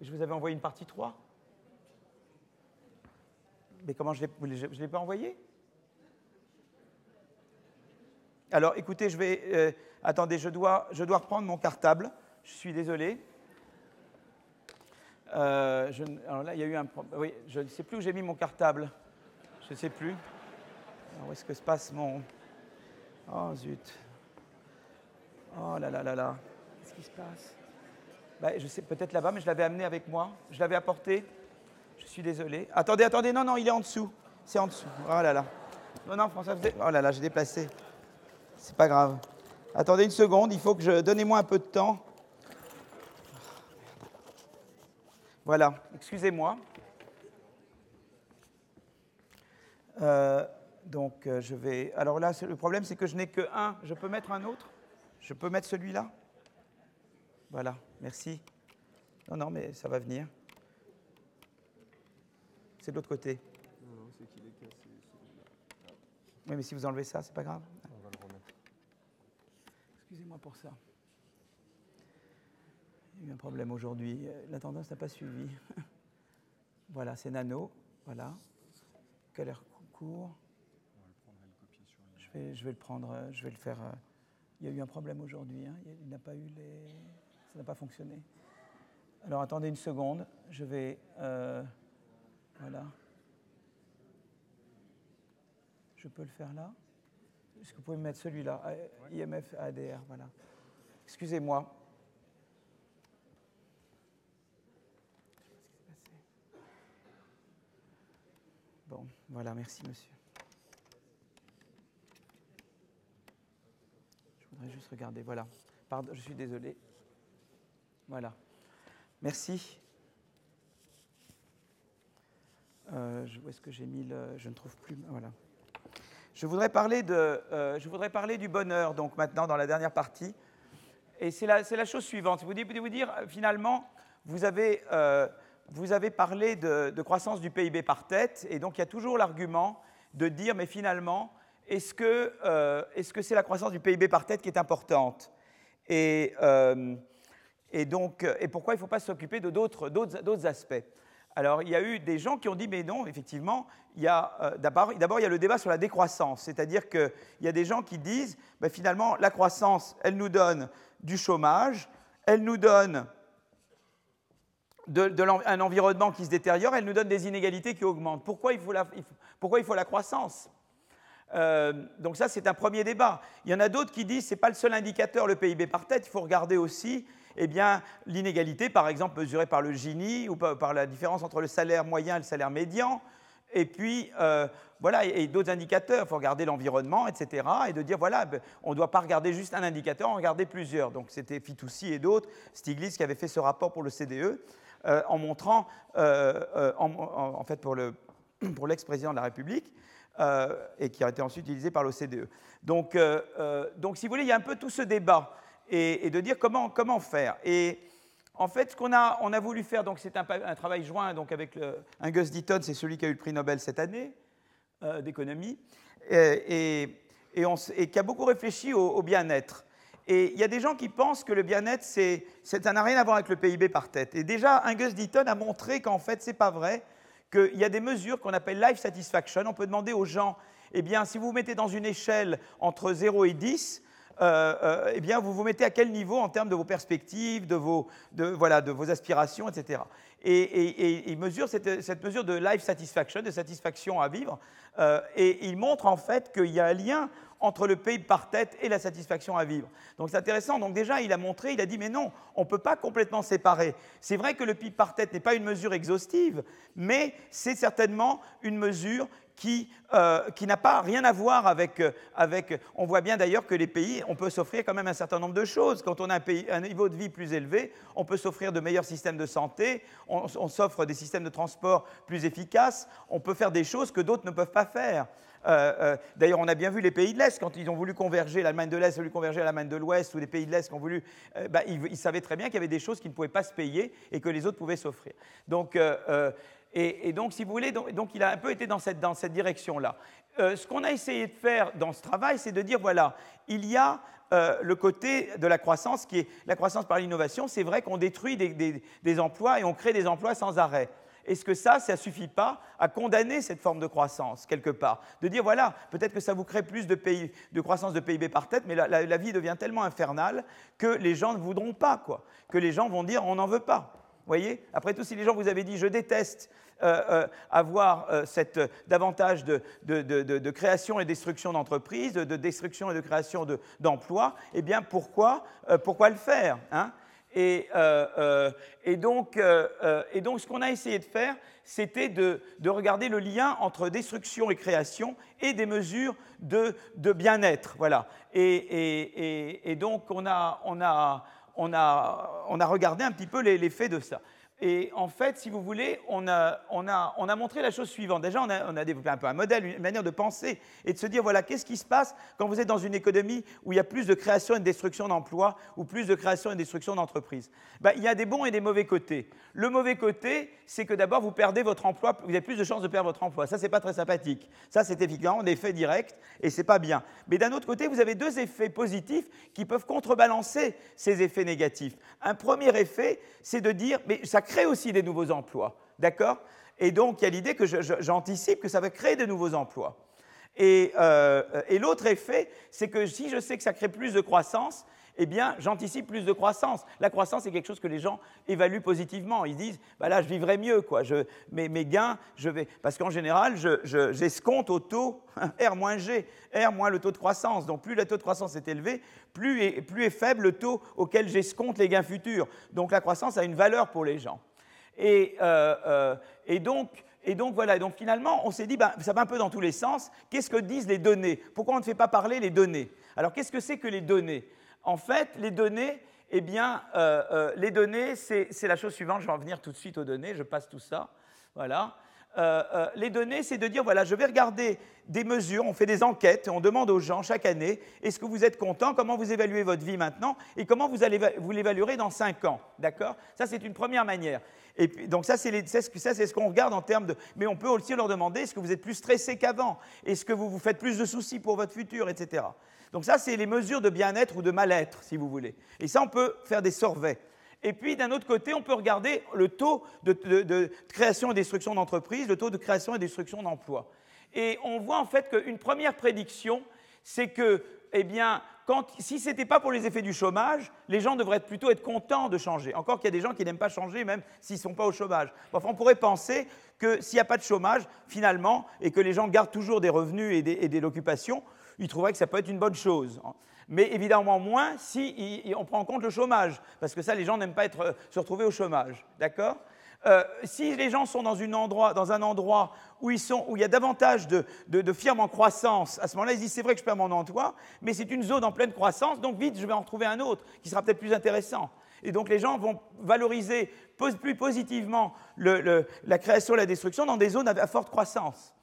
Je vous avais envoyé une partie 3 Mais comment je ne l'ai pas envoyée? Alors écoutez, je vais... attendez, je dois, je dois reprendre mon cartable. Je suis désolé. Euh, alors là, il y a eu un problème. Oui, je ne sais plus où j'ai mis mon cartable. Je ne sais plus. où est-ce que se passe mon. Oh zut. Oh là là là là. Qu'est-ce qui se passe? Bah, Je sais, peut-être là-bas, mais je l'avais amené avec moi. Je l'avais apporté. Je suis désolé. Attendez, attendez, non, non, il est en dessous. C'est en dessous. Oh là là. Non, non, François, oh là là, j'ai déplacé. C'est pas grave. Attendez une seconde, il faut que je. Donnez-moi un peu de temps. Voilà, excusez-moi. Euh, donc euh, je vais. Alors là, le problème, c'est que je n'ai que un. Je peux mettre un autre? Je peux mettre celui-là? Voilà, merci. Non, non, mais ça va venir. C'est de l'autre côté. Non, non, c'est qu'il est cassé. Oui, mais si vous enlevez ça, c'est pas grave. On va le remettre. Excusez-moi pour ça. Il y a eu un problème aujourd'hui. La tendance n'a pas suivi. voilà, c'est nano. Voilà. Heure court? Je vais, je vais le prendre, je vais le faire. Euh, il y a eu un problème aujourd'hui. Hein. Il n'a pas eu les. Ça n'a pas fonctionné. Alors attendez une seconde. Je vais. Euh, voilà. Je peux le faire là? Est-ce que vous pouvez me mettre celui-là? IMF ADR, voilà. Excusez-moi. Bon, voilà, merci monsieur. Je voudrais juste regarder, voilà. Pardon, je suis désolé. Voilà. Merci. Euh, où est-ce que j'ai mis le... Je ne trouve plus... Voilà. Je voudrais parler, de, euh, je voudrais parler du bonheur, donc maintenant, dans la dernière partie. Et c'est la, chose suivante. Vous pouvez vous dire, finalement, vous avez... Euh, parlé de, croissance du PIB par tête, et donc il y a toujours l'argument de dire, mais finalement, est-ce que euh, c'est la croissance du PIB par tête qui est importante? Et, donc, et pourquoi il ne faut pas s'occuper d'autres aspects? Alors, il y a eu des gens qui ont dit, mais non, effectivement, il y a euh, d'abord, il y a le débat sur la décroissance, c'est-à-dire qu'il y a des gens qui disent, ben, finalement, la croissance, elle nous donne du chômage, elle nous donne un environnement qui se détériore, elle nous donne des inégalités qui augmentent. Pourquoi il faut la, pourquoi il faut la croissance? Euh, donc ça, c'est un premier débat. Il y en a d'autres qui disent ce n'est pas le seul indicateur, le PIB par tête, il faut regarder aussi eh bien, l'inégalité, par exemple, mesurée par le Gini ou par la différence entre le salaire moyen et le salaire médian, Et puis, euh, voilà, et, d'autres indicateurs, il faut regarder l'environnement, etc. Et de dire, voilà, ben, on ne doit pas regarder juste un indicateur, on regarder plusieurs. Donc c'était Fitoussi et d'autres, Stiglitz qui avait fait ce rapport pour le CDE, euh, en montrant, euh, en, fait, pour, le, pour l'ex-président de la République, et qui a été ensuite utilisé par l'OCDE. Donc, donc, si vous voulez, il y a un peu tout ce débat, et, de dire comment, faire. Et, en fait, ce qu'on a, voulu faire, donc c'est un, travail joint avec le, Angus Deaton, c'est celui qui a eu le prix Nobel cette année euh, d'économie, et, qui a beaucoup réfléchi au, bien-être. Et il y a des gens qui pensent que le bien-être, c'est, ça n'a rien à voir avec le PIB par tête. Et déjà, Angus Deaton a montré qu'en fait, ce n'est pas vrai, qu'il y a des mesures qu'on appelle life satisfaction. On peut demander aux gens, eh bien, si vous vous mettez dans une échelle entre 0 et 10, euh, euh, eh bien, vous vous mettez à quel niveau en termes de vos perspectives, de vos, de, voilà, de vos aspirations, etc. Et, il mesure cette, mesure de life satisfaction, de satisfaction à vivre, euh, et il montre en fait qu'il y a un lien entre le PIB par tête et la satisfaction à vivre. Donc c'est intéressant. Donc déjà, il a montré, il a dit, mais non, on ne peut pas complètement séparer. C'est vrai que le PIB par tête n'est pas une mesure exhaustive, mais c'est certainement une mesure qui, euh, qui n'a pas rien à voir avec, euh, avec On voit bien d'ailleurs que les pays, on peut s'offrir quand même un certain nombre de choses. Quand on a un, niveau de vie plus élevé, on peut s'offrir de meilleurs systèmes de santé, on, s'offre des systèmes de transport plus efficaces, on peut faire des choses que d'autres ne peuvent pas faire. Euh, d'ailleurs, on a bien vu les pays de l'Est, quand ils ont voulu converger, l'Allemagne de l'Est a voulu converger à l'Allemagne de l'Ouest, ou les pays de l'Est qui ont voulu, bah, ils, ils, savaient très bien qu'il y avait des choses qui ne pouvaient pas se payer et que les autres pouvaient s'offrir. Donc, et, donc, si vous voulez, donc, il a un peu été dans cette, dans cette direction-là. Euh, ce qu'on a essayé de faire dans ce travail, c'est de dire, voilà, il y a euh, le côté de la croissance qui est la croissance par l'innovation. C'est vrai qu'on détruit des, emplois et on crée des emplois sans arrêt. Est-ce que ça, ça ne suffit pas à condamner cette forme de croissance, quelque part? De dire, voilà, peut-être que ça vous crée plus de croissance de PIB par tête, mais la, la, vie devient tellement infernale que les gens ne voudront pas, quoi. Que les gens vont dire, on n'en veut pas voyez Après tout, si les gens vous avaient dit je déteste euh, euh, avoir euh, davantage de, de, création et destruction d'entreprises, de, destruction et de création d'emplois, eh bien pourquoi, pourquoi le faire hein? Et, et, donc, et, donc, ce qu'on a essayé de faire, c'était de, regarder le lien entre destruction et création et des mesures de, bien-être. Voilà. Et, et, donc, on a, on a on a, regardé un petit peu l'effet de ça. Et en fait, si vous voulez, on a, on a, on a montré la chose suivante. Déjà, on a, on a, développé un peu un modèle, une manière de penser et de se dire, voilà, qu'est-ce qui se passe quand vous êtes dans une économie où il y a plus de création et de destruction d'emplois ou plus de création et de destruction d'entreprises? Ben, Il y a des bons et des mauvais côtés. Le mauvais côté, c'est que d'abord, vous perdez votre emploi, vous avez plus de chances de perdre votre emploi. Ça, c'est pas très sympathique. Ça, c'est évidemment des effets directs et c'est pas bien. Mais d'un autre côté, vous avez deux effets positifs qui peuvent contrebalancer ces effets négatifs. Un premier effet, c'est de dire, mais ça crée aussi des nouveaux emplois. D'accord? Et donc, il y a l'idée que j'anticipe que ça va créer de nouveaux emplois. Euh, et l'autre effet, c'est que si je sais que ça crée plus de croissance, eh bien, j'anticipe plus de croissance. La croissance, c'est quelque chose que les gens évaluent positivement. Ils disent, bah là, je vivrai mieux, quoi. Je, mes, gains, je vais... Parce qu'en général, j'escompte je, au taux R moins G, R moins le taux de croissance. Donc, plus le taux de croissance est élevé, plus est, plus est faible le taux auquel j'escompte les gains futurs. Donc, la croissance a une valeur pour les gens. Et, euh, euh, et donc, et donc voilà, donc finalement, on s'est dit, ben, ça va un peu dans tous les sens. Qu'est-ce que disent les données? Pourquoi on ne fait pas parler les données? Alors qu'est-ce que c'est que les données? En fait, les données, eh bien, euh, euh, les données, c'est la chose suivante. Je vais en venir tout de suite aux données. Je passe tout ça. Voilà. Euh, les données, c'est de dire, voilà, je vais regarder des mesures, on fait des enquêtes, on demande aux gens chaque année, est-ce que vous êtes content, comment vous évaluez votre vie maintenant, et comment vous, allez, vous l'évaluerez dans 5 ans. D'accord? Ça, c'est une première manière. Et donc ça, c'est ce qu'on regarde en termes de... Mais on peut aussi leur demander, est-ce que vous êtes plus stressé qu'avant? Est-ce que vous vous faites plus de soucis pour votre futur, etc. Donc ça, c'est les mesures de bien-être ou de mal-être, si vous voulez. Et ça, on peut faire des surveys. Et puis, d'un autre côté, on peut regarder le taux de, création et destruction d'entreprises, le taux de création et destruction d'emplois. Et on voit en fait qu'une première prédiction, c'est que, eh bien, si ce n'était pas pour les effets du chômage, les gens devraient plutôt être contents de changer. Encore qu'il y a des gens qui n'aiment pas changer, même s'ils ne sont pas au chômage. Enfin, on pourrait penser que s'il n'y a pas de chômage, finalement, et que les gens gardent toujours des revenus et, des, et l'occupation, il trouverait que ça peut être une bonne chose. Mais évidemment moins si on prend en compte le chômage, parce que ça, les gens n'aiment pas être, se retrouver au chômage. D'accord? Euh, si les gens sont dans, endroit, dans un endroit où, il y a davantage de, de, firmes en croissance, à ce moment-là, ils disent c'est vrai que je perds mon emploi, mais c'est une zone en pleine croissance, donc vite, je vais en retrouver un autre qui sera peut-être plus intéressant. Et donc les gens vont valoriser plus positivement la création et la destruction dans des zones à, forte croissance.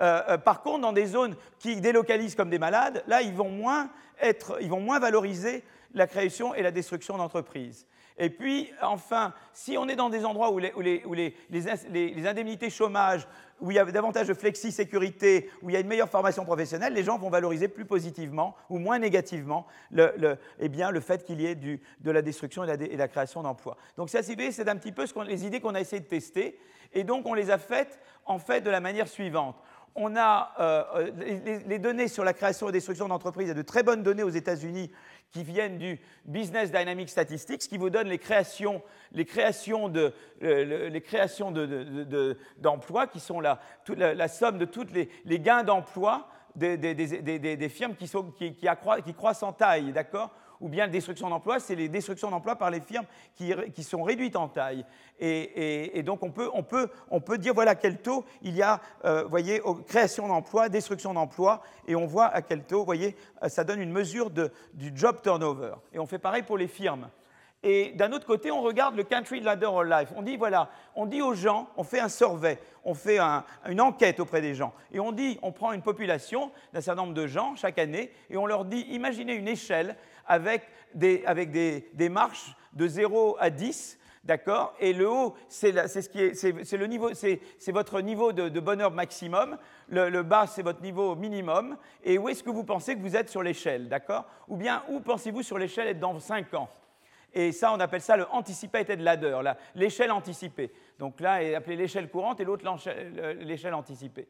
Euh, euh, par contre, dans des zones qui délocalisent comme des malades, là, ils vont moins, être, ils vont moins valoriser la création et la destruction d'entreprises. Et puis, enfin, si on est dans des endroits où les, indemnités chômage, où il y a davantage de flexi-sécurité, où il y a une meilleure formation professionnelle, les gens vont valoriser plus positivement ou moins négativement le, eh bien, le fait qu'il y ait de la destruction et la, la création d'emplois. Donc, c'est c'est un petit peu les idées qu'on a essayé de tester. Et donc, on les a faites en fait de la manière suivante on a euh, euh, les, données sur la création et destruction d'entreprises. Il y a de très bonnes données aux États-Unis qui viennent du Business Dynamics Statistics, qui vous donne les créations, les créations de, les créations d'emplois, qui sont la, la, somme de tous les, gains d'emploi des, des, firmes qui, qui, qui, qui croissent en taille, d'accord? Ou bien destruction d'emplois, c'est les destructions d'emplois par les firmes qui, sont réduites en taille. Et, donc on peut, dire voilà quel taux il y a, euh, voyez, création d'emplois, destruction d'emplois, et on voit à quel taux, voyez, euh, ça donne une mesure de, du job turnover. Et on fait pareil pour les firmes. Et d'un autre côté, on regarde le country ladder of life. On dit, voilà, on dit aux gens, on fait un survey, on fait une enquête auprès des gens. Et on dit, on prend une population d'un certain nombre de gens chaque année, et on leur dit, imaginez une échelle avec des, avec des, des marches de 0 à 10, D'accord? Et le haut, c'est niveau, c'est votre niveau de, de, bonheur maximum. Le, bas, c'est votre niveau minimum. Et où est-ce que vous pensez que vous êtes sur l'échelle D'accord? Ou bien, où pensez-vous sur l'échelle être dans 5 ans? Et ça, on appelle ça le anticipated ladder, l'échelle anticipée. Donc là, est appelé l'échelle courante et l'autre l'échelle anticipée.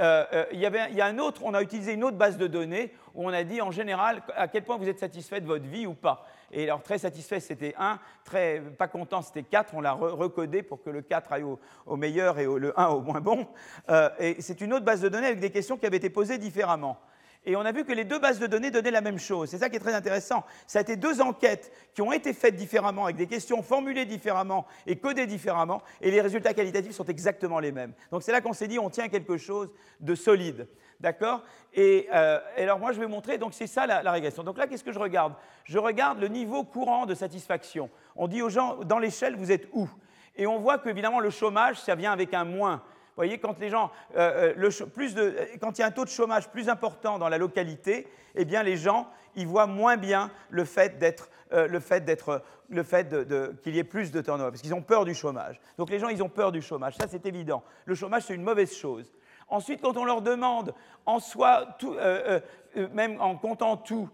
Euh, euh, il, y avait, y a un autre, on a utilisé une autre base de données où on a dit en général à quel point vous êtes satisfait de votre vie ou pas. Et alors très satisfait, c'était 1, très pas content, c'était 4. On l'a recodé pour que le 4 aille au, meilleur et le 1 au moins bon. Euh, et c'est une autre base de données avec des questions qui avaient été posées différemment. Et on a vu que les deux bases de données donnaient la même chose. C'est ça qui est très intéressant. Ça a été deux enquêtes qui ont été faites différemment, avec des questions formulées différemment et codées différemment, et les résultats qualitatifs sont exactement les mêmes. Donc c'est là qu'on s'est dit, on tient quelque chose de solide. D'accord? Et, euh, alors moi, je vais montrer, donc c'est ça la, la, régression. Donc là, qu'est-ce que je regarde? Je regarde le niveau courant de satisfaction. On dit aux gens, dans l'échelle, vous êtes où? Et on voit qu'évidemment, le chômage, ça vient avec un moins. Voyez, quand les gens, euh, euh, de, quand il y a un taux de chômage plus important dans la localité, eh bien les gens, ils voient moins bien le fait d'être, euh, le fait qu'il y ait plus de turnover, parce qu'ils ont peur du chômage. Donc les gens, ils ont peur du chômage. Ça, c'est évident. Le chômage, c'est une mauvaise chose. Ensuite, quand on leur demande, en soi, même en comptant tout,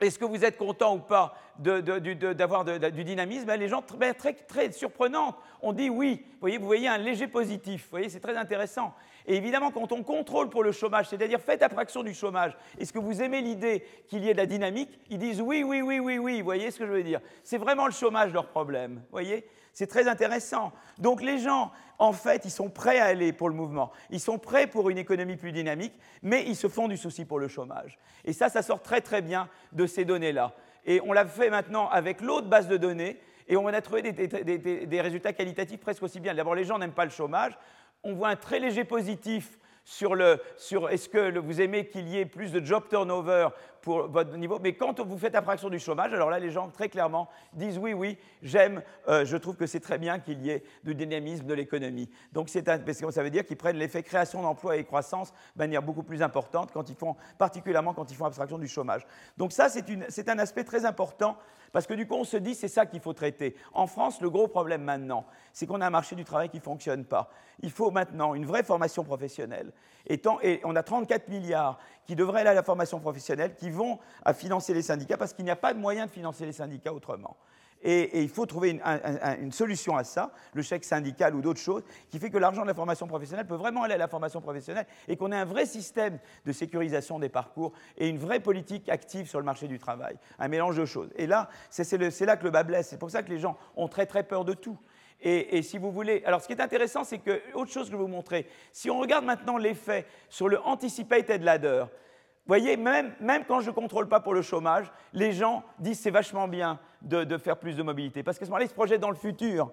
est-ce que vous êtes content ou pas d'avoir du dynamisme? Les gens, ben, très, très, surprenantes, ont dit oui. Vous voyez, vous voyez un léger positif. Vous voyez, c'est très intéressant. Et évidemment, quand on contrôle pour le chômage, c'est-à-dire faites abstraction du chômage, est-ce que vous aimez l'idée qu'il y ait de la dynamique? Ils disent oui, oui, oui, oui, oui. Vous voyez ce que je veux dire? C'est vraiment le chômage leur problème. Vous voyez? C'est très intéressant. Donc les gens, en fait, ils sont prêts à aller pour le mouvement. Ils sont prêts pour une économie plus dynamique, mais ils se font du souci pour le chômage. Et ça, ça sort très très bien de ces données-là. Et on l'a fait maintenant avec l'autre base de données, et on a trouvé des, des résultats qualitatifs presque aussi bien. D'abord, les gens n'aiment pas le chômage. On voit un très léger positif sur, sur est-ce que vous aimez qu'il y ait plus de job turnover pour votre niveau? Mais quand vous faites abstraction du chômage, alors là, les gens très clairement disent oui, oui, j'aime, euh, je trouve que c'est très bien qu'il y ait du dynamisme de l'économie. Donc, c'est parce que ça veut dire qu'ils prennent l'effet création d'emplois et croissance de manière beaucoup plus importante, quand ils font, particulièrement quand ils font abstraction du chômage. Donc, ça, c'est un aspect très important parce que du coup, on se dit, c'est ça qu'il faut traiter. En France, le gros problème maintenant, c'est qu'on a un marché du travail qui ne fonctionne pas. Il faut maintenant une vraie formation professionnelle. Et, et on a 34 milliards qui devraient aller à la formation professionnelle, qui vont à financer les syndicats, parce qu'il n'y a pas de moyen de financer les syndicats autrement. Et, il faut trouver une, solution à ça, le chèque syndical ou d'autres choses, qui fait que l'argent de la formation professionnelle peut vraiment aller à la formation professionnelle et qu'on ait un vrai système de sécurisation des parcours et une vraie politique active sur le marché du travail, un mélange de choses. Et là, c'est là que le bas blesse. C'est pour ça que les gens ont très très peur de tout. Et, si vous voulez, alors ce qui est intéressant, c'est que, autre chose que je vais vous montrer, si on regarde maintenant l'effet sur le anticipated ladder, voyez, même, même quand je ne contrôle pas pour le chômage, les gens disent c'est vachement bien de, faire plus de mobilité. Parce qu'à ce moment-là, ils se projettent dans le futur.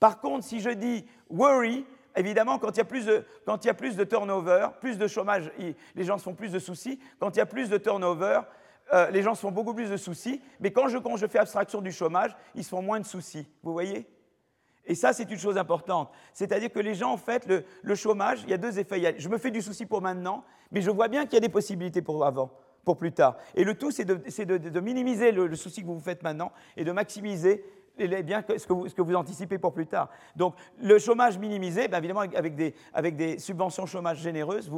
Par contre, si je dis worry, évidemment, quand il y a plus de, y a plus de turnover, plus de chômage, les gens se font plus de soucis. Quand il y a plus de turnover, euh, les gens se font beaucoup plus de soucis. Mais quand je, quand je fais abstraction du chômage, ils se font moins de soucis. Vous voyez? Et ça, c'est une chose importante. C'est-à-dire que les gens, en fait, le, chômage, il y a deux effets. je me fais du souci pour maintenant, mais je vois bien qu'il y a des possibilités pour avant, pour plus tard. Et le tout, c'est de, minimiser le, souci que vous vous faites maintenant et de maximiser bien ce que, vous, ce que, vous, anticipez pour plus tard. Donc, le chômage minimisé, bien évidemment, avec des, subventions chômage généreuses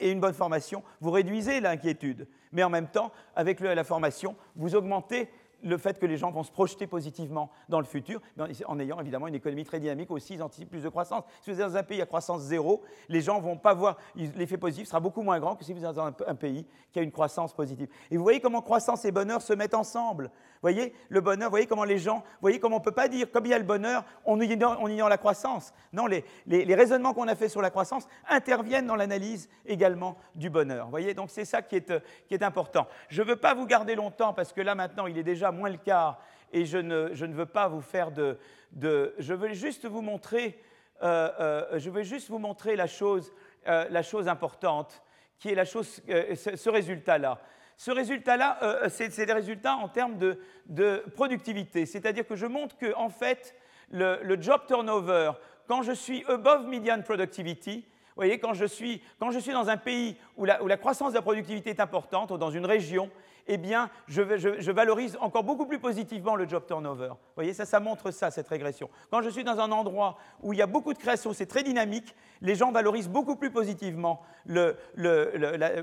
et une bonne formation, vous réduisez l'inquiétude. Mais en même temps, avec la formation, vous augmentez le fait que les gens vont se projeter positivement dans le futur, en ayant évidemment une économie très dynamique aussi, ils anticipent plus de croissance. Si vous êtes dans un pays à croissance zéro, les gens vont pas voir, l'effet positif sera beaucoup moins grand que si vous êtes dans un, pays qui a une croissance positive. Et vous voyez comment croissance et bonheur se mettent ensemble. Voyez le bonheur, voyez comment les gens, voyez comment on ne peut pas dire, comme il y a le bonheur, on ignore, la croissance. Non, les, les, raisonnements qu'on a faits sur la croissance interviennent dans l'analyse également du bonheur. Voyez, donc c'est ça qui est, qui est important. Je ne veux pas vous garder longtemps parce que là maintenant, il est déjà moins le quart, et je ne, je ne veux pas vous faire de, de, Je veux juste vous montrer, euh, euh, je veux juste vous montrer la chose, euh, la chose importante, qui est la chose, ce, résultat-là. Ce résultat-là, c'est des résultats en termes de, productivité, c'est-à-dire que je montre que, en fait, le, job turnover, quand je suis above median productivity, vous voyez, quand je suis, quand je dans un pays où la croissance de la productivité est importante, ou dans une région, eh bien, je, valorise encore beaucoup plus positivement le job turnover. Vous voyez, ça, montre ça, cette régression. Quand je suis dans un endroit où il y a beaucoup de création, c'est très dynamique, les gens valorisent beaucoup plus positivement le,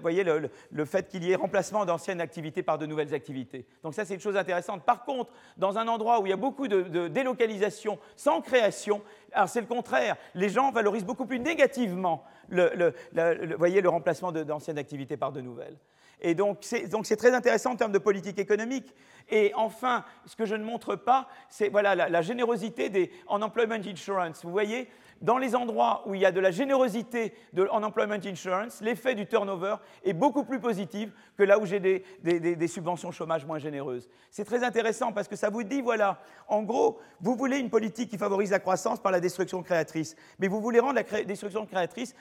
voyez, le fait qu'il y ait remplacement d'anciennes activités par de nouvelles activités. Donc ça, c'est une chose intéressante. Par contre, dans un endroit où il y a beaucoup de, délocalisation sans création, alors c'est le contraire. Les gens valorisent beaucoup plus négativement le, le remplacement d'anciennes activités par de nouvelles. Et donc c'est très intéressant en termes de politique économique. Et enfin, ce que je ne montre pas, c'est voilà, la, générosité des, en employment insurance. Vous voyez, dans les endroits où il y a de la générosité en employment insurance, l'effet du turnover est beaucoup plus positif que là où j'ai des, subventions chômage moins généreuses. C'est très intéressant parce que ça vous dit, voilà, en gros, vous voulez une politique qui favorise la croissance par la destruction créatrice, mais vous voulez rendre la destruction créatrice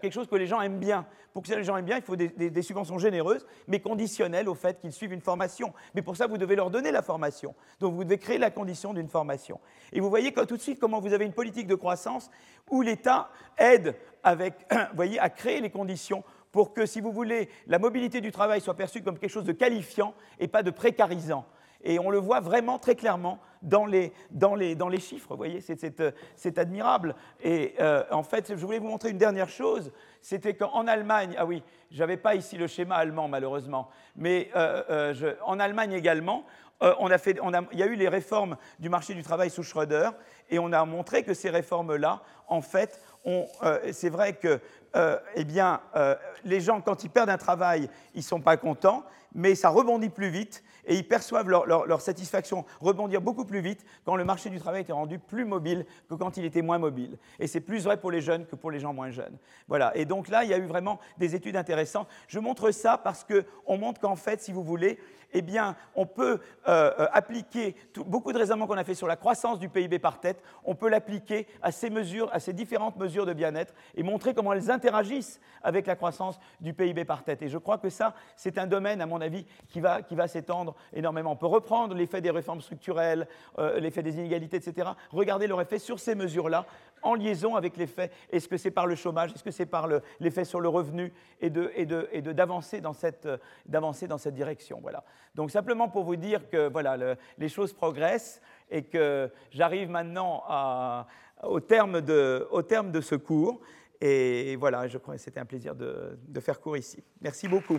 quelque chose que les gens aiment bien. Pour que les gens aiment bien, il faut des, subventions généreuses, mais conditionnelles au fait qu'ils suivent une formation. Mais pour ça, vous devez leur donner la formation. Donc vous devez créer la condition d'une formation. Et vous voyez tout de suite comment vous avez une politique de croissance où l'État aide avec, voyez, à créer les conditions pour que, si vous voulez, la mobilité du travail soit perçue comme quelque chose de qualifiant et pas de précarisant. Et on le voit vraiment très clairement dans les, chiffres, vous voyez, c'est admirable. Et euh, en fait, je voulais vous montrer une dernière chose, c'était qu'en Allemagne, ah oui, je n'avais pas ici le schéma allemand malheureusement, mais euh, euh, en Allemagne également, il y a eu les réformes du marché du travail sous Schröder, et on a montré que ces réformes-là, en fait, c'est vrai que eh bien, les gens, quand ils perdent un travail, ils ne sont pas contents, mais ça rebondit plus vite et ils perçoivent leur, satisfaction rebondir beaucoup plus vite quand le marché du travail était rendu plus mobile que quand il était moins mobile. Et c'est plus vrai pour les jeunes que pour les gens moins jeunes. Voilà. Et donc là, il y a eu vraiment des études intéressantes. Je montre ça parce qu'on montre qu'en fait, si vous voulez, eh bien, on peut euh, euh, appliquer beaucoup de raisonnements qu'on a fait sur la croissance du PIB par tête, on peut l'appliquer à ces mesures, à ces différentes mesures de bien-être et montrer comment elles interagissent avec la croissance du PIB par tête. Et je crois que ça, c'est un domaine, à mon avis, va, qui va s'étendre énormément. On peut reprendre l'effet des réformes structurelles, euh, l'effet des inégalités, etc. Regarder leur effet sur ces mesures-là en liaison avec l'effet. Est-ce que c'est par le chômage? Est-ce que c'est par l'effet sur le revenu Et d'avancer dans, cette, dans cette direction? Voilà. Donc simplement pour vous dire que les choses progressent et que j'arrive maintenant au, terme de, au terme de ce cours. Et voilà, je crois que c'était un plaisir de, de faire cours ici. Merci beaucoup.